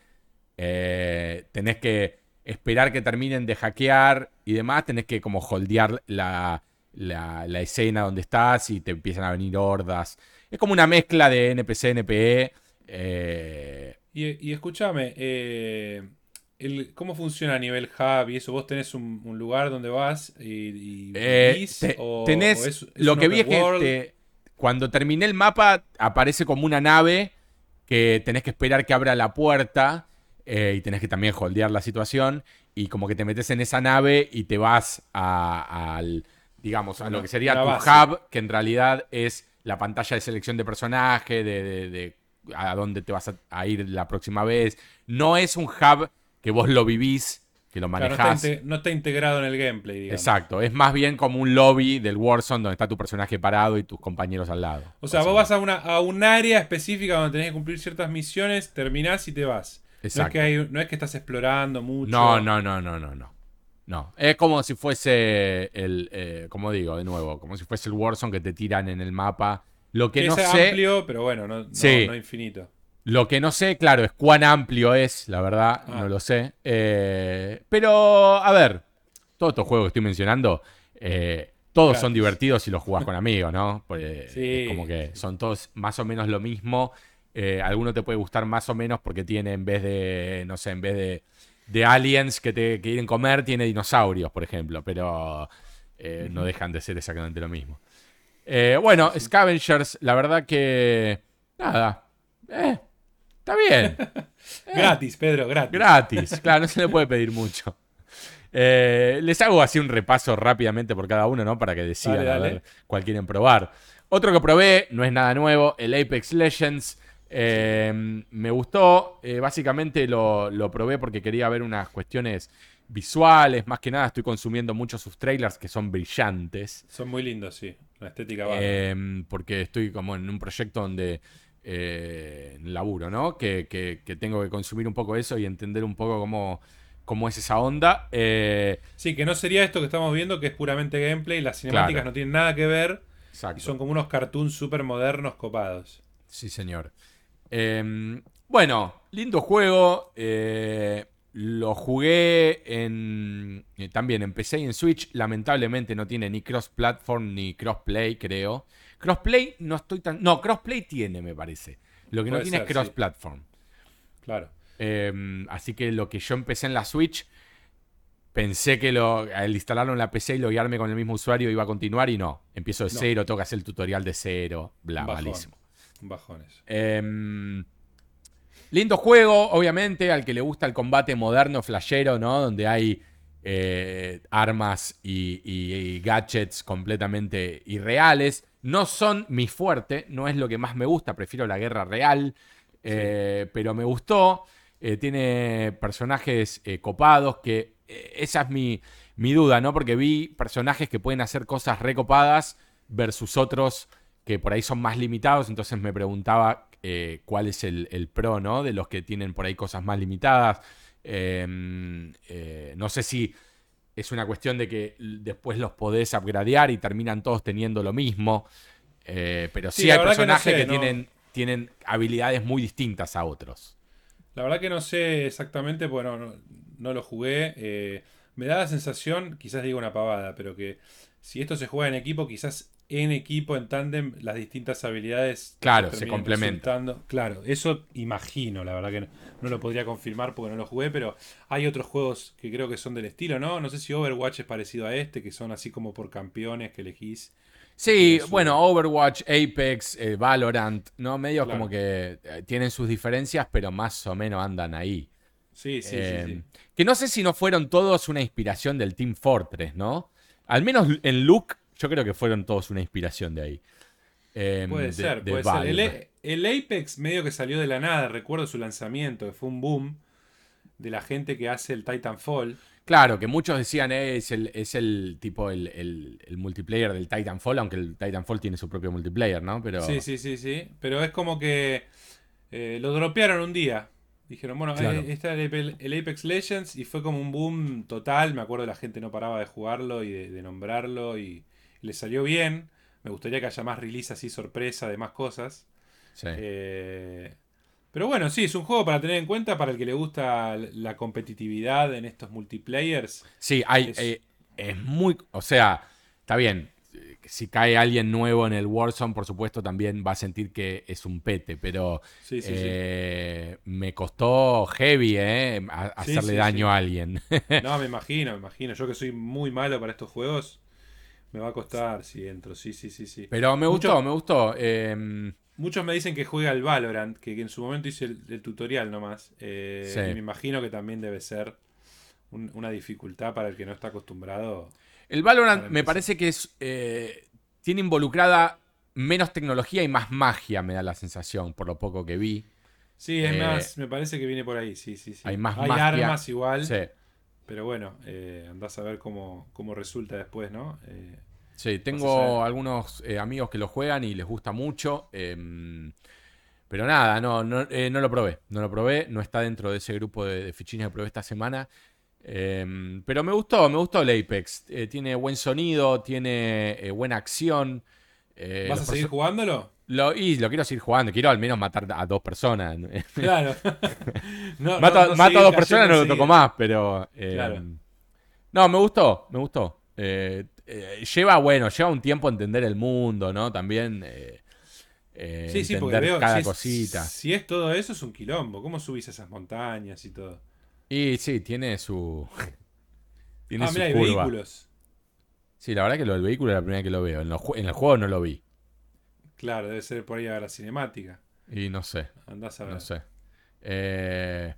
Speaker 1: Eh, tenés que esperar que terminen de hackear y demás. Tenés que como holdear la, la- la escena donde estás y te empiezan a venir hordas. Es como una mezcla de NPC, NPE. eh,
Speaker 2: Y, y escúchame, eh, el- ¿cómo funciona a nivel hub y eso? ¿Vos tenés un, un lugar donde vas y, y
Speaker 1: eh,
Speaker 2: vivís?
Speaker 1: te-
Speaker 2: o,
Speaker 1: tenés,
Speaker 2: o es- es
Speaker 1: lo que vi es que te- cuando terminé el mapa aparece como una nave que tenés que esperar que abra la puerta. eh, y tenés que también holdear la situación y como que te metes en esa nave y te vas a, al, digamos, a lo que sería tu hub, que en realidad es la pantalla de selección de personaje, de, a dónde te vas a, ir la próxima vez. No es un hub que vos lo vivís, que lo manejás.
Speaker 2: no, está integrado en el gameplay, digamos.
Speaker 1: Exacto, es más bien como un lobby del Warzone donde está tu personaje parado y tus compañeros al lado.
Speaker 2: O sea, vos vas a, una, a un área específica donde tenés que cumplir ciertas misiones, terminás y te vas. No es, que no es que estás explorando mucho.
Speaker 1: No, no, no, no, no, no. No, es como si fuese el, eh, como digo, de nuevo, como si fuese el Warzone que te tiran en el mapa. Lo que, no es sé,
Speaker 2: amplio, pero bueno, no, no, infinito.
Speaker 1: Lo que no sé, claro, es cuán amplio es, la verdad, ah. no lo sé. Eh, pero, a ver, todos estos juegos que estoy mencionando, eh, todos son divertidos si los jugás con <laughs> amigos, ¿no? Porque sí. como que son todos más o menos lo mismo. alguno te puede gustar más o menos porque tiene en vez de, no sé, en vez de de aliens que te quieren comer tiene dinosaurios, por ejemplo, pero eh, no dejan de ser exactamente lo mismo. Eh, bueno, Scavengers, la verdad que... Nada. Eh, está bien. <laughs>
Speaker 2: gratis, Pedro, gratis.
Speaker 1: Gratis, claro, no se le puede <laughs> pedir mucho. les hago así un repaso rápidamente por cada uno, ¿no? Para que decidan a ver cuál quieren probar. Otro que probé, no es nada nuevo, el Apex Legends. Em, me gustó, eh, básicamente lo, probé porque quería ver unas cuestiones visuales, más que nada estoy consumiendo mucho sus trailers que son brillantes.
Speaker 2: Son muy lindos, sí, la estética va.
Speaker 1: Em, porque estoy como en un proyecto donde eh, laburo, ¿no? Que, tengo que consumir un poco eso y entender un poco cómo, cómo es esa onda. Eh,
Speaker 2: sí, que no sería esto que estamos viendo, que es puramente gameplay, las cinemáticas no tienen nada que ver. Y son como unos cartoons súper modernos copados.
Speaker 1: Sí, señor. Em, bueno, lindo juego. Eh, lo jugué en. Eh, también y en Switch. Lamentablemente no tiene ni cross-platform ni cross-play, creo. Crossplay no estoy tan. No, crossplay tiene, me parece. Lo que no tiene es cross-platform.
Speaker 2: Claro.
Speaker 1: Em, así que lo que yo empecé en la Switch. Pensé que lo, al instalarlo en la PC y loguearme con el mismo usuario iba a continuar y no. Empiezo de cero, tengo que hacer el tutorial de cero. Bla, malísimo.
Speaker 2: Bajones.
Speaker 1: Em, lindo juego, obviamente, al que le gusta el combate moderno, flashero, ¿no? Donde hay eh, armas y, gadgets completamente irreales. No son mi fuerte, no es lo que más me gusta, prefiero la guerra real, eh, pero me gustó. Eh, tiene personajes copados que esa es mi, mi duda, ¿no? Porque vi personajes que pueden hacer cosas recopadas versus otros que por ahí son más limitados, entonces me preguntaba eh, cuál es el, pro, ¿no? De los que tienen por ahí cosas más limitadas. Em, eh, no sé si es una cuestión de que después los podés upgradear y terminan todos teniendo lo mismo. Eh, pero sí, hay personajes que, tienen, tienen habilidades muy distintas a otros.
Speaker 2: La verdad que no sé exactamente, bueno, no, no lo jugué. me da la sensación, quizás digo una pavada, pero que si esto se juega en equipo, quizás en equipo, en tándem, las distintas habilidades.
Speaker 1: Claro, se complementan.
Speaker 2: Claro, eso imagino, la verdad que no, lo podría confirmar porque no lo jugué, pero hay otros juegos que creo que son del estilo, ¿no? No sé si Overwatch es parecido a este, que son así como por campeones que elegís.
Speaker 1: Sí, bueno, Overwatch, Apex, eh, Valorant, ¿no? Medio como que eh, tienen sus diferencias, pero más o menos andan ahí.
Speaker 2: Sí, sí, sí, sí,
Speaker 1: eh, Que no sé si no fueron todos una inspiración del Team Fortress, ¿no? Al menos en look yo creo que fueron todos una inspiración de ahí.
Speaker 2: Em, puede ser, puede ser. El, Apex medio que salió de la nada, recuerdo su lanzamiento, que fue un boom de la gente que hace el Titanfall.
Speaker 1: Claro, que muchos decían eh, es, el, es el tipo el, multiplayer del Titanfall, aunque el Titanfall tiene su propio multiplayer, ¿no? Pero...
Speaker 2: Sí, sí, sí, sí. Pero es como que eh, lo dropearon un día. Dijeron, bueno, eh, está el, Apex Legends y fue como un boom total. Me acuerdo la gente no paraba de jugarlo y de nombrarlo y, le salió bien. Me gustaría que haya más release así, sorpresa de más cosas. Eh, pero bueno, sí, es un juego para tener en cuenta para el que le gusta la competitividad en estos multiplayers.
Speaker 1: Sí, hay, es, eh, muy. O sea, está bien. Si cae alguien nuevo en el Warzone, por supuesto, también va a sentir que es un pete, pero eh, me costó heavy eh, hacerle daño a alguien. <laughs>
Speaker 2: no, me imagino, me imagino. Yo que soy muy malo para estos juegos, me va a costar si entro, sí, sí, sí, sí.
Speaker 1: Pero me gustó, me gustó. Em,
Speaker 2: muchos me dicen que juega al Valorant, que, en su momento hice el, tutorial nomás. Eh, y me imagino que también debe ser una dificultad para el que no está acostumbrado.
Speaker 1: El Valorant me parece que es eh, tiene involucrada menos tecnología y más magia, me da la sensación, por lo poco que vi.
Speaker 2: Sí, es eh, más, me parece que viene por ahí, sí, sí, sí.
Speaker 1: Hay más
Speaker 2: hay armas igual. Sí. Pero bueno, eh, andás a ver cómo, cómo resulta después, ¿no? Eh,
Speaker 1: sí, tengo algunos amigos que lo juegan y les gusta mucho. Em, pero nada, no, no, no, lo probé. No lo probé. No está dentro de ese grupo de, de fichines que probé esta semana. Em, pero me gustó, me gustó el Apex. tiene buen sonido, tiene buena acción.
Speaker 2: ¿Vas a seguir jugándolo?
Speaker 1: Lo, y lo quiero seguir jugando, quiero al menos matar a dos personas. <laughs>
Speaker 2: Claro. <laughs>
Speaker 1: mato, a dos personas, no lo toco más, pero. Eh, no, me gustó, me gustó. Eh, eh, lleva, bueno, lleva un tiempo entender el mundo, ¿no? También. sí, sí, porque veo cada cosita.
Speaker 2: si es todo eso, es un quilombo. ¿Cómo subís esas montañas y todo?
Speaker 1: Y sí, tiene su. <laughs>
Speaker 2: tiene ah, mira, hay vehículos.
Speaker 1: Sí, la verdad que lo del vehículo es la primera que lo veo. En, en el juego no lo vi.
Speaker 2: Claro, debe ser por ahí a la cinemática.
Speaker 1: Y no sé.
Speaker 2: Andás a ver.
Speaker 1: No sé. Eh,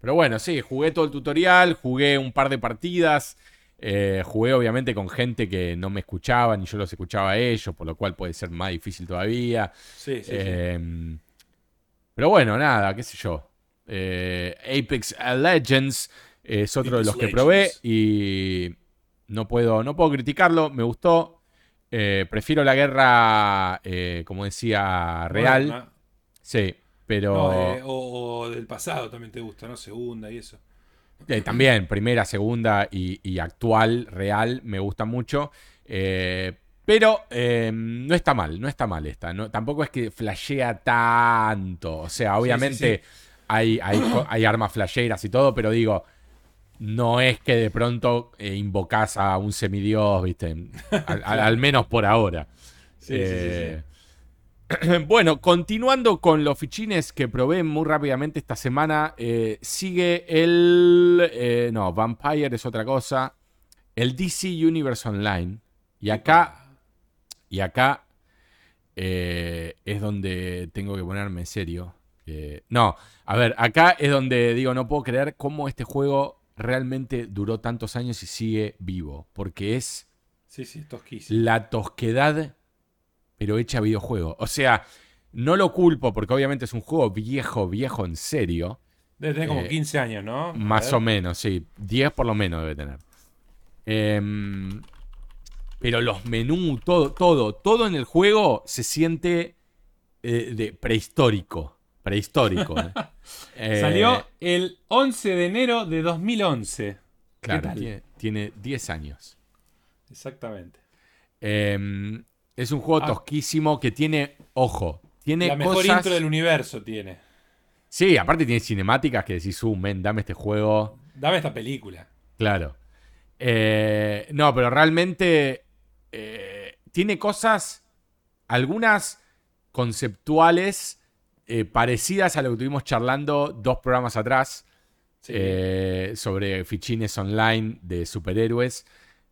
Speaker 1: pero bueno, sí, jugué todo el tutorial, jugué un par de partidas. Eh, jugué obviamente con gente que no me escuchaba ni yo los escuchaba a ellos, por lo cual puede ser más difícil todavía.
Speaker 2: Sí, sí,
Speaker 1: em, Pero bueno, nada, qué sé yo. Eh, Apex Legends es otro de los que probé y no puedo, no puedo criticarlo, me gustó. Eh, prefiero la guerra, como decía, real. Sí, pero.
Speaker 2: O, del pasado también te gusta, ¿no? Segunda y eso.
Speaker 1: También, primera, segunda y, actual, real, me gusta mucho. pero no está mal, no está mal esta. No, tampoco es que flashea tanto. O sea, obviamente Hay, hay, <clears throat> hay armas flasheras y todo, pero digo, no es que de pronto eh, invocas a un semidios, ¿viste? <laughs> Al, menos por ahora. Eh, <clears throat> bueno, continuando con los fichines que probé muy rápidamente esta semana, eh, sigue el... no, Vampire es otra cosa. El DC Universe Online. Y acá... Y acá es donde tengo que ponerme en serio. no, a ver, acá es donde digo, no puedo creer cómo este juego realmente duró tantos años y sigue vivo. Porque es
Speaker 2: sí, sí,
Speaker 1: la tosquedad, pero hecha videojuego. O sea, no lo culpo porque obviamente es un juego viejo, viejo en serio.
Speaker 2: Debe tener como 15 eh, años, ¿no?
Speaker 1: más o menos, sí. 10 por lo menos debe tener. Em, pero los menús, todo, todo, todo en el juego se siente eh, de prehistórico. Prehistórico. ¿eh? <laughs>
Speaker 2: Eh, Salió el 11 de enero de 2011.
Speaker 1: Claro, tiene, 10 años.
Speaker 2: Exactamente.
Speaker 1: Em, es un juego ah. tosquísimo que tiene, ojo, tiene
Speaker 2: La mejor intro del universo tiene.
Speaker 1: Sí, aparte tiene cinemáticas que decís, uh, men, dame este juego.
Speaker 2: Dame esta película.
Speaker 1: Claro. Eh, no, pero realmente tiene cosas, algunas conceptuales eh, parecidas a lo que tuvimos charlando dos programas atrás eh, sobre fichines online de superhéroes.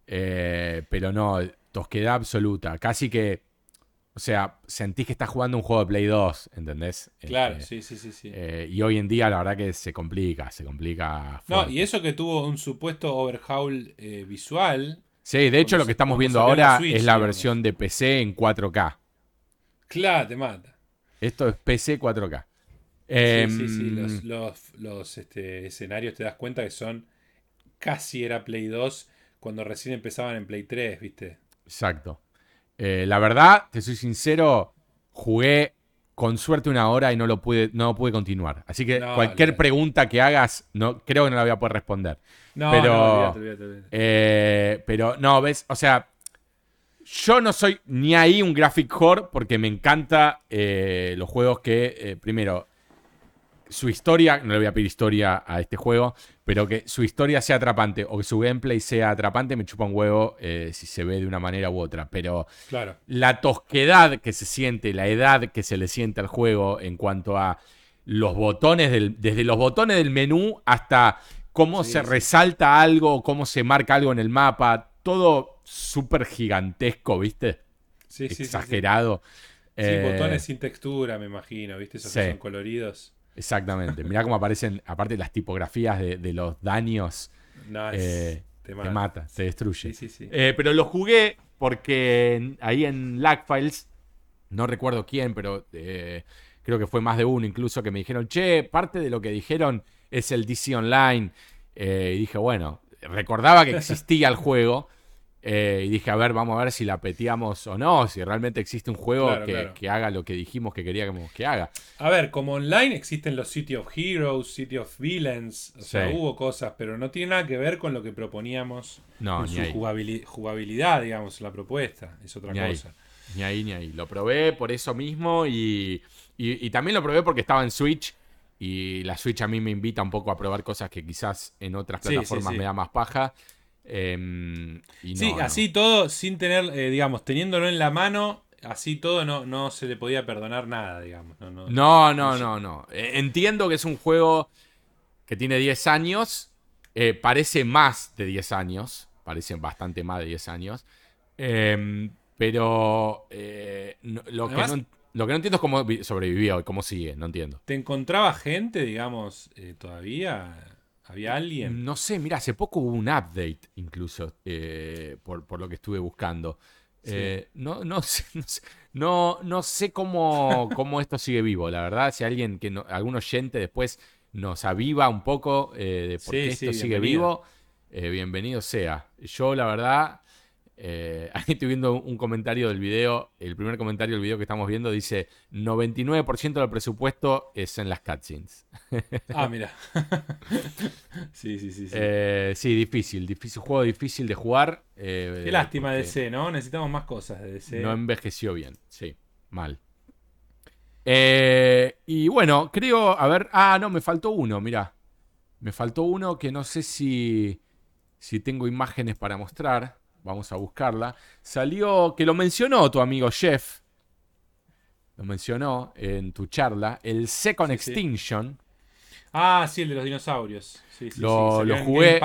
Speaker 1: Eh, pero no, tosquedad absoluta. Casi que, o sea, sentís que estás jugando un juego de Play 2, ¿entendés?
Speaker 2: Claro, sí, sí, sí. sí.
Speaker 1: y hoy en día la verdad que se complica, se complica.
Speaker 2: No, y eso que tuvo un supuesto overhaul visual.
Speaker 1: Sí, de hecho lo que estamos viendo ahora es la versión de PC en 4K.
Speaker 2: Claro, te mata.
Speaker 1: Esto es PC 4K.
Speaker 2: sí, sí, sí. Los, em, este, escenarios te das cuenta que son casi era Play 2 cuando recién empezaban en Play 3, ¿viste?
Speaker 1: Exacto. Eh, la verdad, te soy sincero, jugué con suerte una hora y no lo pude, no pude continuar. Así que cualquier pregunta que hagas, no, creo que no la voy a poder responder.
Speaker 2: No,
Speaker 1: pero,
Speaker 2: no.
Speaker 1: Eh, pero no, ves, o sea, yo no soy ni ahí un graphic whore porque me encanta eh, los juegos que, eh, primero, su historia, no le voy a pedir historia a este juego, pero que su historia sea atrapante o que su gameplay sea atrapante, me chupa un huevo eh, si se ve de una manera u otra. Pero
Speaker 2: claro.
Speaker 1: la tosquedad que se siente, la edad que se le siente al juego en cuanto a los botones, del, desde los botones del menú hasta cómo se resalta algo, cómo se marca algo en el mapa, todo súper gigantesco, ¿viste?
Speaker 2: Sí,
Speaker 1: Exagerado.
Speaker 2: Sí, Sí,
Speaker 1: Eh,
Speaker 2: botones sin textura, me imagino, ¿viste? Esos que son coloridos.
Speaker 1: Exactamente. Mirá cómo aparecen, aparte las tipografías de, de los daños,
Speaker 2: No,
Speaker 1: eh,
Speaker 2: te
Speaker 1: te
Speaker 2: mata.
Speaker 1: te destruye.
Speaker 2: Sí, sí, sí.
Speaker 1: Eh, pero lo jugué porque ahí en Lagfiles, no recuerdo quién, pero eh, creo que fue más de uno incluso, que me dijeron, che, parte de lo que dijeron es el DC Online. Y dije, bueno, recordaba que existía el juego. Eh, y dije, a ver, vamos a ver si la peteamos o no, si realmente existe un juego
Speaker 2: Claro,
Speaker 1: que,
Speaker 2: claro.
Speaker 1: que haga lo que dijimos que queríamos que haga.
Speaker 2: A ver, como online existen los City of Heroes, City of Villains, o sea, hubo cosas, pero no tiene nada que ver con lo que proponíamos
Speaker 1: No,
Speaker 2: en su jugabili- jugabilidad, digamos, la propuesta. Es otra
Speaker 1: Ni ahí.
Speaker 2: cosa.
Speaker 1: Ni ahí ni ahí. Lo probé por eso mismo y, y- y también lo probé porque estaba en Switch. Y la Switch a mí me invita un poco a probar cosas que quizás en otras
Speaker 2: sí,
Speaker 1: plataformas
Speaker 2: sí.
Speaker 1: me da más paja. Em, y
Speaker 2: sí,
Speaker 1: no,
Speaker 2: así todo, sin tener, eh, digamos, teniéndolo en la mano, así todo no, no se le podía perdonar nada, digamos. No, no.
Speaker 1: No, no, no, no. Eh, Entiendo que es un juego que tiene 10 años. eh, parece más de 10 años. Parece bastante más de 10 años. Em, pero eh, no- lo, que no, lo que no entiendo es cómo vi- sobrevivió y cómo sigue. No entiendo.
Speaker 2: ¿Te encontraba gente, digamos, eh, todavía? ¿Había alguien?
Speaker 1: No sé, mira, hace poco hubo un update incluso eh, por, por lo que estuve buscando.
Speaker 2: Sí.
Speaker 1: Eh, no, no sé, no sé, no, no sé cómo, cómo esto sigue vivo, la verdad. Si alguien que no- algún oyente después nos aviva un poco eh, de por
Speaker 2: Sí,
Speaker 1: qué
Speaker 2: sí,
Speaker 1: esto sigue vivo, eh, bienvenido sea. Yo, la verdad, eh, <laughs> ahí estoy viendo un comentario del video. El primer comentario del video que estamos viendo dice: 99% del presupuesto es en las cutscenes. <laughs>
Speaker 2: Ah, mira. <laughs> sí, sí, sí. sí.
Speaker 1: Eh, sí, difícil, difícil, juego difícil de jugar. eh,
Speaker 2: Qué lástima
Speaker 1: porque
Speaker 2: DC, ¿no? Necesitamos más cosas de DC.
Speaker 1: No envejeció bien, sí, mal. Eh, y bueno, creo, a ver, ah, no, me faltó uno, mira. Me faltó uno que no sé si, si tengo imágenes para mostrar. Vamos a buscarla. Salió, que lo mencionó tu amigo Jeff. Lo mencionó en tu charla. El Second
Speaker 2: Sí, sí.
Speaker 1: Extinction.
Speaker 2: Ah, sí, el de los dinosaurios. Sí,
Speaker 1: Lo- jugué.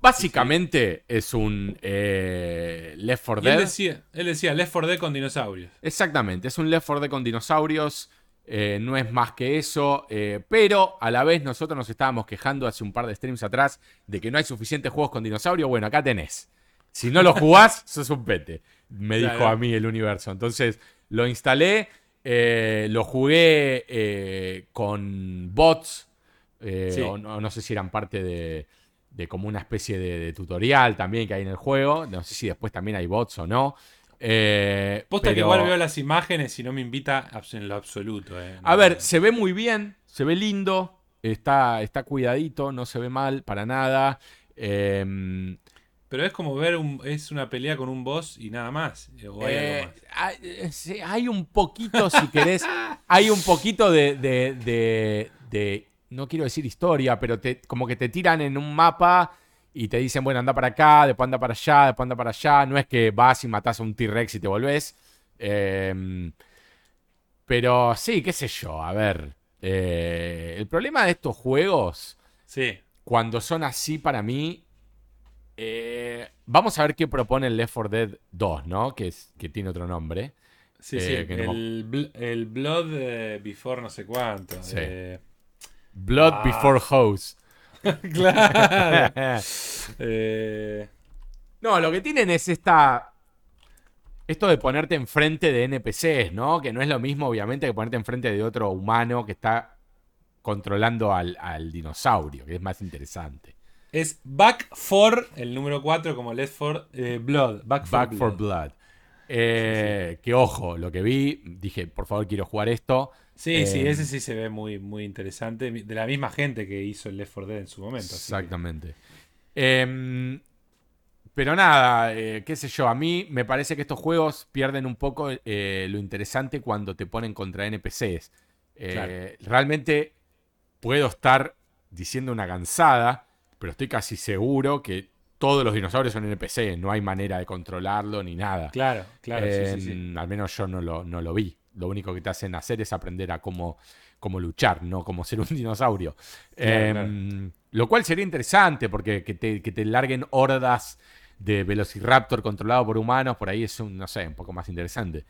Speaker 1: Básicamente es un eh, Left 4
Speaker 2: Y él
Speaker 1: Dead.
Speaker 2: decía, él decía Left 4 Dead con dinosaurios.
Speaker 1: Exactamente, es un Left 4 Dead con dinosaurios. Eh, no es más que eso. eh, pero a la vez nosotros nos estábamos quejando hace un par de streams atrás de que no hay suficientes juegos con dinosaurios. Bueno, acá tenés. Si no lo jugás, <laughs> sos un pete. Me
Speaker 2: Claro.
Speaker 1: dijo a mí el universo. Entonces lo instalé. eh, lo jugué con bots.
Speaker 2: Sí.
Speaker 1: o no, no sé si eran parte de, de como una especie de, de tutorial también que hay en el juego. No sé si después también hay bots o no. Eh,
Speaker 2: Posta que igual veo las imágenes y no me invita en lo absoluto. eh.
Speaker 1: A ver, se ve muy bien, se ve lindo, está, está cuidadito, no se ve mal para nada. Em,
Speaker 2: Pero es como ver un, es una pelea con un boss y nada más. eh, O hay
Speaker 1: eh,
Speaker 2: algo más.
Speaker 1: hay, un poquito, si querés, <laughs> hay un poquito de, de- de- de- no quiero decir historia, pero te, como que te tiran en un mapa y te dicen, bueno, anda para acá, después anda para allá, después anda para allá. No es que vas y matas a un T-Rex y te volvés. Em, pero sí, qué sé yo, a ver. eh, el problema de estos juegos
Speaker 2: Sí.
Speaker 1: cuando son así para mí. eh, vamos a ver qué propone el Left 4 Dead 2, ¿no? Que, es, que tiene otro nombre.
Speaker 2: Sí,
Speaker 1: Eh,
Speaker 2: sí.
Speaker 1: que no-
Speaker 2: El, bl- el Blood Before no sé cuánto.
Speaker 1: Sí. Blood
Speaker 2: Ah.
Speaker 1: Before Hose. <laughs>
Speaker 2: claro. Eh,
Speaker 1: no, lo que tienen es esta. Esto de ponerte enfrente de NPCs, ¿no? Que no es lo mismo, obviamente, que ponerte enfrente de otro humano que está controlando al, al dinosaurio, que es más interesante.
Speaker 2: es Back for, el número 4, como Left for eh, Blood. Back for
Speaker 1: Back
Speaker 2: Blood.
Speaker 1: for Blood. Eh, Que ojo, lo que vi, dije, por favor, quiero jugar esto.
Speaker 2: Sí, sí,
Speaker 1: Eh,
Speaker 2: ese sí se ve muy, muy interesante. De la misma gente que hizo el Left 4 Dead en su momento. que-
Speaker 1: Exactamente. Em, pero nada, eh, qué sé yo, a mí me parece que estos juegos pierden un poco eh, lo interesante cuando te ponen contra NPCs. Eh,
Speaker 2: Claro.
Speaker 1: Realmente puedo estar diciendo una cansada, pero estoy casi seguro que todos los dinosaurios son NPCs, no hay manera de controlarlo ni nada.
Speaker 2: Claro, claro, sí, sí, sí.
Speaker 1: En- Al menos yo no lo, no lo vi. Lo único que te hacen hacer es aprender a cómo, cómo luchar, no cómo ser un <laughs> dinosaurio.
Speaker 2: Claro,
Speaker 1: Em, Lo cual sería interesante porque que te, que te larguen hordas de Velociraptor controlado por humanos, por ahí es un, no sé, un poco más interesante.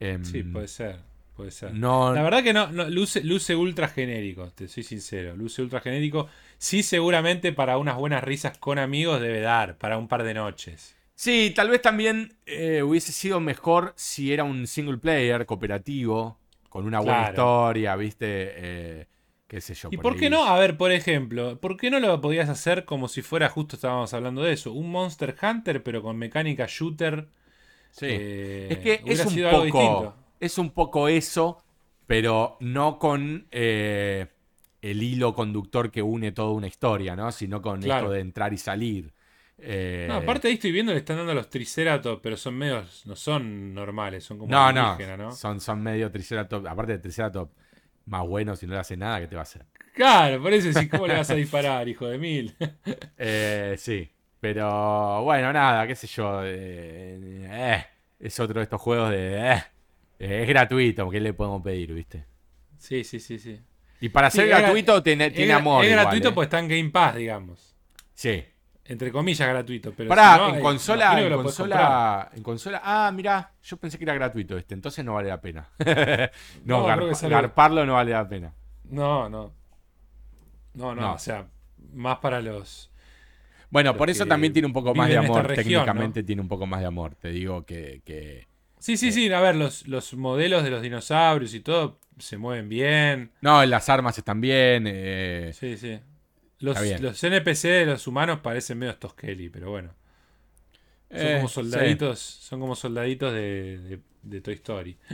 Speaker 1: Em,
Speaker 2: Sí, puede ser. Puede ser.
Speaker 1: no,
Speaker 2: La verdad que no, no, luce, luce ultra genérico, te soy sincero. Luce ultra genérico. Sí, seguramente para unas buenas risas con amigos debe dar, para un par de noches.
Speaker 1: Sí, tal vez también eh, hubiese sido mejor si era un single player cooperativo, con una buena
Speaker 2: Claro.
Speaker 1: historia, ¿viste? Eh, qué sé yo.
Speaker 2: ¿Y por qué
Speaker 1: ahí.
Speaker 2: no? A ver, por ejemplo, ¿por qué no lo podías hacer como si fuera, justo estábamos hablando de eso, un Monster Hunter pero con mecánica shooter?
Speaker 1: Sí.
Speaker 2: eh,
Speaker 1: es que es un
Speaker 2: sido algo
Speaker 1: poco.
Speaker 2: distinto.
Speaker 1: Es un poco eso, pero no con eh, el hilo conductor que une toda una historia, ¿no? Sino con
Speaker 2: Claro.
Speaker 1: esto de entrar y salir. Eh,
Speaker 2: No, aparte ahí estoy viendo le están dando a los Triceratops, pero son medios, no son normales, son como
Speaker 1: no, no. Son, son medio Triceratops. Aparte de Triceratops más bueno, si no le hace nada, ¿qué te va a hacer?
Speaker 2: Claro, por eso sí, ¿cómo le vas a disparar, hijo de mil? <laughs>
Speaker 1: Eh, sí, pero bueno, nada, qué sé yo. eh, eh, es otro de estos juegos de. eh, eh, es gratuito, ¿qué le podemos pedir, viste?
Speaker 2: sí, sí, sí, sí.
Speaker 1: Y para
Speaker 2: Sí,
Speaker 1: ser gratuito tiene, tiene amor.
Speaker 2: es
Speaker 1: igual,
Speaker 2: gratuito
Speaker 1: eh.
Speaker 2: pues está en Game Pass, digamos.
Speaker 1: Sí.
Speaker 2: Entre comillas gratuito, pero
Speaker 1: Pará,
Speaker 2: si no,
Speaker 1: en
Speaker 2: eh,
Speaker 1: consola, en consola, en consola. Ah, mirá, yo pensé que era gratuito este, entonces no vale la pena. <laughs> no,
Speaker 2: No, sale-
Speaker 1: garparlo no vale la pena.
Speaker 2: No, no. No, no,
Speaker 1: No.
Speaker 2: o sea, más para los...
Speaker 1: Bueno,
Speaker 2: Los
Speaker 1: por eso también tiene un poco más de amor.
Speaker 2: región,
Speaker 1: Técnicamente tiene un poco más de amor. Te digo que. que-
Speaker 2: Sí, sí, sí, a ver, los, los modelos de los dinosaurios y todo se mueven bien.
Speaker 1: No, las armas están bien. eh,
Speaker 2: Sí, sí. Los, los NPC de los humanos parecen medio Toskelly, pero bueno. Son
Speaker 1: eh,
Speaker 2: como
Speaker 1: sí.
Speaker 2: soldaditos, son como soldaditos de, de- de Toy Story. <laughs>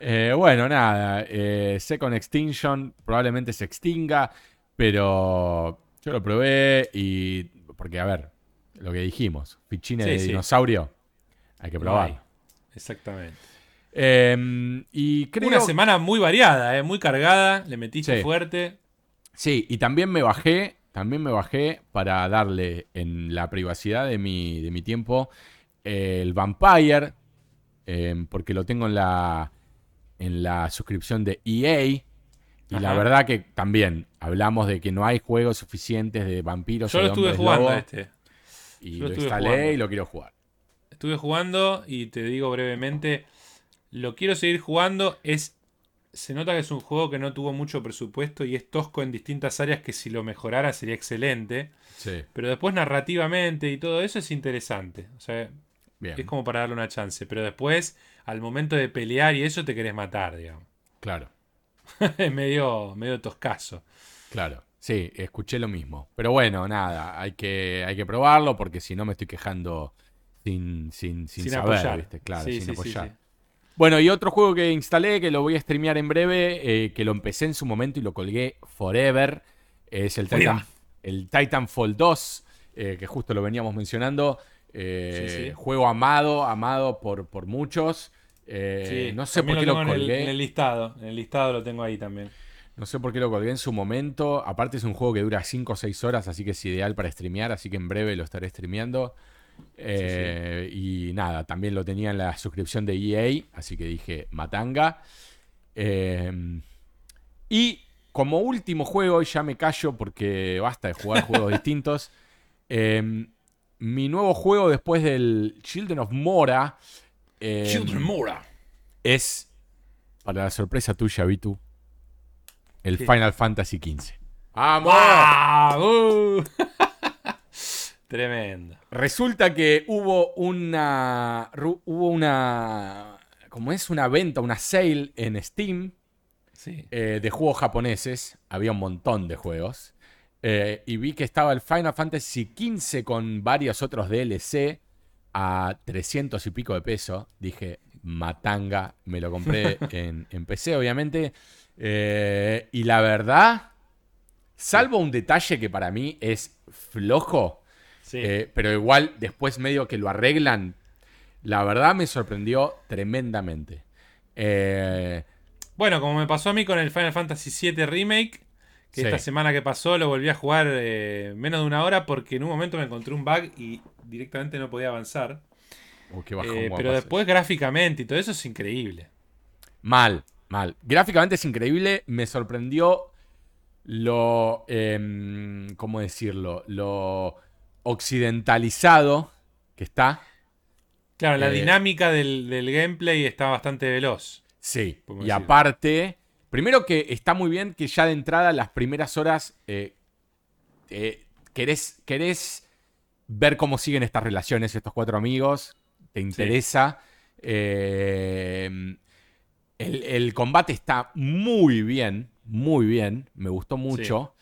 Speaker 1: Eh, bueno, nada. eh, Second Extinction probablemente se extinga, pero yo lo probé y. Porque, a ver, lo que dijimos: fichines
Speaker 2: Sí,
Speaker 1: de
Speaker 2: sí.
Speaker 1: dinosaurio, hay que
Speaker 2: No
Speaker 1: probar.
Speaker 2: hay. Exactamente.
Speaker 1: Eh, y creo.
Speaker 2: Una semana muy variada, eh, muy cargada, le metiste
Speaker 1: Sí.
Speaker 2: fuerte.
Speaker 1: Sí, y también me bajé. También me bajé para darle en la privacidad de mi, de mi tiempo eh, el Vampire, eh, porque lo tengo en la, en la suscripción de EA. Y la verdad que también hablamos de que no hay juegos suficientes de vampiros
Speaker 2: Yo lo estuve jugando
Speaker 1: lobo,
Speaker 2: este.
Speaker 1: y
Speaker 2: yo
Speaker 1: lo instalé
Speaker 2: jugando.
Speaker 1: y lo quiero jugar.
Speaker 2: Estuve jugando y te digo brevemente, lo quiero seguir jugando. Es, se nota que es un juego que no tuvo mucho presupuesto y es tosco en distintas áreas que si lo mejorara sería excelente.
Speaker 1: Sí,
Speaker 2: Pero después narrativamente y todo eso es interesante. O sea,
Speaker 1: bien.
Speaker 2: es como para darle una chance. Pero después, al momento de pelear y eso, te querés matar, digamos.
Speaker 1: Claro, <laughs>
Speaker 2: es medio, medio toscazo.
Speaker 1: claro. Sí, escuché lo mismo. Pero bueno, nada, hay que, hay que probarlo porque si no me estoy quejando sin, sin, sin,
Speaker 2: Sin
Speaker 1: saber,
Speaker 2: apoyar.
Speaker 1: ¿viste? Claro,
Speaker 2: Sí,
Speaker 1: sin
Speaker 2: sí,
Speaker 1: apoyar. Bueno, y otro juego que instalé, que lo voy a streamear en breve, eh, que lo empecé en su momento y lo colgué forever, es el, Titan, el Titanfall 2, eh, que justo lo veníamos mencionando. Eh,
Speaker 2: Sí, sí.
Speaker 1: Juego amado, amado por, por muchos.
Speaker 2: Sí,
Speaker 1: no sé por qué lo
Speaker 2: tengo en el-
Speaker 1: colgué.
Speaker 2: en el listado. En el listado lo tengo ahí también.
Speaker 1: No sé por qué lo colgué en su momento. Aparte es un juego que dura 5 o 6 horas, así que es ideal para streamear, así que en breve lo estaré streameando. Eh, Y nada, también lo tenía en la suscripción de EA, así que dije Matanga. Eh, y como último juego, y ya me callo porque basta de jugar juegos <laughs> distintos. eh, mi nuevo juego después del Children of Mora eh,
Speaker 2: Mora.
Speaker 1: es, para la sorpresa tuya, Vitu, el
Speaker 2: ¿Qué?
Speaker 1: Final Fantasy XV. ¡Vamos!
Speaker 2: ¡Ah! <laughs> Tremendo.
Speaker 1: Resulta que hubo una. Hubo una. Como es una venta, una sale en Steam
Speaker 2: Sí.
Speaker 1: eh, de juegos japoneses. Había un montón de juegos. Eh, y vi que estaba el Final Fantasy XV con varios otros DLC a 300 y pico de pesos. Dije, matanga, me lo compré <laughs> en, en PC, obviamente. Eh, y la verdad, salvo un detalle que para mí es flojo,
Speaker 2: Sí.
Speaker 1: eh, pero igual después medio que lo arreglan, la verdad me sorprendió tremendamente. Eh,
Speaker 2: Bueno, como me pasó a mí con el Final Fantasy VII Remake, que
Speaker 1: Sí.
Speaker 2: esta semana que pasó lo volví a jugar eh, menos de una hora porque en un momento me encontré un bug y directamente no podía avanzar.
Speaker 1: qué bajón,
Speaker 2: Eh,
Speaker 1: guapo
Speaker 2: pero después gráficamente y todo eso es increíble.
Speaker 1: Mal, mal. Gráficamente es increíble. Me sorprendió lo. em, ¿Cómo decirlo? Lo occidentalizado que está.
Speaker 2: Claro, la
Speaker 1: Eh,
Speaker 2: dinámica del, del gameplay está bastante veloz.
Speaker 1: Sí, y
Speaker 2: decir.
Speaker 1: aparte, primero que está muy bien que ya de entrada las primeras horas eh, eh, querés, querés ver cómo siguen estas relaciones, estos cuatro amigos, te interesa. el, el combate está muy bien, muy bien, me gustó mucho.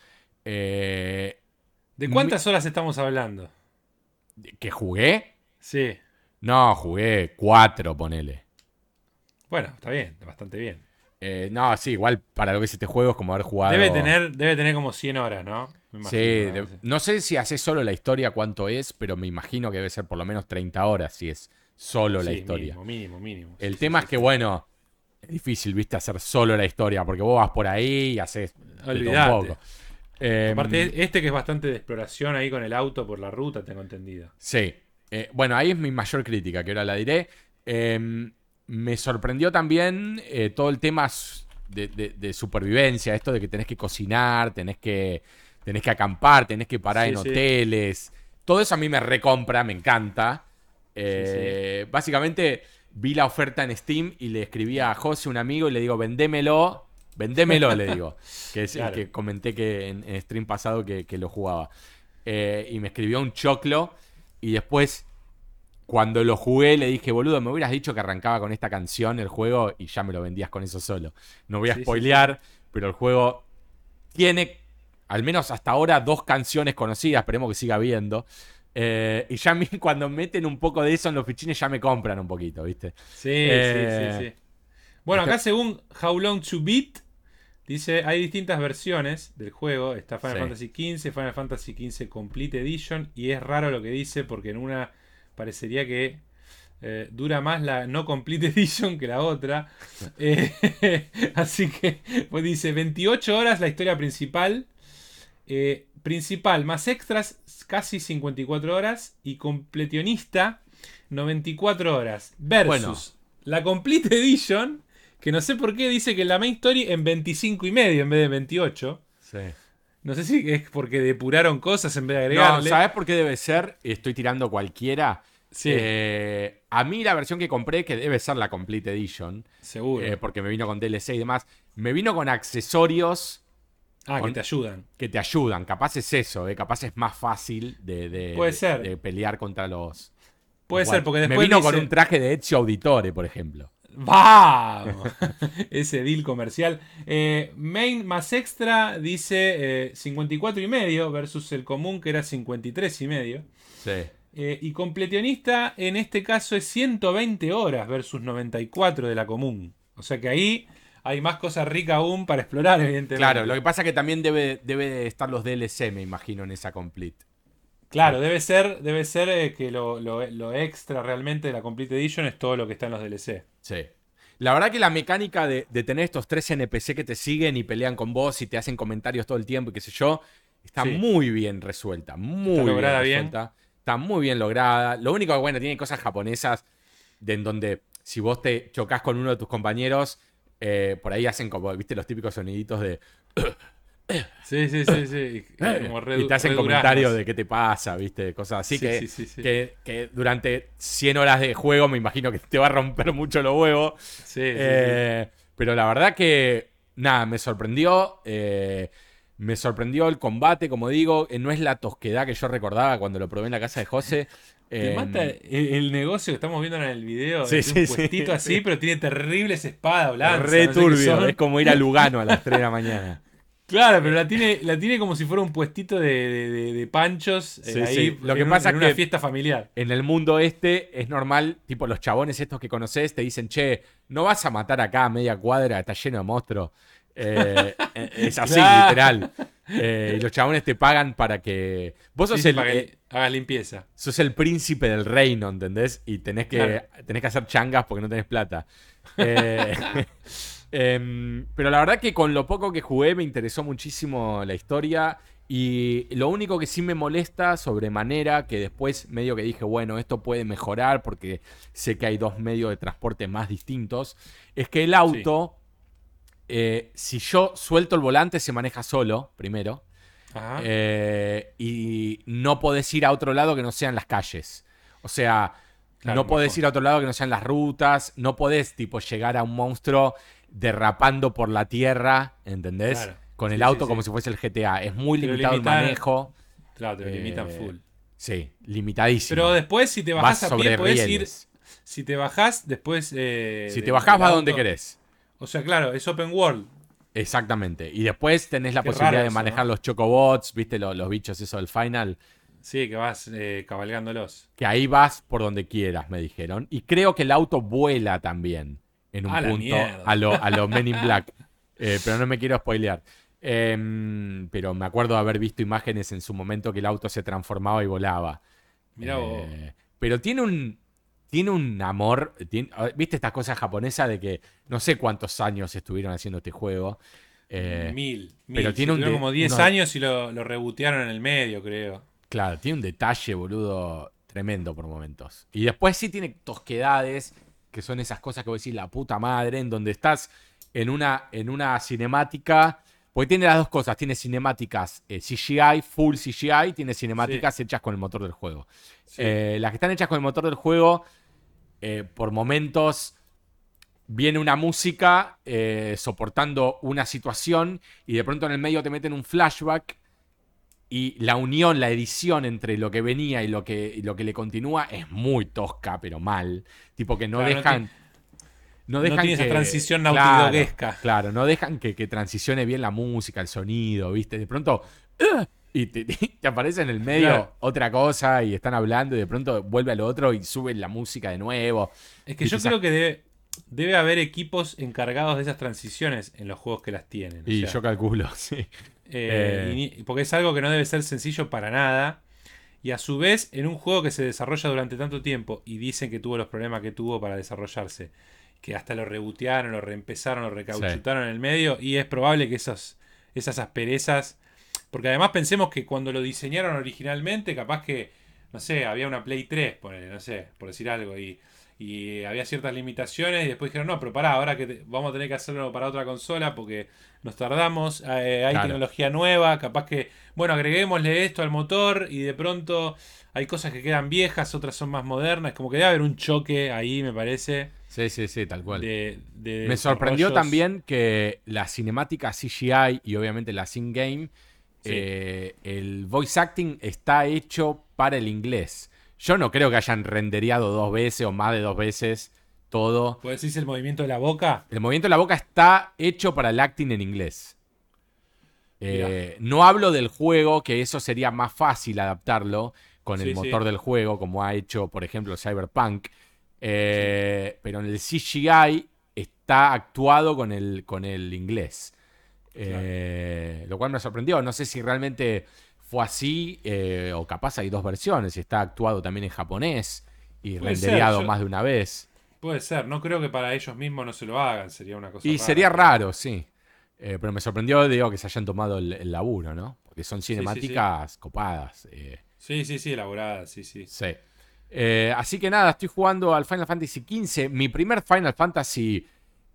Speaker 1: Eh,
Speaker 2: ¿De cuántas horas estamos hablando?
Speaker 1: ¿Que jugué?
Speaker 2: Sí.
Speaker 1: No, jugué cuatro, ponele.
Speaker 2: Bueno, está bien, bastante bien.
Speaker 1: Eh, no, sí, igual para lo que es este juego es como haber jugado.
Speaker 2: Debe tener, debe tener como 100 horas, ¿no? Me
Speaker 1: Sí, de-
Speaker 2: no sé.
Speaker 1: si hace solo la historia cuánto es, pero me imagino que debe ser por lo menos 30 horas si es solo la historia.
Speaker 2: Mínimo, mínimo, mínimo.
Speaker 1: El
Speaker 2: Sí,
Speaker 1: tema
Speaker 2: sí,
Speaker 1: es que, bueno, es difícil, viste, hacer solo la historia, porque vos vas por ahí y haces un poco. Eh,
Speaker 2: Aparte, este que es bastante de exploración ahí con el auto por la ruta, tengo entendido.
Speaker 1: Sí. Eh, bueno, ahí es mi mayor crítica, que ahora la diré. Eh, me sorprendió también eh, todo el tema de, de- de supervivencia, esto de que tenés que cocinar, tenés que, tenés que acampar, tenés que parar
Speaker 2: Sí,
Speaker 1: en
Speaker 2: sí.
Speaker 1: hoteles. Todo eso a mí me recompra, me encanta. Eh, Básicamente vi la oferta en Steam y le escribí a José, un amigo, y le digo, vendémelo, vendémelo, le digo. <laughs> Que es
Speaker 2: Claro.
Speaker 1: el que comenté que en, en stream pasado que, que lo jugaba. Eh, y me escribió un choclo y después, cuando lo jugué, le dije, boludo, me hubieras dicho que arrancaba con esta canción el juego y ya me lo vendías con eso solo. No voy a
Speaker 2: Sí, sí,
Speaker 1: spoilear, pero el juego tiene, al menos hasta ahora, dos canciones conocidas, esperemos que siga habiendo. Eh, y ya a mí <laughs> cuando meten un poco de eso en los fichines ya me compran un poquito, ¿viste?
Speaker 2: Sí,
Speaker 1: Eh,
Speaker 2: sí, sí, sí. Bueno, acá según How Long to Beat, dice, hay distintas versiones del juego. Está Final
Speaker 1: Sí.
Speaker 2: Fantasy XV, Final Fantasy XV Complete Edition. Y es raro lo que dice porque en una parecería que eh, dura más la no Complete <laughs> Edition que la otra. <laughs> Eh, <laughs> así que, pues dice, 28 horas la historia principal. Eh, principal más extras, casi 54 horas. Y completionista, 94 horas. Versus
Speaker 1: Bueno.
Speaker 2: la Complete Edition, que no sé por qué dice que la main story en 25 y medio en vez de 28.
Speaker 1: Sí.
Speaker 2: No sé si es porque depuraron cosas en vez de
Speaker 1: No,
Speaker 2: agregarle.
Speaker 1: ¿sabes por qué debe ser? Estoy tirando cualquiera.
Speaker 2: Sí.
Speaker 1: Eh, a mí la versión que compré, que debe ser la Complete Edition,
Speaker 2: Seguro.
Speaker 1: eh, porque me vino con DLC y demás, me vino con accesorios
Speaker 2: ah,
Speaker 1: con-
Speaker 2: que te ayudan.
Speaker 1: que te ayudan. Capaz es eso, eh, capaz es más fácil de, de-
Speaker 2: Puede
Speaker 1: de-
Speaker 2: ser.
Speaker 1: de pelear contra los...
Speaker 2: Puede ser, porque
Speaker 1: Me
Speaker 2: después
Speaker 1: vino con un traje de Ezio Auditore, por ejemplo.
Speaker 2: ¡Vamos! <laughs> Ese deal comercial. Eh, main más extra dice eh, 54 y medio versus el común que era 53 y medio.
Speaker 1: Sí.
Speaker 2: Eh, y completionista en este caso es 120 horas versus 94 de la común. O sea que ahí hay más cosas ricas aún para explorar, evidentemente.
Speaker 1: Claro, lo que pasa es que también debe, debe de estar los DLC, me imagino, en esa Complete.
Speaker 2: Claro, debe ser, debe ser eh, que lo, lo- lo extra realmente de la Complete Edition es todo lo que está en los DLC.
Speaker 1: Sí. La verdad que la mecánica de, de tener estos tres NPC que te siguen y pelean con vos y te hacen comentarios todo el tiempo y qué sé yo, está
Speaker 2: Sí.
Speaker 1: muy bien resuelta. Muy
Speaker 2: Está
Speaker 1: bien
Speaker 2: lograda bien.
Speaker 1: resuelta. Está muy bien lograda. Lo único que, bueno, tiene cosas japonesas de en donde si vos te chocas con uno de tus compañeros, eh, por ahí hacen como, viste, los típicos soniditos de... <clears throat>
Speaker 2: Sí, sí, sí, sí. Como re-
Speaker 1: y te hacen comentarios de qué te pasa, viste, cosas así
Speaker 2: Sí,
Speaker 1: que,
Speaker 2: sí, sí, sí.
Speaker 1: Que, que durante 100 horas de juego me imagino que te va a romper mucho los huevos.
Speaker 2: Sí, sí,
Speaker 1: Eh, Pero la verdad que, nada, me sorprendió. eh, me sorprendió el combate, como digo. eh, no es la tosquedad que yo recordaba cuando lo probé en la casa de José. <laughs>
Speaker 2: Te
Speaker 1: Eh,
Speaker 2: mata el, el negocio que estamos viendo en el video.
Speaker 1: Sí, sí,
Speaker 2: un
Speaker 1: sí.
Speaker 2: puestito así, pero tiene terribles espadas blancas.
Speaker 1: re
Speaker 2: no
Speaker 1: turbio. Es como ir a Lugano a las 3 de la mañana.
Speaker 2: Claro, pero la tiene, la tiene como si fuera un puestito de, de- panchos eh,
Speaker 1: Sí,
Speaker 2: ahí
Speaker 1: sí. Lo que
Speaker 2: en un-
Speaker 1: pasa
Speaker 2: en
Speaker 1: es
Speaker 2: una
Speaker 1: que-
Speaker 2: fiesta familiar.
Speaker 1: En el mundo este es normal, tipo los chabones estos que conoces te dicen, che, no vas a matar acá a media cuadra, está lleno de monstruos. Eh, <laughs> es así,
Speaker 2: Claro.
Speaker 1: literal. Eh, y los chabones te pagan para que. Vos sos
Speaker 2: Sí,
Speaker 1: el,
Speaker 2: para que
Speaker 1: eh,
Speaker 2: hagas limpieza.
Speaker 1: sos el príncipe del reino, ¿entendés? Y tenés que,
Speaker 2: Claro.
Speaker 1: tenés que hacer changas porque no tenés plata. <laughs> Eh, em, pero la verdad que con lo poco que jugué me interesó muchísimo la historia. Y lo único que sí me molesta sobremanera, que después medio que dije, bueno, esto puede mejorar porque sé que hay dos medios de transporte más distintos, es que el auto, eh, si yo suelto el volante, se maneja solo, primero. Eh, y no podés ir a otro lado que no sean las calles. O sea,
Speaker 2: Claro,
Speaker 1: no podés ir a otro lado que no sean las rutas. No podés, tipo, llegar a un monstruo derrapando por la tierra, ¿entendés?
Speaker 2: Claro.
Speaker 1: Con el
Speaker 2: Sí,
Speaker 1: auto
Speaker 2: sí,
Speaker 1: como
Speaker 2: sí.
Speaker 1: si fuese el GTA. Es muy
Speaker 2: Te
Speaker 1: limitado el manejo.
Speaker 2: Claro, te lo limitan
Speaker 1: Eh,
Speaker 2: full.
Speaker 1: Sí, limitadísimo.
Speaker 2: Pero después, si te
Speaker 1: Vas
Speaker 2: bajás a pie, podés ir. Si te bajás, después. eh,
Speaker 1: Si te bajás, vas donde querés.
Speaker 2: O sea, claro, es open world.
Speaker 1: Exactamente. Y después tenés la
Speaker 2: Qué
Speaker 1: posibilidad de
Speaker 2: eso,
Speaker 1: manejar
Speaker 2: ¿no?
Speaker 1: los chocobots, viste, Lo- los, bichos eso del final.
Speaker 2: Sí, que vas eh, cabalgándolos.
Speaker 1: Que ahí vas por donde quieras, me dijeron. Y creo que el auto vuela también en un
Speaker 2: A
Speaker 1: punto a lo, a lo <laughs> Men in Black. Eh, pero no me quiero spoilear. Em, pero me acuerdo de haber visto imágenes en su momento que el auto se transformaba y volaba.
Speaker 2: Mirá vos.
Speaker 1: Eh, pero tiene un. Tiene un amor. tiene- ¿Viste estas cosas japonesas de que no sé cuántos años estuvieron haciendo este juego? Eh,
Speaker 2: mil, mil.
Speaker 1: pero tiene un
Speaker 2: como 10
Speaker 1: uno-
Speaker 2: años y lo, lo rebotearon en el medio, creo.
Speaker 1: Claro, tiene un detalle, boludo, tremendo por momentos. Y después sí tiene tosquedades, que son esas cosas que vos decís, la puta madre, en donde estás en una, en una cinemática. Porque tiene las dos cosas, tiene cinemáticas eh, CGI, full CGI, tiene cinemáticas hechas con el motor del juego.
Speaker 2: Sí.
Speaker 1: Eh, las que están hechas con el motor del juego, eh, por momentos viene una música soportando una situación y de pronto en el medio te meten un flashback y la unión, la edición entre lo que venía y lo que, y lo que le continúa es muy tosca, pero mal. Tipo que no
Speaker 2: Claro,
Speaker 1: dejan... No
Speaker 2: no
Speaker 1: dejan
Speaker 2: tiene esa
Speaker 1: que-
Speaker 2: transición
Speaker 1: claro,
Speaker 2: nautidoguesca.
Speaker 1: Claro, no dejan que, que transicione bien la música, el sonido, ¿viste? De pronto... Y te, <laughs> te aparece en el medio
Speaker 2: Claro.
Speaker 1: otra cosa y están hablando y de pronto vuelve a lo otro y suben la música de nuevo.
Speaker 2: Es que yo creo que debe, debe haber equipos encargados de esas transiciones en los juegos que las tienen. o
Speaker 1: Y
Speaker 2: sea,
Speaker 1: yo calculo, <laughs> sí.
Speaker 2: Eh,
Speaker 1: eh,
Speaker 2: porque es algo que no debe ser sencillo para nada. Y a su vez, en un juego que se desarrolla durante tanto tiempo y dicen que tuvo los problemas que tuvo para desarrollarse, que hasta lo rebotearon, lo reempezaron, lo recauchutaron en el medio, y es probable que esos, esas asperezas. Porque además pensemos que cuando lo diseñaron originalmente, capaz que, no sé, había una Play 3, ponele, no sé, por decir algo, y, y había ciertas limitaciones, y después dijeron, no, pero pará, ahora que te- vamos a tener que hacerlo para otra consola porque nos tardamos, eh, hay
Speaker 1: Claro.
Speaker 2: tecnología nueva, capaz que, bueno, agreguémosle esto al motor, y de pronto hay cosas que quedan viejas, otras son más modernas, como que debe haber un choque ahí, me parece.
Speaker 1: Sí, sí, sí, tal cual.
Speaker 2: De, de
Speaker 1: Me sorprendió también que la cinemática CGI y obviamente la in-game,
Speaker 2: Sí.
Speaker 1: eh, el voice acting está hecho para el inglés. Yo no creo que hayan rendereado dos veces o más de dos veces todo.
Speaker 2: ¿Puedes decir el movimiento de la boca?
Speaker 1: El movimiento de la boca está hecho para el acting en inglés. Eh, no hablo del juego, que eso sería más fácil adaptarlo con el motor
Speaker 2: sí.
Speaker 1: del juego, como ha hecho, por ejemplo, Cyberpunk. Eh, Pero en el CGI está actuado con el, con el inglés. Eh, Lo cual me sorprendió. No sé si realmente fue así eh, o capaz hay dos versiones. y Está actuado también en japonés y
Speaker 2: Puede ser,
Speaker 1: rendereado
Speaker 2: yo-
Speaker 1: más de una vez.
Speaker 2: Puede ser, no creo que para ellos mismos no se lo hagan, sería una cosa
Speaker 1: Y
Speaker 2: rara.
Speaker 1: sería raro, sí. Eh, pero me sorprendió, digo, que se hayan tomado el, el laburo, ¿no? Porque son
Speaker 2: sí, sí.
Speaker 1: cinemáticas copadas. eh,
Speaker 2: Sí, sí, sí, elaborada, sí, sí.
Speaker 1: sí. Eh, así que nada, estoy jugando al Final Fantasy XV. Mi primer Final Fantasy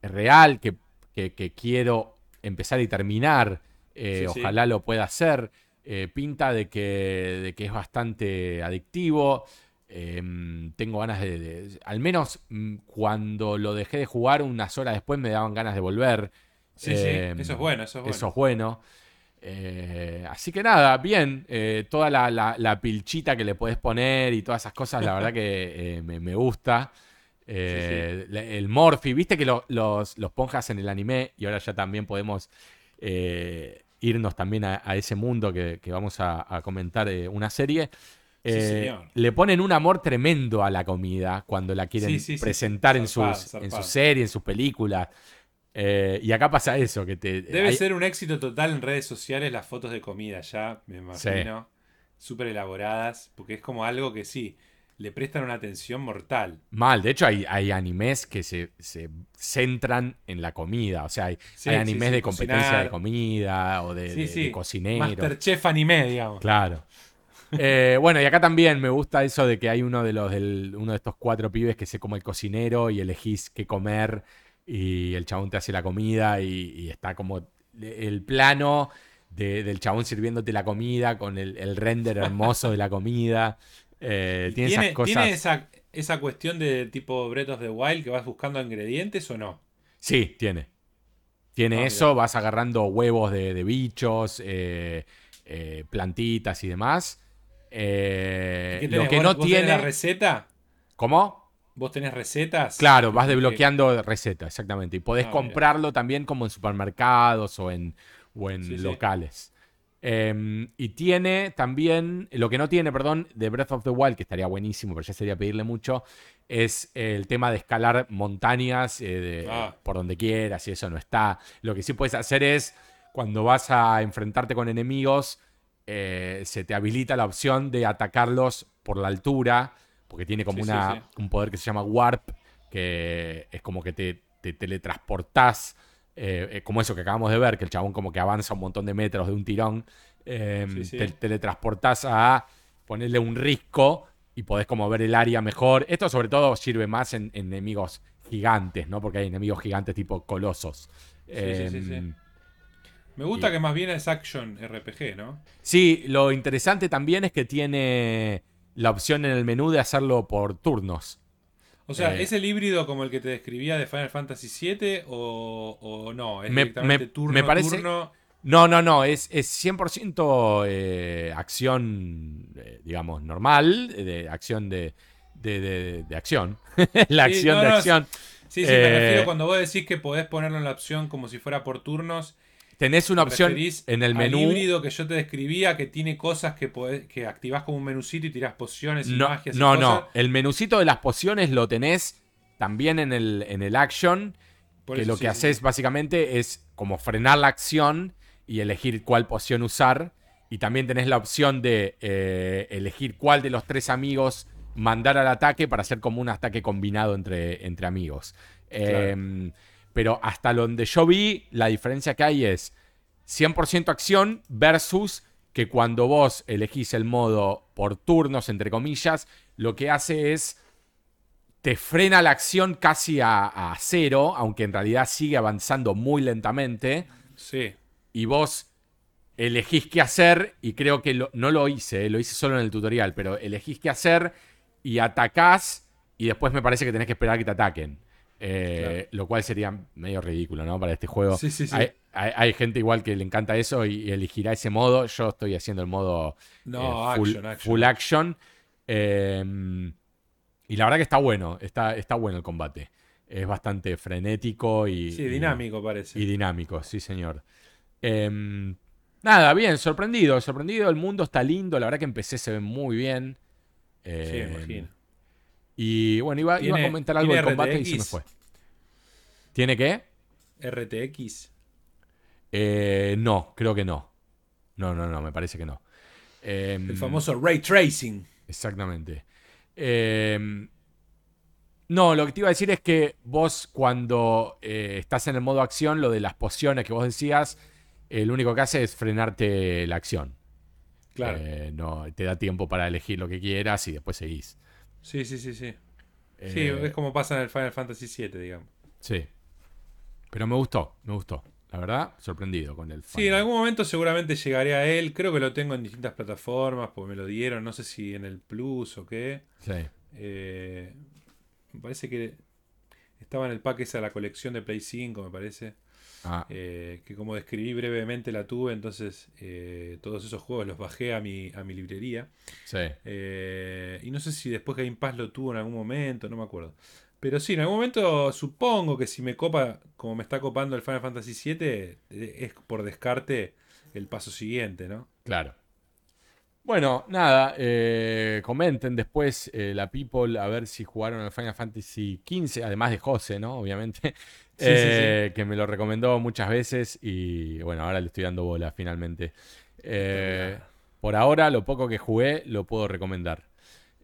Speaker 1: real que, que- que quiero empezar y terminar. eh,
Speaker 2: Sí, sí.
Speaker 1: ojalá lo pueda hacer. Eh, pinta de que, de que es bastante adictivo. Eh, tengo ganas de, de- Al menos mm, cuando lo dejé de jugar, unas horas después me daban ganas de volver.
Speaker 2: Sí,
Speaker 1: Eh,
Speaker 2: sí, eso es bueno, eso es bueno.
Speaker 1: Eso es bueno. Eh, así que nada, bien. eh, toda la, la- la pilchita que le puedes poner y todas esas cosas, la verdad que me, me gusta. El Morphy, viste que lo- los, los ponjas en el anime y ahora ya también podemos irnos también a, a ese mundo que, que vamos a, a comentar eh, una serie.
Speaker 2: Sí,
Speaker 1: Eh,
Speaker 2: señor.
Speaker 1: le ponen un amor tremendo a la comida cuando la quieren
Speaker 2: Sí, sí, sí,
Speaker 1: presentar en,
Speaker 2: zarpado,
Speaker 1: sus, en sus series, en sus películas. Eh, y acá pasa eso, que te...
Speaker 2: Debe
Speaker 1: hay-
Speaker 2: ser un éxito total en redes sociales las fotos de comida ya, me imagino. Súper elaboradas, porque es como algo que sí, le prestan una atención mortal.
Speaker 1: Mal, de hecho hay, hay animes que se, se centran en la comida, o sea, hay,
Speaker 2: Sí,
Speaker 1: hay
Speaker 2: sí,
Speaker 1: animes
Speaker 2: sí,
Speaker 1: de competencia
Speaker 2: cocinar.
Speaker 1: de comida o de, cocinero.
Speaker 2: Masterchef anime, digamos.
Speaker 1: Claro. Eh, <laughs> bueno, y acá también me gusta eso de que hay uno de los del, uno de estos cuatro pibes que se come el cocinero y elegís qué comer y el chabón te hace la comida y, y está como el plano de- del chabón sirviéndote la comida con el, el render hermoso de la comida. <laughs> Eh, tiene, esas cosas.
Speaker 2: tiene esa, esa cuestión de tipo Breath of the Wild que vas buscando ingredientes o no?
Speaker 1: Sí, tiene. Tiene
Speaker 2: Ah,
Speaker 1: eso, vas agarrando huevos de, de bichos, eh, eh, plantitas y demás.
Speaker 2: ¿Qué
Speaker 1: lo que
Speaker 2: ¿Vos-
Speaker 1: no
Speaker 2: vos tenés la
Speaker 1: tiene.
Speaker 2: receta?
Speaker 1: ¿Cómo?
Speaker 2: ¿Vos tenés recetas?
Speaker 1: Claro, vas desbloqueando recetas, exactamente. Y podés
Speaker 2: Ah, mira.
Speaker 1: comprarlo también como en supermercados o en, o en
Speaker 2: Sí, sí.
Speaker 1: Eh, y tiene también, lo que no tiene, perdón, de Breath of the Wild, que estaría buenísimo, pero ya sería pedirle mucho, es el tema de escalar montañas eh, de-
Speaker 2: Ah.
Speaker 1: por donde quieras y eso no está. Lo que sí puedes hacer es, cuando vas a enfrentarte con enemigos, eh, se te habilita la opción de atacarlos por la altura, porque tiene como
Speaker 2: Sí, sí,
Speaker 1: una,
Speaker 2: sí.
Speaker 1: un poder que se llama Warp, que es como que te, te teletransportás, eh, eh, como eso que acabamos de ver, que el chabón como que avanza un montón de metros de un tirón, eh,
Speaker 2: Sí, sí.
Speaker 1: te teletransportás a ponerle un risco y podés como ver el área mejor. Esto sobre todo sirve más en, en enemigos gigantes, ¿no? Porque hay enemigos gigantes tipo colosos.
Speaker 2: Sí.
Speaker 1: Em,
Speaker 2: Me gusta
Speaker 1: Y-
Speaker 2: que más bien es action RPG, ¿no?
Speaker 1: Sí, lo interesante también es que tiene la opción en el menú de hacerlo por turnos.
Speaker 2: O sea,
Speaker 1: Eh.
Speaker 2: ¿es el híbrido como el que te describía de Final Fantasy VII o, o no? ¿Es
Speaker 1: Me-
Speaker 2: directamente
Speaker 1: me-
Speaker 2: turno,
Speaker 1: me parece-
Speaker 2: turno?
Speaker 1: No, no, no, es, es 100% eh, acción, eh, digamos, normal, de acción de, de, de- de acción. <laughs> la
Speaker 2: Sí,
Speaker 1: acción
Speaker 2: no,
Speaker 1: de
Speaker 2: no,
Speaker 1: acción.
Speaker 2: Sí, sí, me refiero cuando vos decís que podés ponerlo en la opción como si fuera por turnos.
Speaker 1: Tenés una
Speaker 2: ¿te
Speaker 1: opción en el
Speaker 2: al
Speaker 1: menú.
Speaker 2: híbrido que yo te describía que tiene cosas que podés, que activás como un menucito y tirás pociones y
Speaker 1: No,
Speaker 2: magias y
Speaker 1: no,
Speaker 2: cosas.
Speaker 1: no. El menucito de las pociones lo tenés también en el, en el action.
Speaker 2: Por
Speaker 1: que lo
Speaker 2: sí,
Speaker 1: que haces
Speaker 2: sí.
Speaker 1: básicamente es como frenar la acción y elegir cuál poción usar. Y también tenés la opción de eh, elegir cuál de los tres amigos mandar al ataque para hacer como un ataque combinado entre, entre amigos. Eh, pero hasta donde yo vi, la diferencia que hay es 100% acción versus que cuando vos elegís el modo por turnos, entre comillas, lo que hace es te frena la acción casi a, a cero, aunque en realidad sigue avanzando muy lentamente,
Speaker 2: Sí.
Speaker 1: y vos elegís qué hacer, y creo que lo- no lo hice, eh, lo hice solo en el tutorial, pero elegís qué hacer y atacás, y después me parece que tenés que esperar que te ataquen. Eh, Lo cual sería medio ridículo, ¿no? Para este juego.
Speaker 2: Sí, sí, sí.
Speaker 1: Hay, hay- hay gente igual que le encanta eso y, y elegirá ese modo. Yo estoy haciendo el modo
Speaker 2: No,
Speaker 1: eh, full,
Speaker 2: action, action.
Speaker 1: full action. Eh, y la verdad que está bueno, está, está bueno el combate. Es bastante frenético y,
Speaker 2: Sí,
Speaker 1: y-
Speaker 2: dinámico parece.
Speaker 1: y dinámico, sí, señor. Em, nada, bien, sorprendido, sorprendido. El mundo está lindo, la verdad que empecé, se ve muy bien.
Speaker 2: sí,
Speaker 1: Em,
Speaker 2: imagino.
Speaker 1: Y bueno, iba, iba a
Speaker 2: ¿Tiene-
Speaker 1: comentar algo del combate y se me fue. ¿Tiene qué?
Speaker 2: RTX.
Speaker 1: Eh, no, creo que no. No, no, no, me parece que no. Em,
Speaker 2: El famoso Ray Tracing.
Speaker 1: Exactamente. Eh, no, lo que te iba a decir es que vos cuando eh, estás en el modo acción, lo de las pociones que vos decías, eh, lo único que hace es frenarte la acción.
Speaker 2: Claro.
Speaker 1: Eh, no, te da tiempo para elegir lo que quieras y después seguís.
Speaker 2: Sí, sí, sí, sí. Sí,
Speaker 1: Eh,
Speaker 2: es como pasa en el Final Fantasy VII, digamos.
Speaker 1: sí. Pero me gustó, me gustó. La verdad, sorprendido con el
Speaker 2: Sí, en
Speaker 1: final.
Speaker 2: algún momento seguramente llegaré a él. Creo que lo tengo en distintas plataformas, porque me lo dieron, no sé si en el Plus o qué.
Speaker 1: Sí.
Speaker 2: Eh, me parece que estaba en el pack esa de la colección de Play 5, me parece.
Speaker 1: Ah,
Speaker 2: eh, que como describí brevemente la tuve, entonces eh, todos esos juegos los bajé a mi, a mi librería.
Speaker 1: sí.
Speaker 2: Eh, y no sé si después Game Pass lo tuvo en algún momento, no me acuerdo. Pero sí, en algún momento supongo que si me copa, como me está copando el Final Fantasy VII, es por descarte el paso siguiente, ¿no?
Speaker 1: Claro. Bueno, nada, eh, comenten después eh, la People a ver si jugaron al Final Fantasy XV, además de José, ¿no? Obviamente,
Speaker 2: Sí, sí,
Speaker 1: eh, que me lo recomendó muchas veces y bueno, ahora le estoy dando bola finalmente. Eh, por ahora, lo poco que jugué lo puedo recomendar.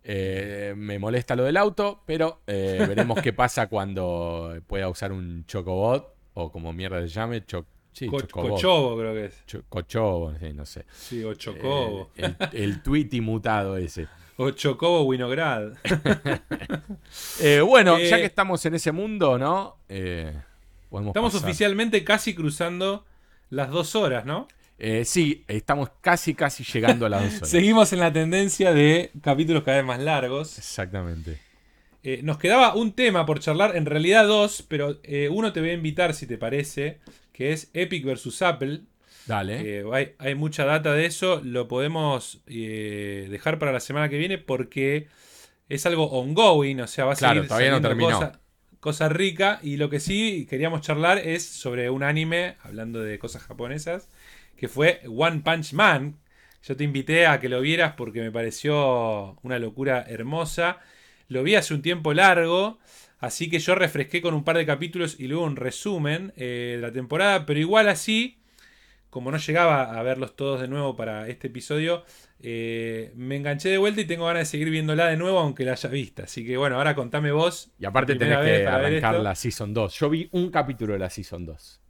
Speaker 1: Eh, me molesta lo del auto, pero eh, veremos qué <laughs> pasa cuando pueda usar un Chocobot o como mierda se llame, cho
Speaker 2: Co-
Speaker 1: Chocobot.
Speaker 2: Cochobo creo que es.
Speaker 1: Cho- Cochobo, sí, no sé.
Speaker 2: Sí, o Chocobo.
Speaker 1: Eh, el, el Tweety mutado ese. <laughs>
Speaker 2: O Chocobo Winograd. <laughs>
Speaker 1: Eh, bueno,
Speaker 2: Eh,
Speaker 1: ya que estamos en ese mundo, ¿no? Eh,
Speaker 2: Estamos
Speaker 1: pasar.
Speaker 2: oficialmente casi cruzando las dos horas, ¿no?
Speaker 1: Eh, sí, estamos casi, casi llegando a las dos <laughs> horas.
Speaker 2: Seguimos en la tendencia de capítulos cada vez más largos.
Speaker 1: Exactamente.
Speaker 2: eh, nos quedaba un tema por charlar, en realidad dos, pero eh, uno te voy a invitar si te parece, que es Epic versus Apple.
Speaker 1: Dale.
Speaker 2: Eh, hay, hay mucha data de eso, lo podemos eh, dejar para la semana que viene porque es algo ongoing, o sea, va a
Speaker 1: Claro,
Speaker 2: seguir
Speaker 1: todavía no terminó.
Speaker 2: cosa, cosa rica. Y lo que sí queríamos charlar es sobre un anime, hablando de cosas japonesas, que fue One Punch Man. Yo te invité a que lo vieras porque me pareció una locura hermosa. Lo vi hace un tiempo largo, así que yo refresqué con un par de capítulos y luego un resumen eh, de la temporada, pero igual así, como no llegaba a verlos todos de nuevo para este episodio, eh, me enganché de vuelta y tengo ganas de seguir viéndola de nuevo aunque la haya vista. Así que bueno, ahora contame vos.
Speaker 1: Y aparte tenés que arrancar la Season 2. Yo vi un capítulo de la Season 2.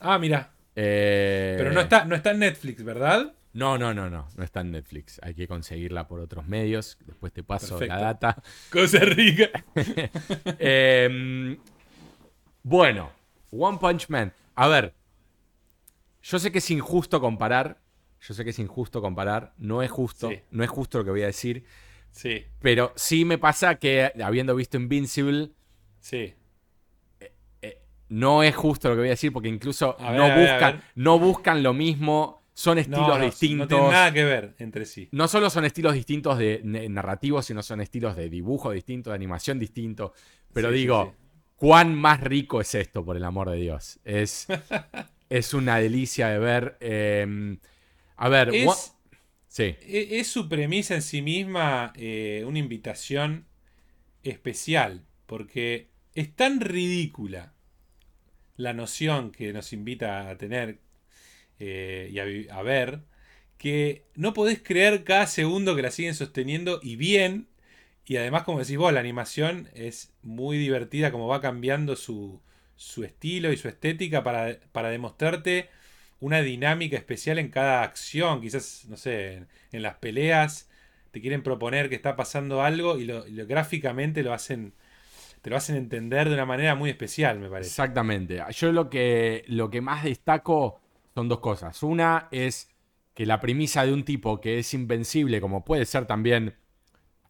Speaker 2: Ah, mira.
Speaker 1: Eh,
Speaker 2: Pero no está, no está en Netflix, ¿verdad?
Speaker 1: No, no, no, no. No está en Netflix. Hay que conseguirla por otros medios. Después te paso
Speaker 2: Perfecto.
Speaker 1: la data. <laughs>
Speaker 2: Cosa rica. <laughs>
Speaker 1: Eh, bueno, One Punch Man. A ver, yo sé que es injusto comparar. Yo sé que es injusto comparar. No es justo.
Speaker 2: Sí.
Speaker 1: No es justo lo que voy a decir.
Speaker 2: Sí,
Speaker 1: Pero sí me pasa que, habiendo visto Invincible,
Speaker 2: sí.
Speaker 1: no es justo lo que voy a decir porque incluso
Speaker 2: ver,
Speaker 1: no,
Speaker 2: ver,
Speaker 1: buscan, no buscan lo mismo. Son estilos
Speaker 2: No, no,
Speaker 1: distintos.
Speaker 2: No tiene nada que ver entre sí.
Speaker 1: No solo son estilos distintos de narrativos, sino son estilos de dibujo distintos, de animación distintos. Pero
Speaker 2: Sí, sí,
Speaker 1: digo,
Speaker 2: sí.
Speaker 1: ¿cuán más rico es esto, por el amor de Dios? Es, <laughs> es una delicia de ver. eh, a ver,
Speaker 2: Es,
Speaker 1: sí,
Speaker 2: e- es su premisa en sí misma eh, una invitación especial, porque es tan ridícula la noción que nos invita a tener eh, y a, a ver, que no podés creer cada segundo que la siguen sosteniendo y bien, y además como decís vos, la animación es muy divertida, como va cambiando su, su estilo y su estética para, para demostrarte una dinámica especial en cada acción. Quizás, no sé, en, en las peleas te quieren proponer que está pasando algo y, lo, y lo- gráficamente lo hacen, te lo hacen entender de una manera muy especial, me parece.
Speaker 1: exactamente. Yo lo que, lo que más destaco son dos cosas. Una es que la premisa de un tipo que es invencible, como puede ser también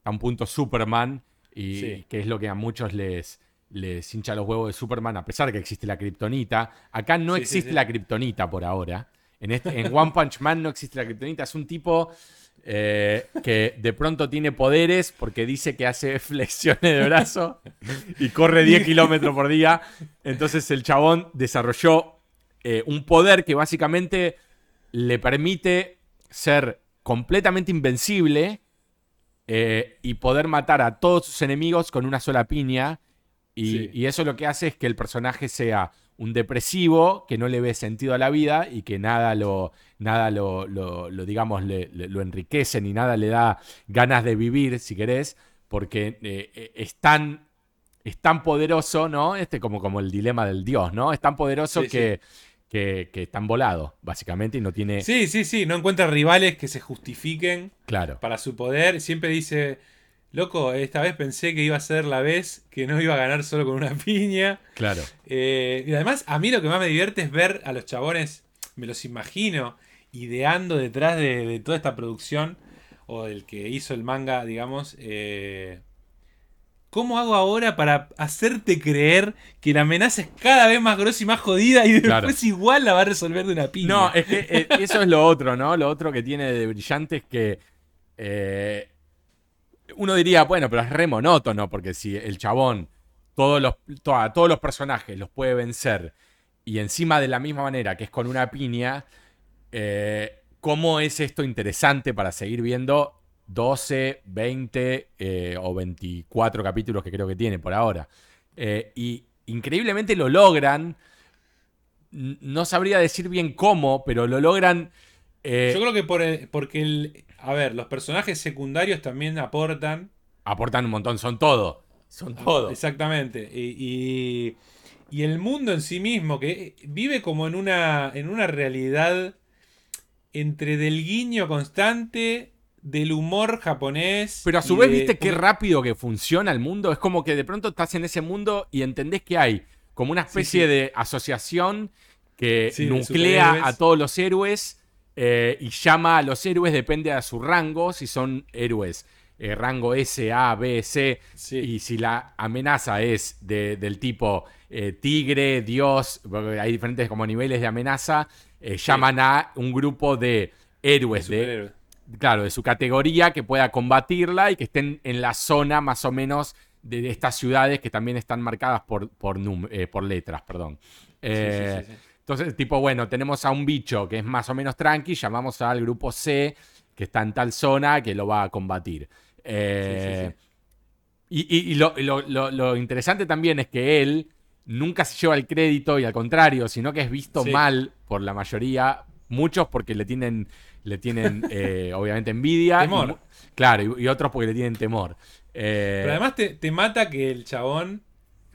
Speaker 1: a un punto Superman, y
Speaker 2: Sí.
Speaker 1: que es lo que a muchos les, les hincha los huevos de Superman, a pesar de que existe la kriptonita. Acá no
Speaker 2: Sí, sí,
Speaker 1: existe
Speaker 2: sí.
Speaker 1: la kriptonita por ahora. En, este, en One Punch Man no existe la kriptonita. Es un tipo eh, que de pronto tiene poderes porque dice que hace <laughs> flexiones de brazo y corre 10 <laughs> kilómetros por día. Entonces el chabón desarrolló eh, un poder que básicamente le permite ser completamente invencible eh, y poder matar a todos sus enemigos con una sola piña. Y,
Speaker 2: Sí.
Speaker 1: y eso lo que hace es que el personaje sea un depresivo, que no le ve sentido a la vida y que nada lo, nada lo, lo- lo, digamos, le- le- lo enriquece ni nada le da ganas de vivir, si querés, porque eh, es tan es tan poderoso, ¿no? Este como, como el dilema del dios, ¿no? Es tan poderoso
Speaker 2: Sí,
Speaker 1: que, Que, que está volado, básicamente, y no tiene.
Speaker 2: Sí, sí, sí, no encuentra rivales que se justifiquen
Speaker 1: Claro.
Speaker 2: para su poder. Siempre dice, loco, esta vez pensé que iba a ser la vez que no iba a ganar solo con una <laughs> piña.
Speaker 1: Claro.
Speaker 2: Eh, y además, a mí lo que más me divierte es ver a los chabones, me los imagino, ideando detrás de, de toda esta producción, o del que hizo el manga, digamos. eh, ¿Cómo hago ahora para hacerte creer que la amenaza es cada vez más grosa y más jodida y después
Speaker 1: Claro.
Speaker 2: igual la va a resolver de una piña?
Speaker 1: No, es que eh, eso es lo otro, ¿no? Lo otro que tiene de brillante es que eh, uno diría, bueno, pero es re monótono, porque si el chabón todos los, to- a todos los personajes los puede vencer y encima de la misma manera que es con una piña, eh, ¿cómo es esto interesante para seguir viendo 12, 20 eh, o 24 capítulos que creo que tiene por ahora? Eh, y increíblemente lo logran. No sabría decir bien cómo, pero lo logran.
Speaker 2: Yo creo que por porque el. A ver, los personajes secundarios también aportan.
Speaker 1: aportan un montón, son todo. Son todo.
Speaker 2: Exactamente. Y, y- y el mundo en sí mismo, que vive como en una, en una realidad entre del guiño constante, del humor japonés.
Speaker 1: Pero a su vez,
Speaker 2: de-
Speaker 1: ¿viste qué rápido que funciona el mundo? Es como que de pronto estás en ese mundo y entendés que hay como una especie
Speaker 2: sí.
Speaker 1: de asociación que
Speaker 2: Sí,
Speaker 1: nuclea a todos los héroes eh, y llama a los héroes, depende a su rango, si son héroes eh, rango S, A, B, C.
Speaker 2: Sí.
Speaker 1: Y si la amenaza es de- del tipo eh, tigre, dios, hay diferentes como niveles de amenaza, eh, llaman a un grupo de héroes de, claro, de su categoría que pueda combatirla y que estén en la zona más o menos de, de estas ciudades que también están marcadas por, por, por letras, perdón.
Speaker 2: Sí, sí, sí.
Speaker 1: Entonces, tipo, bueno, tenemos a un bicho que es más o menos tranqui, llamamos al grupo C que está en tal zona que lo va a combatir. Eh,
Speaker 2: Sí, sí,
Speaker 1: Y, y- y lo, y lo- lo- lo interesante también es que él nunca se lleva el crédito y al contrario, sino que es visto
Speaker 2: Sí.
Speaker 1: mal por la mayoría, muchos porque le tienen, le tienen <laughs> eh, obviamente envidia.
Speaker 2: Temor.
Speaker 1: claro, y, y otros porque le tienen temor. Eh,
Speaker 2: Pero además te, te mata que el chabón.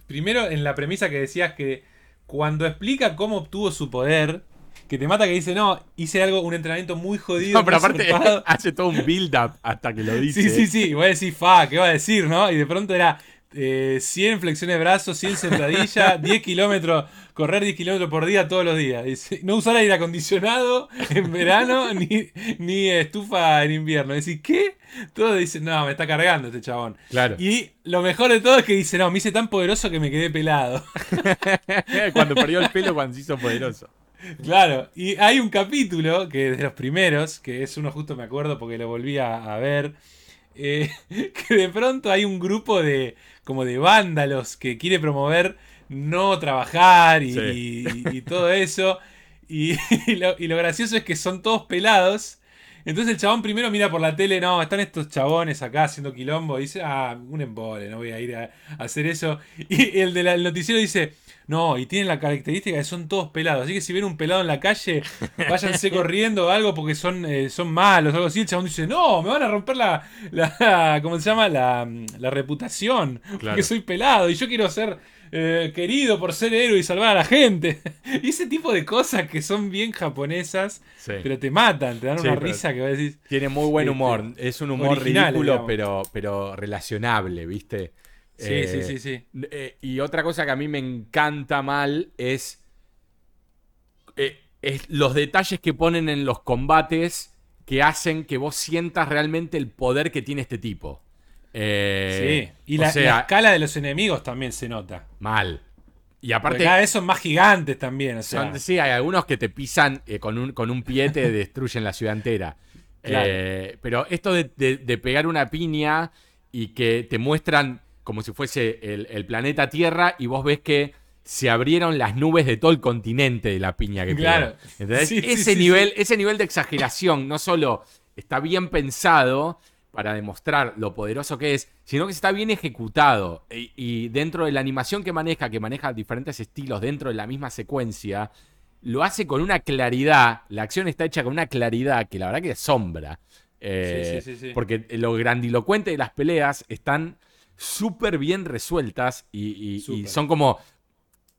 Speaker 2: Primero, en la premisa que decías que cuando explica cómo obtuvo su poder, que te mata que dice, no, hice algo, un entrenamiento muy jodido.
Speaker 1: no, pero aparte
Speaker 2: zarpado". <laughs>
Speaker 1: hace todo un build-up hasta que lo dice.
Speaker 2: Sí, sí, sí. Y vos decís, fa, ¿qué va a decir, no? Y de pronto era eh, 100 flexiones de brazos, 100 sentadillas, <laughs> 10 kilómetros, correr 10 kilómetros por día todos los días. Dice, no usar aire acondicionado en verano <laughs> ni, ni estufa en invierno. Decís, ¿qué? Todos dicen, no, me está cargando este chabón.
Speaker 1: Claro.
Speaker 2: Y lo mejor de todo es que dice, no, me hice tan poderoso que me quedé pelado. <laughs>
Speaker 1: cuando perdió el pelo, cuando se hizo poderoso.
Speaker 2: Claro, y hay un capítulo que es de los primeros, que es uno justo me acuerdo porque lo volví a, a ver, eh, que de pronto hay un grupo de como de vándalos que quiere promover no trabajar y,
Speaker 1: Sí.
Speaker 2: y- y todo eso. <laughs> Y, lo, y lo gracioso es que son todos pelados. Entonces el chabón primero mira por la tele, no, están estos chabones acá haciendo quilombo. Y dice, ah, un embole, no voy a ir a, a hacer eso. Y el del noticiero dice, no, y tienen la característica de que son todos pelados. Así que si ven un pelado en la calle, váyanse <laughs> corriendo o algo porque son, eh, son malos o algo así. El chabón dice, no, me van a romper la, la <laughs> ¿cómo se llama? La, la reputación. Porque soy pelado y yo quiero ser eh, querido por ser héroe y salvar a la gente. <laughs> Y ese tipo de cosas que son bien japonesas,
Speaker 1: Sí.
Speaker 2: pero te matan, te dan
Speaker 1: Sí,
Speaker 2: una risa que vas a decir.
Speaker 1: Tiene muy buen
Speaker 2: Este,
Speaker 1: humor. Es un humor ridículo,
Speaker 2: digamos.
Speaker 1: pero, pero relacionable, ¿viste?
Speaker 2: Sí,
Speaker 1: Eh,
Speaker 2: sí, sí, sí.
Speaker 1: eh, y otra cosa que a mí me encanta mal es, eh, es los detalles que ponen en los combates que hacen que vos sientas realmente el poder que tiene este tipo.
Speaker 2: Sí. Y la,
Speaker 1: sea,
Speaker 2: la escala de los enemigos también se nota.
Speaker 1: mal. Y
Speaker 2: Porque
Speaker 1: aparte,
Speaker 2: cada vez son más gigantes también. O sea,
Speaker 1: son- sí, hay algunos que te pisan con, un, con un pie, te <laughs> destruyen la ciudad entera.
Speaker 2: Claro.
Speaker 1: Pero esto de, de- de pegar una piña y que te muestran como si fuese el, el planeta Tierra y vos ves que se abrieron las nubes de todo el continente de la piña que.
Speaker 2: Claro.
Speaker 1: Ese,
Speaker 2: sí,
Speaker 1: nivel, ese nivel de exageración no solo está bien pensado para demostrar lo poderoso que es, sino que está bien ejecutado. Y, y dentro de la animación que maneja, que maneja diferentes estilos dentro de la misma secuencia, lo hace con una claridad. La acción está hecha con una claridad que la verdad que asombra. Eh,
Speaker 2: sí, sí, sí.
Speaker 1: Porque lo grandilocuente de las peleas están súper bien resueltas y, y- son como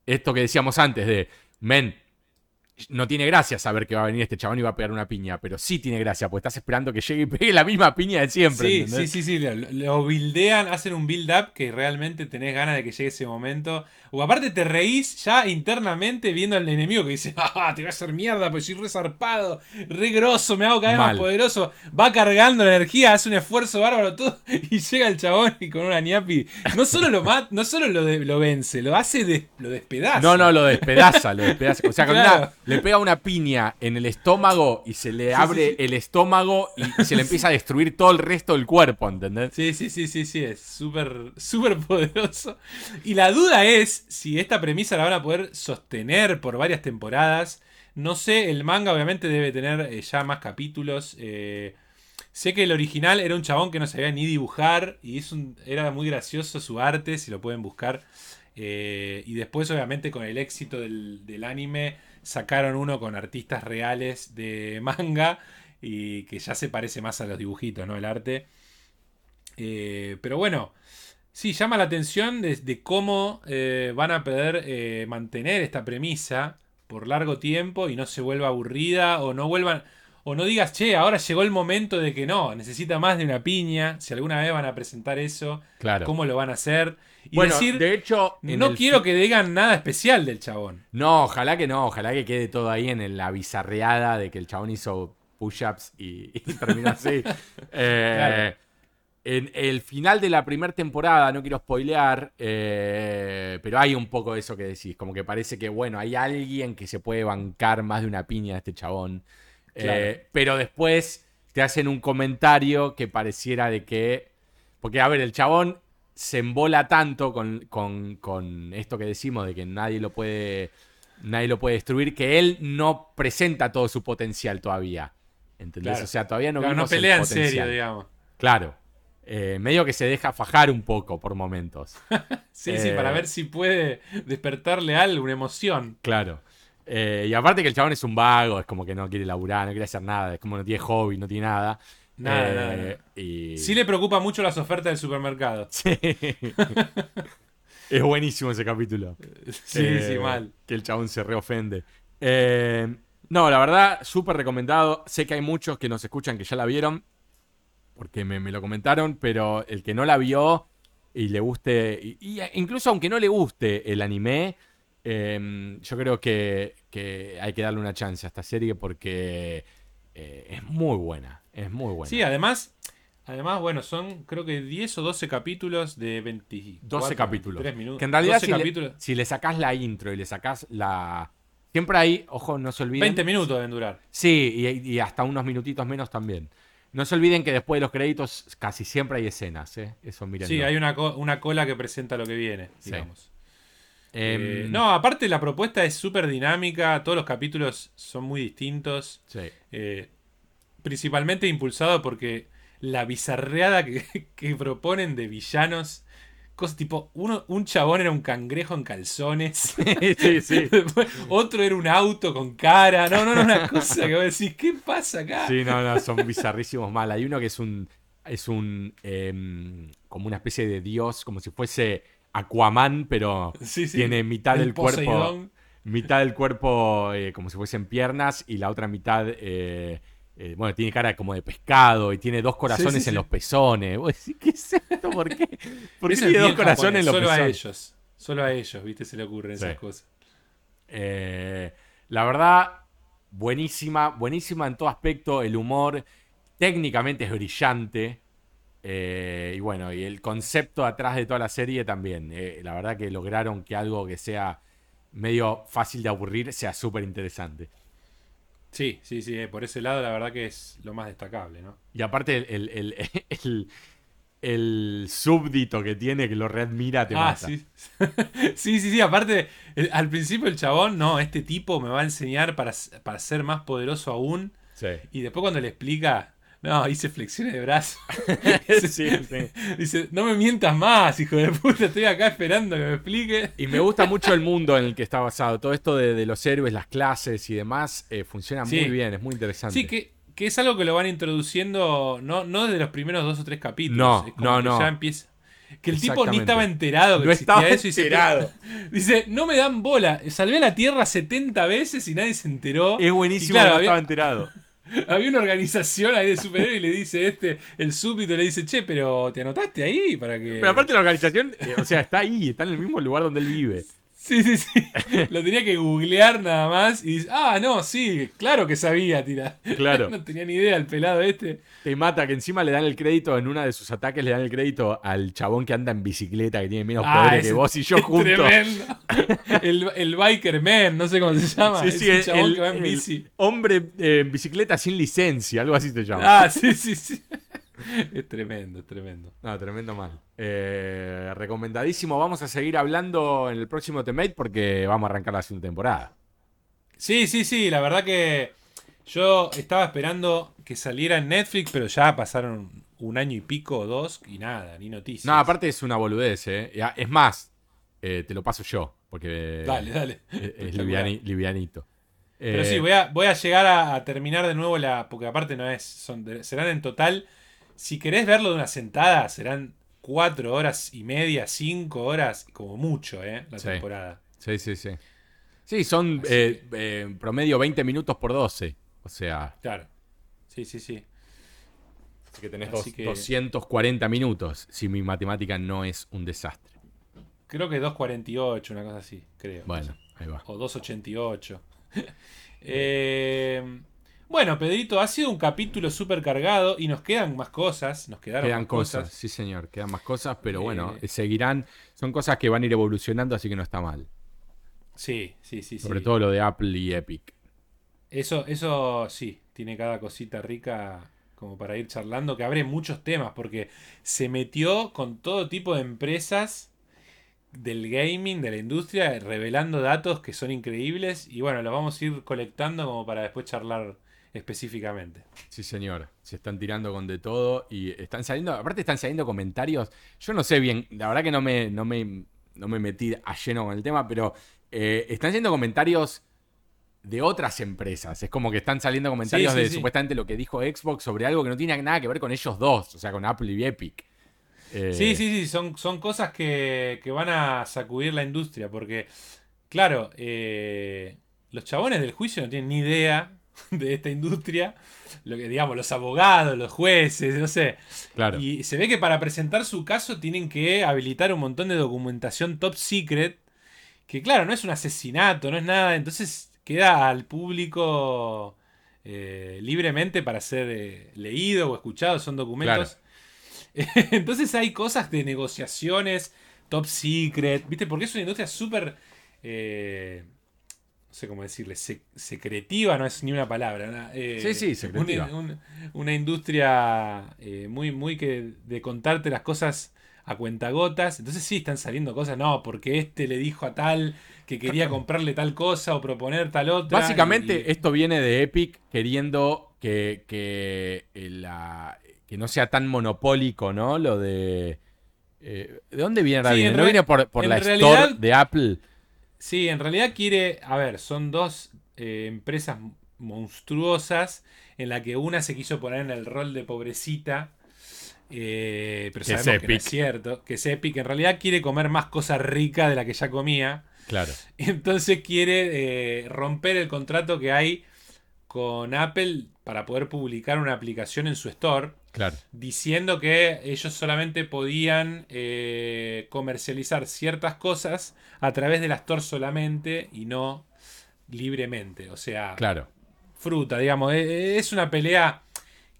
Speaker 1: esto que decíamos antes de, men, no tiene gracia saber que va a venir este chabón y va a pegar una piña, pero sí tiene gracia, porque estás esperando que llegue y pegue la misma piña de siempre.
Speaker 2: Sí,
Speaker 1: ¿entendés?
Speaker 2: sí, sí, sí, lo, lo buildean, hacen un build up que realmente tenés ganas de que llegue ese momento. O aparte te reís ya internamente viendo al enemigo que dice, <laughs> ah, te voy a hacer mierda, pues soy re zarpado, re grosso, me hago cada vez más poderoso. Va cargando la energía, hace un esfuerzo bárbaro todo, <laughs> y llega el chabón y con una ñapi. No solo lo mata, no solo lo, de- lo vence, lo hace de, lo despedaza.
Speaker 1: No, no, lo despedaza, lo despedaza. O sea, con <laughs>
Speaker 2: Claro.
Speaker 1: una- le pega una piña en el estómago y se le abre
Speaker 2: sí, sí.
Speaker 1: el estómago y se le empieza a destruir todo el resto del cuerpo, ¿entendés?
Speaker 2: Sí, sí, sí, sí, sí, es súper, súper poderoso. Y la duda es si esta premisa la van a poder sostener por varias temporadas. No sé, el manga obviamente debe tener eh, ya más capítulos. eh, sé que el original era un chabón que no sabía ni dibujar y es un- era muy gracioso su arte, si lo pueden buscar. Eh, y después obviamente con el éxito del, del anime sacaron uno con artistas reales de <laughs> manga y que ya se parece más a los dibujitos, ¿no? El arte. Eh, pero bueno, sí, llama la atención de, de cómo eh, van a poder eh, mantener esta premisa por largo tiempo y no se vuelva aburrida o no vuelvan. O no digas, che, ahora llegó el momento de que no, necesita más de una piña. Si alguna vez van a presentar eso,
Speaker 1: Claro.
Speaker 2: cómo lo van a hacer. Y
Speaker 1: bueno,
Speaker 2: decir,
Speaker 1: de hecho,
Speaker 2: no quiero que digan nada especial del chabón.
Speaker 1: No, ojalá que no, ojalá que quede todo ahí en la bizarreada de que el chabón hizo push-ups y, <laughs> y terminó así. <laughs> Eh,
Speaker 2: Claro.
Speaker 1: En el final de la primera temporada, no quiero spoilear, eh, pero hay un poco de eso que decís, como que parece que, bueno, hay alguien que se puede bancar más de una piña a este chabón.
Speaker 2: Claro.
Speaker 1: Eh, pero después te hacen un comentario que pareciera de que... Porque, a ver, el chabón se embola tanto con, con- con esto que decimos de que nadie lo puede nadie lo puede destruir que él no presenta todo su potencial todavía. ¿Entendés?
Speaker 2: Claro.
Speaker 1: O sea, todavía no
Speaker 2: Claro, no
Speaker 1: vimos el
Speaker 2: pelea en
Speaker 1: potencial.
Speaker 2: serio, digamos.
Speaker 1: Claro. Eh, medio que se deja fajar un poco por momentos. <laughs>
Speaker 2: Sí, sí,
Speaker 1: Eh.
Speaker 2: para ver si puede despertarle algo, una emoción.
Speaker 1: Claro. Eh, y aparte que el chabón es un vago, es como que no quiere laburar, no quiere hacer nada, es como no tiene hobby, no tiene nada.
Speaker 2: Nada,
Speaker 1: Eh,
Speaker 2: nada, nada.
Speaker 1: Y...
Speaker 2: Sí le preocupa mucho las ofertas del supermercado. <laughs>
Speaker 1: Sí. <laughs> es buenísimo ese capítulo.
Speaker 2: Sí,
Speaker 1: Eh,
Speaker 2: sí, mal.
Speaker 1: Que el chabón se reofende. Eh, no, la verdad, súper recomendado. Sé que hay muchos que nos escuchan que ya la vieron, porque me, me lo comentaron, pero el que no la vio y le guste, y, y incluso aunque no le guste el anime, eh, yo creo que, que hay que darle una chance a esta serie porque eh, es muy buena. Es muy buena.
Speaker 2: Sí, además, además, bueno, son creo que 10 o 12 capítulos de 24,
Speaker 1: 12 capítulos.
Speaker 2: 23 minutos.
Speaker 1: Que en realidad
Speaker 2: 12
Speaker 1: si le, si le sacás la intro y le sacás la... Siempre hay, ojo, no se olviden.
Speaker 2: 20 minutos deben durar.
Speaker 1: Sí, y, y hasta unos minutitos menos también. No se olviden que después de los créditos casi siempre hay escenas, ¿eh? Eso miren.
Speaker 2: Sí, hay una, co- una cola que presenta lo que viene,
Speaker 1: Sí.
Speaker 2: digamos.
Speaker 1: Em,
Speaker 2: Eh, no, aparte la propuesta es súper dinámica, todos los capítulos son muy distintos.
Speaker 1: Sí.
Speaker 2: eh, principalmente impulsado porque la bizarreada que, <laughs> que proponen de villanos. Cosas tipo, uno, un chabón era un cangrejo en calzones. <laughs>
Speaker 1: sí, sí. <laughs>
Speaker 2: Después, otro era un auto con cara. No, no, no, una cosa que vos decís, ¿qué pasa acá?
Speaker 1: Sí, no, no, son bizarrísimos mal. Hay uno que es un. Es un. em, como una especie de dios, como si fuese Aquaman, pero
Speaker 2: Sí, sí.
Speaker 1: tiene mitad
Speaker 2: El
Speaker 1: del cuerpo. Mitad del cuerpo eh, como si fuesen piernas y la otra mitad. eh, eh, bueno, tiene cara como de pescado y tiene dos corazones
Speaker 2: Sí, sí,
Speaker 1: en
Speaker 2: sí.
Speaker 1: los pezones. Vos decís, ¿qué es esto? ¿Por qué? <laughs> ¿Por qué tiene dos corazones en los
Speaker 2: Solo a
Speaker 1: pezones?
Speaker 2: ellos. Solo a ellos, ¿viste? Se le ocurren esas cosas.
Speaker 1: Eh, la verdad, buenísima, buenísima en todo aspecto. El humor técnicamente es brillante. Eh, y bueno, y el concepto atrás de toda la serie también. La verdad que lograron que algo que sea medio fácil de aburrir sea súper interesante.
Speaker 2: Sí, sí, sí. eh, Por ese lado, la verdad que es lo más destacable, ¿no?
Speaker 1: Y aparte el, el, el, <laughs> el- súbdito que tiene que lo readmira te
Speaker 2: ah,
Speaker 1: mata.
Speaker 2: sí. <laughs> sí, sí, sí. Aparte, al principio el chabón, no, este tipo me va a enseñar para, para ser más poderoso aún.
Speaker 1: Sí.
Speaker 2: Y después cuando le explica, no, hice flexiones de brazo. <laughs>
Speaker 1: Sí, sí.
Speaker 2: Dice, no me mientas más, hijo de puta, estoy acá esperando que me explique.
Speaker 1: Y me gusta mucho el mundo en el que está basado. Todo esto de, de los héroes, las clases y demás, eh, funciona
Speaker 2: Sí.
Speaker 1: muy bien, es muy interesante.
Speaker 2: Sí, que, que es algo que lo van introduciendo, no, no desde los primeros dos o tres capítulos.
Speaker 1: No,
Speaker 2: es como
Speaker 1: no,
Speaker 2: que
Speaker 1: no.
Speaker 2: Ya empieza. Que el tipo ni estaba enterado que
Speaker 1: No
Speaker 2: existía
Speaker 1: estaba
Speaker 2: eso y se-
Speaker 1: enterado. <laughs>
Speaker 2: dice, no me dan bola. Salvé la Tierra 70 veces y nadie se enteró.
Speaker 1: Es buenísimo,
Speaker 2: claro,
Speaker 1: no
Speaker 2: había-
Speaker 1: estaba enterado. <laughs>
Speaker 2: Había una organización ahí de superhéroes y le dice este, el súbdito le dice, che, pero ¿te anotaste ahí para que...?
Speaker 1: Pero aparte la organización, eh, o sea, está ahí, está en el mismo lugar donde él vive.
Speaker 2: Sí, sí, sí. <laughs> Lo tenía que googlear nada más y dice, ah, no, sí, claro que sabía, tira.
Speaker 1: Claro. <laughs>
Speaker 2: no tenía ni idea el pelado este.
Speaker 1: Te mata, que encima le dan el crédito, en una de sus ataques le dan el crédito al chabón que anda en bicicleta, que tiene menos
Speaker 2: Ah,
Speaker 1: poderes que vos y yo juntos.
Speaker 2: Tremendo. <laughs> El, el biker man, no sé cómo se llama.
Speaker 1: Sí, sí, el,
Speaker 2: chabón
Speaker 1: el-
Speaker 2: que va en
Speaker 1: el
Speaker 2: bici.
Speaker 1: hombre eh, en bicicleta sin licencia, algo así se llama.
Speaker 2: Ah, sí, sí, sí. <laughs> Es tremendo, es tremendo.
Speaker 1: No, tremendo mal. Eh, recomendadísimo. Vamos a seguir hablando en el próximo Temate porque vamos a arrancar la segunda temporada.
Speaker 2: Sí, sí, sí, la verdad que yo estaba esperando que saliera en Netflix, pero ya pasaron un año y pico o dos y nada, ni noticias.
Speaker 1: No, aparte es una boludez, ¿eh? Ya, Es más, eh, te lo paso yo, porque
Speaker 2: Dale, dale.
Speaker 1: es, es
Speaker 2: Espectacular.
Speaker 1: liviani- livianito.
Speaker 2: Pero
Speaker 1: Eh,
Speaker 2: sí, voy a, voy a llegar a, a terminar de nuevo la. Porque aparte no es. Son serán en total. Si querés verlo de una sentada, serán cuatro horas y media, cinco horas, como mucho, ¿eh? La
Speaker 1: Sí.
Speaker 2: temporada.
Speaker 1: Sí, sí, sí. Sí, son eh, eh, promedio 20 minutos por 12. O sea,
Speaker 2: Claro. Sí, sí, sí.
Speaker 1: así que tenés
Speaker 2: Así
Speaker 1: dos-
Speaker 2: que-
Speaker 1: 240 minutos, si mi matemática no es un desastre.
Speaker 2: Creo que 2.48, una cosa así, creo.
Speaker 1: Bueno, ahí va.
Speaker 2: O 2.88. <laughs> Eh, Bueno, Pedrito, ha sido un capítulo súper cargado y nos quedan más cosas. Nos quedaron
Speaker 1: Quedan
Speaker 2: más
Speaker 1: cosas, sí señor, quedan más cosas, pero bueno,
Speaker 2: Eh.
Speaker 1: seguirán. Son cosas que van a ir evolucionando, así que no está mal.
Speaker 2: Sí, sí, sí.
Speaker 1: Sobre
Speaker 2: sí.
Speaker 1: todo lo de Apple y Epic.
Speaker 2: Eso, eso sí, tiene cada cosita rica como para ir charlando, que abre muchos temas, porque se metió con todo tipo de empresas del gaming, de la industria, revelando datos que son increíbles y bueno, los vamos a ir colectando como para después charlar específicamente.
Speaker 1: Sí, señor. Se están tirando con de todo y están saliendo, aparte están saliendo comentarios. Yo no sé bien, la verdad que no me, no me, no me metí a lleno con el tema, pero eh, están saliendo comentarios de otras empresas. Es como que están saliendo comentarios
Speaker 2: Sí, sí,
Speaker 1: de
Speaker 2: sí.
Speaker 1: supuestamente lo que dijo Xbox sobre algo que no tiene nada que ver con ellos dos, o sea, con Apple y Epic. Eh,
Speaker 2: Sí, sí, sí, son, son cosas que, que van a sacudir la industria, porque, claro, eh, los chabones del juicio no tienen ni idea <laughs> de esta industria, lo que digamos, los abogados, los jueces, no sé.
Speaker 1: Claro.
Speaker 2: Y se ve que para presentar su caso tienen que habilitar un montón de documentación top secret, que claro, no es un asesinato, no es nada, entonces queda al público eh, libremente para ser eh, leído o escuchado, son documentos. <laughs> Entonces hay cosas de negociaciones top secret, ¿viste? Porque es una industria súper... eh, no sé cómo decirle, se- secretiva no es ni una palabra. una, eh,
Speaker 1: Sí, sí, secretiva.
Speaker 2: Una, un- una industria eh, muy, muy que de contarte las cosas a cuentagotas. Entonces sí, están saliendo cosas, no, porque este le dijo a tal que quería <clears throat> comprarle tal cosa o proponer tal otra.
Speaker 1: Básicamente,
Speaker 2: y-
Speaker 1: esto viene de Epic queriendo que, que, eh, la- que no sea tan monopólico, ¿no? Lo de. eh, ¿De dónde viene?
Speaker 2: Sí,
Speaker 1: ¿No viene por, por la
Speaker 2: realidad-
Speaker 1: store de Apple?
Speaker 2: Sí, en realidad quiere, a ver, son dos eh, empresas monstruosas en la que una se quiso poner en el rol de pobrecita, eh, pero
Speaker 1: Que es
Speaker 2: sabemos que no es cierto, que es Epic, en realidad quiere comer más cosas ricas de la que ya comía,
Speaker 1: Claro. <laughs>
Speaker 2: entonces quiere eh, romper el contrato que hay con Apple para poder publicar una aplicación en su store
Speaker 1: Claro.
Speaker 2: diciendo que ellos solamente podían eh, comercializar ciertas cosas a través de la Store solamente y no libremente. O sea,
Speaker 1: Claro.
Speaker 2: fruta, digamos. Eh, Es una pelea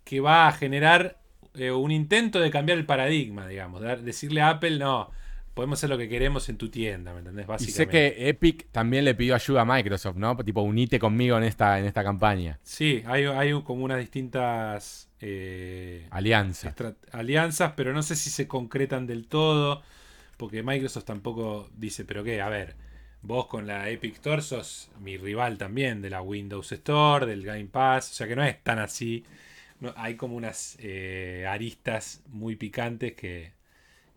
Speaker 2: que va a generar eh, un intento de cambiar el paradigma, digamos. Decirle a Apple, no, podemos hacer lo que queremos en tu tienda, ¿me entendés?
Speaker 1: Y
Speaker 2: Básicamente.
Speaker 1: sé que Epic también le pidió ayuda a Microsoft, ¿no? Tipo, unite conmigo en esta, en esta campaña.
Speaker 2: Sí, hay, hay como unas distintas... eh,
Speaker 1: Alianza.
Speaker 2: estra- alianzas, pero no sé si se concretan del todo, porque Microsoft tampoco dice, pero qué, a ver, vos con la Epic Store sos mi rival también de la Windows Store, del Game Pass, o sea que no es tan así. No, hay como unas eh, aristas muy picantes que,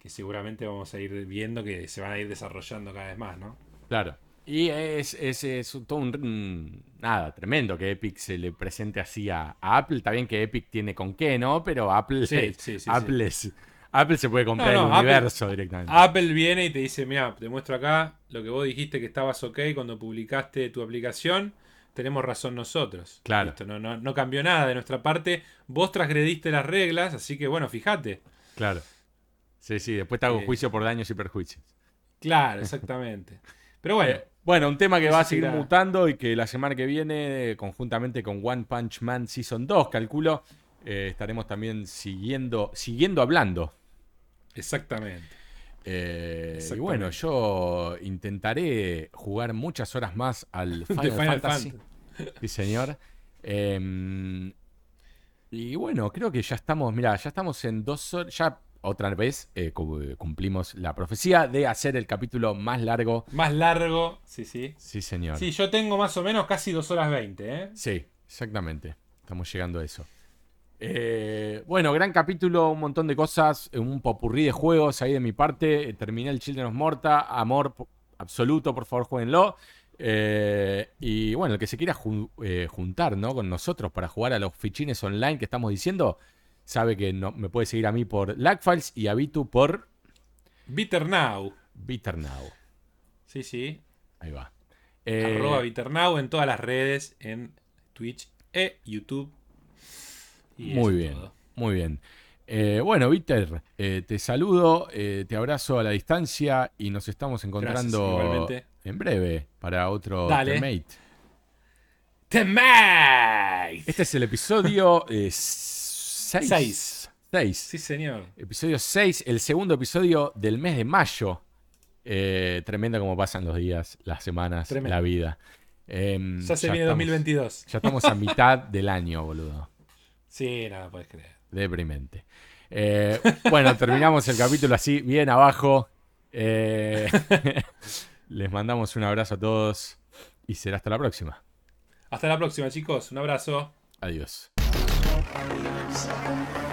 Speaker 2: que seguramente vamos a ir viendo que se van a ir desarrollando cada vez más, ¿no?
Speaker 1: Claro. Y es, es, es todo un, Nada, tremendo que Epic se le presente así a, a Apple. Está bien que Epic tiene con qué, ¿no? Pero Apple,
Speaker 2: Sí, sí, sí,
Speaker 1: Apple, es- Apple se puede comprar
Speaker 2: No, no,
Speaker 1: el
Speaker 2: Apple-
Speaker 1: universo directamente.
Speaker 2: Apple viene y te dice, mira, te muestro acá lo que vos dijiste que estabas ok cuando publicaste tu aplicación, tenemos razón nosotros.
Speaker 1: Claro.
Speaker 2: Listo, no, no, no cambió nada de nuestra parte, vos transgrediste las reglas, así que bueno, fíjate.
Speaker 1: Claro. Sí, sí, después te hago
Speaker 2: Eh.
Speaker 1: juicio por daños y perjuicios.
Speaker 2: Claro, exactamente. Pero bueno,
Speaker 1: Eh, <laughs> bueno, un tema que va a seguir mutando y que la semana que viene, conjuntamente con One Punch Man Season 2, calculo, eh, estaremos también siguiendo, siguiendo hablando.
Speaker 2: exactamente.
Speaker 1: Eh, y bueno, yo intentaré jugar muchas horas más al <laughs> Final,
Speaker 2: Final
Speaker 1: Fantasy.
Speaker 2: Fantasy.
Speaker 1: Sí, señor. Eh, y bueno, creo que ya estamos, mira, ya estamos en dos horas, ya otra vez eh, cu- cumplimos la profecía de hacer el capítulo más largo.
Speaker 2: Más largo, sí, sí.
Speaker 1: Sí, señor.
Speaker 2: Sí, yo tengo más o menos casi dos horas 20, ¿eh?
Speaker 1: Sí, exactamente. Estamos llegando a eso. Eh, bueno, gran capítulo, un montón de cosas, eh, un popurrí de juegos ahí de mi parte. Terminé el Children of Morta, amor absoluto, por favor, jueguenlo. Eh, y bueno, el que se quiera ju- eh, juntar ¿no? con nosotros para jugar a los fichines online que estamos diciendo, sabe que no, me puede seguir a mí por Lagfiles y a Vitu por
Speaker 2: Bitter Now.
Speaker 1: Bitternow.
Speaker 2: Sí, sí.
Speaker 1: Ahí va. Eh,
Speaker 2: Arroba Bitternow en todas las redes, en Twitch e YouTube. Y
Speaker 1: Muy bien, muy bien. Eh, bueno, Víctor, eh, te saludo, eh, te abrazo a la distancia y nos estamos encontrando en breve para otro
Speaker 2: Dale.
Speaker 1: Este es el episodio 6.
Speaker 2: Seis.
Speaker 1: 6.
Speaker 2: Sí, señor.
Speaker 1: Episodio 6, el segundo episodio del mes de mayo. Eh, tremendo como pasan los días, las semanas,
Speaker 2: Tremendo.
Speaker 1: la vida. Em,
Speaker 2: Ya se
Speaker 1: ya
Speaker 2: viene
Speaker 1: estamos-
Speaker 2: 2022.
Speaker 1: Ya estamos a mitad del año, boludo.
Speaker 2: Sí, nada, puedes creer.
Speaker 1: Deprimente. Eh, bueno, terminamos el capítulo así, bien abajo. Eh, <laughs> les mandamos un abrazo a todos y será hasta la próxima.
Speaker 2: Hasta la próxima, chicos. Un abrazo.
Speaker 1: Adiós.
Speaker 3: Thank you.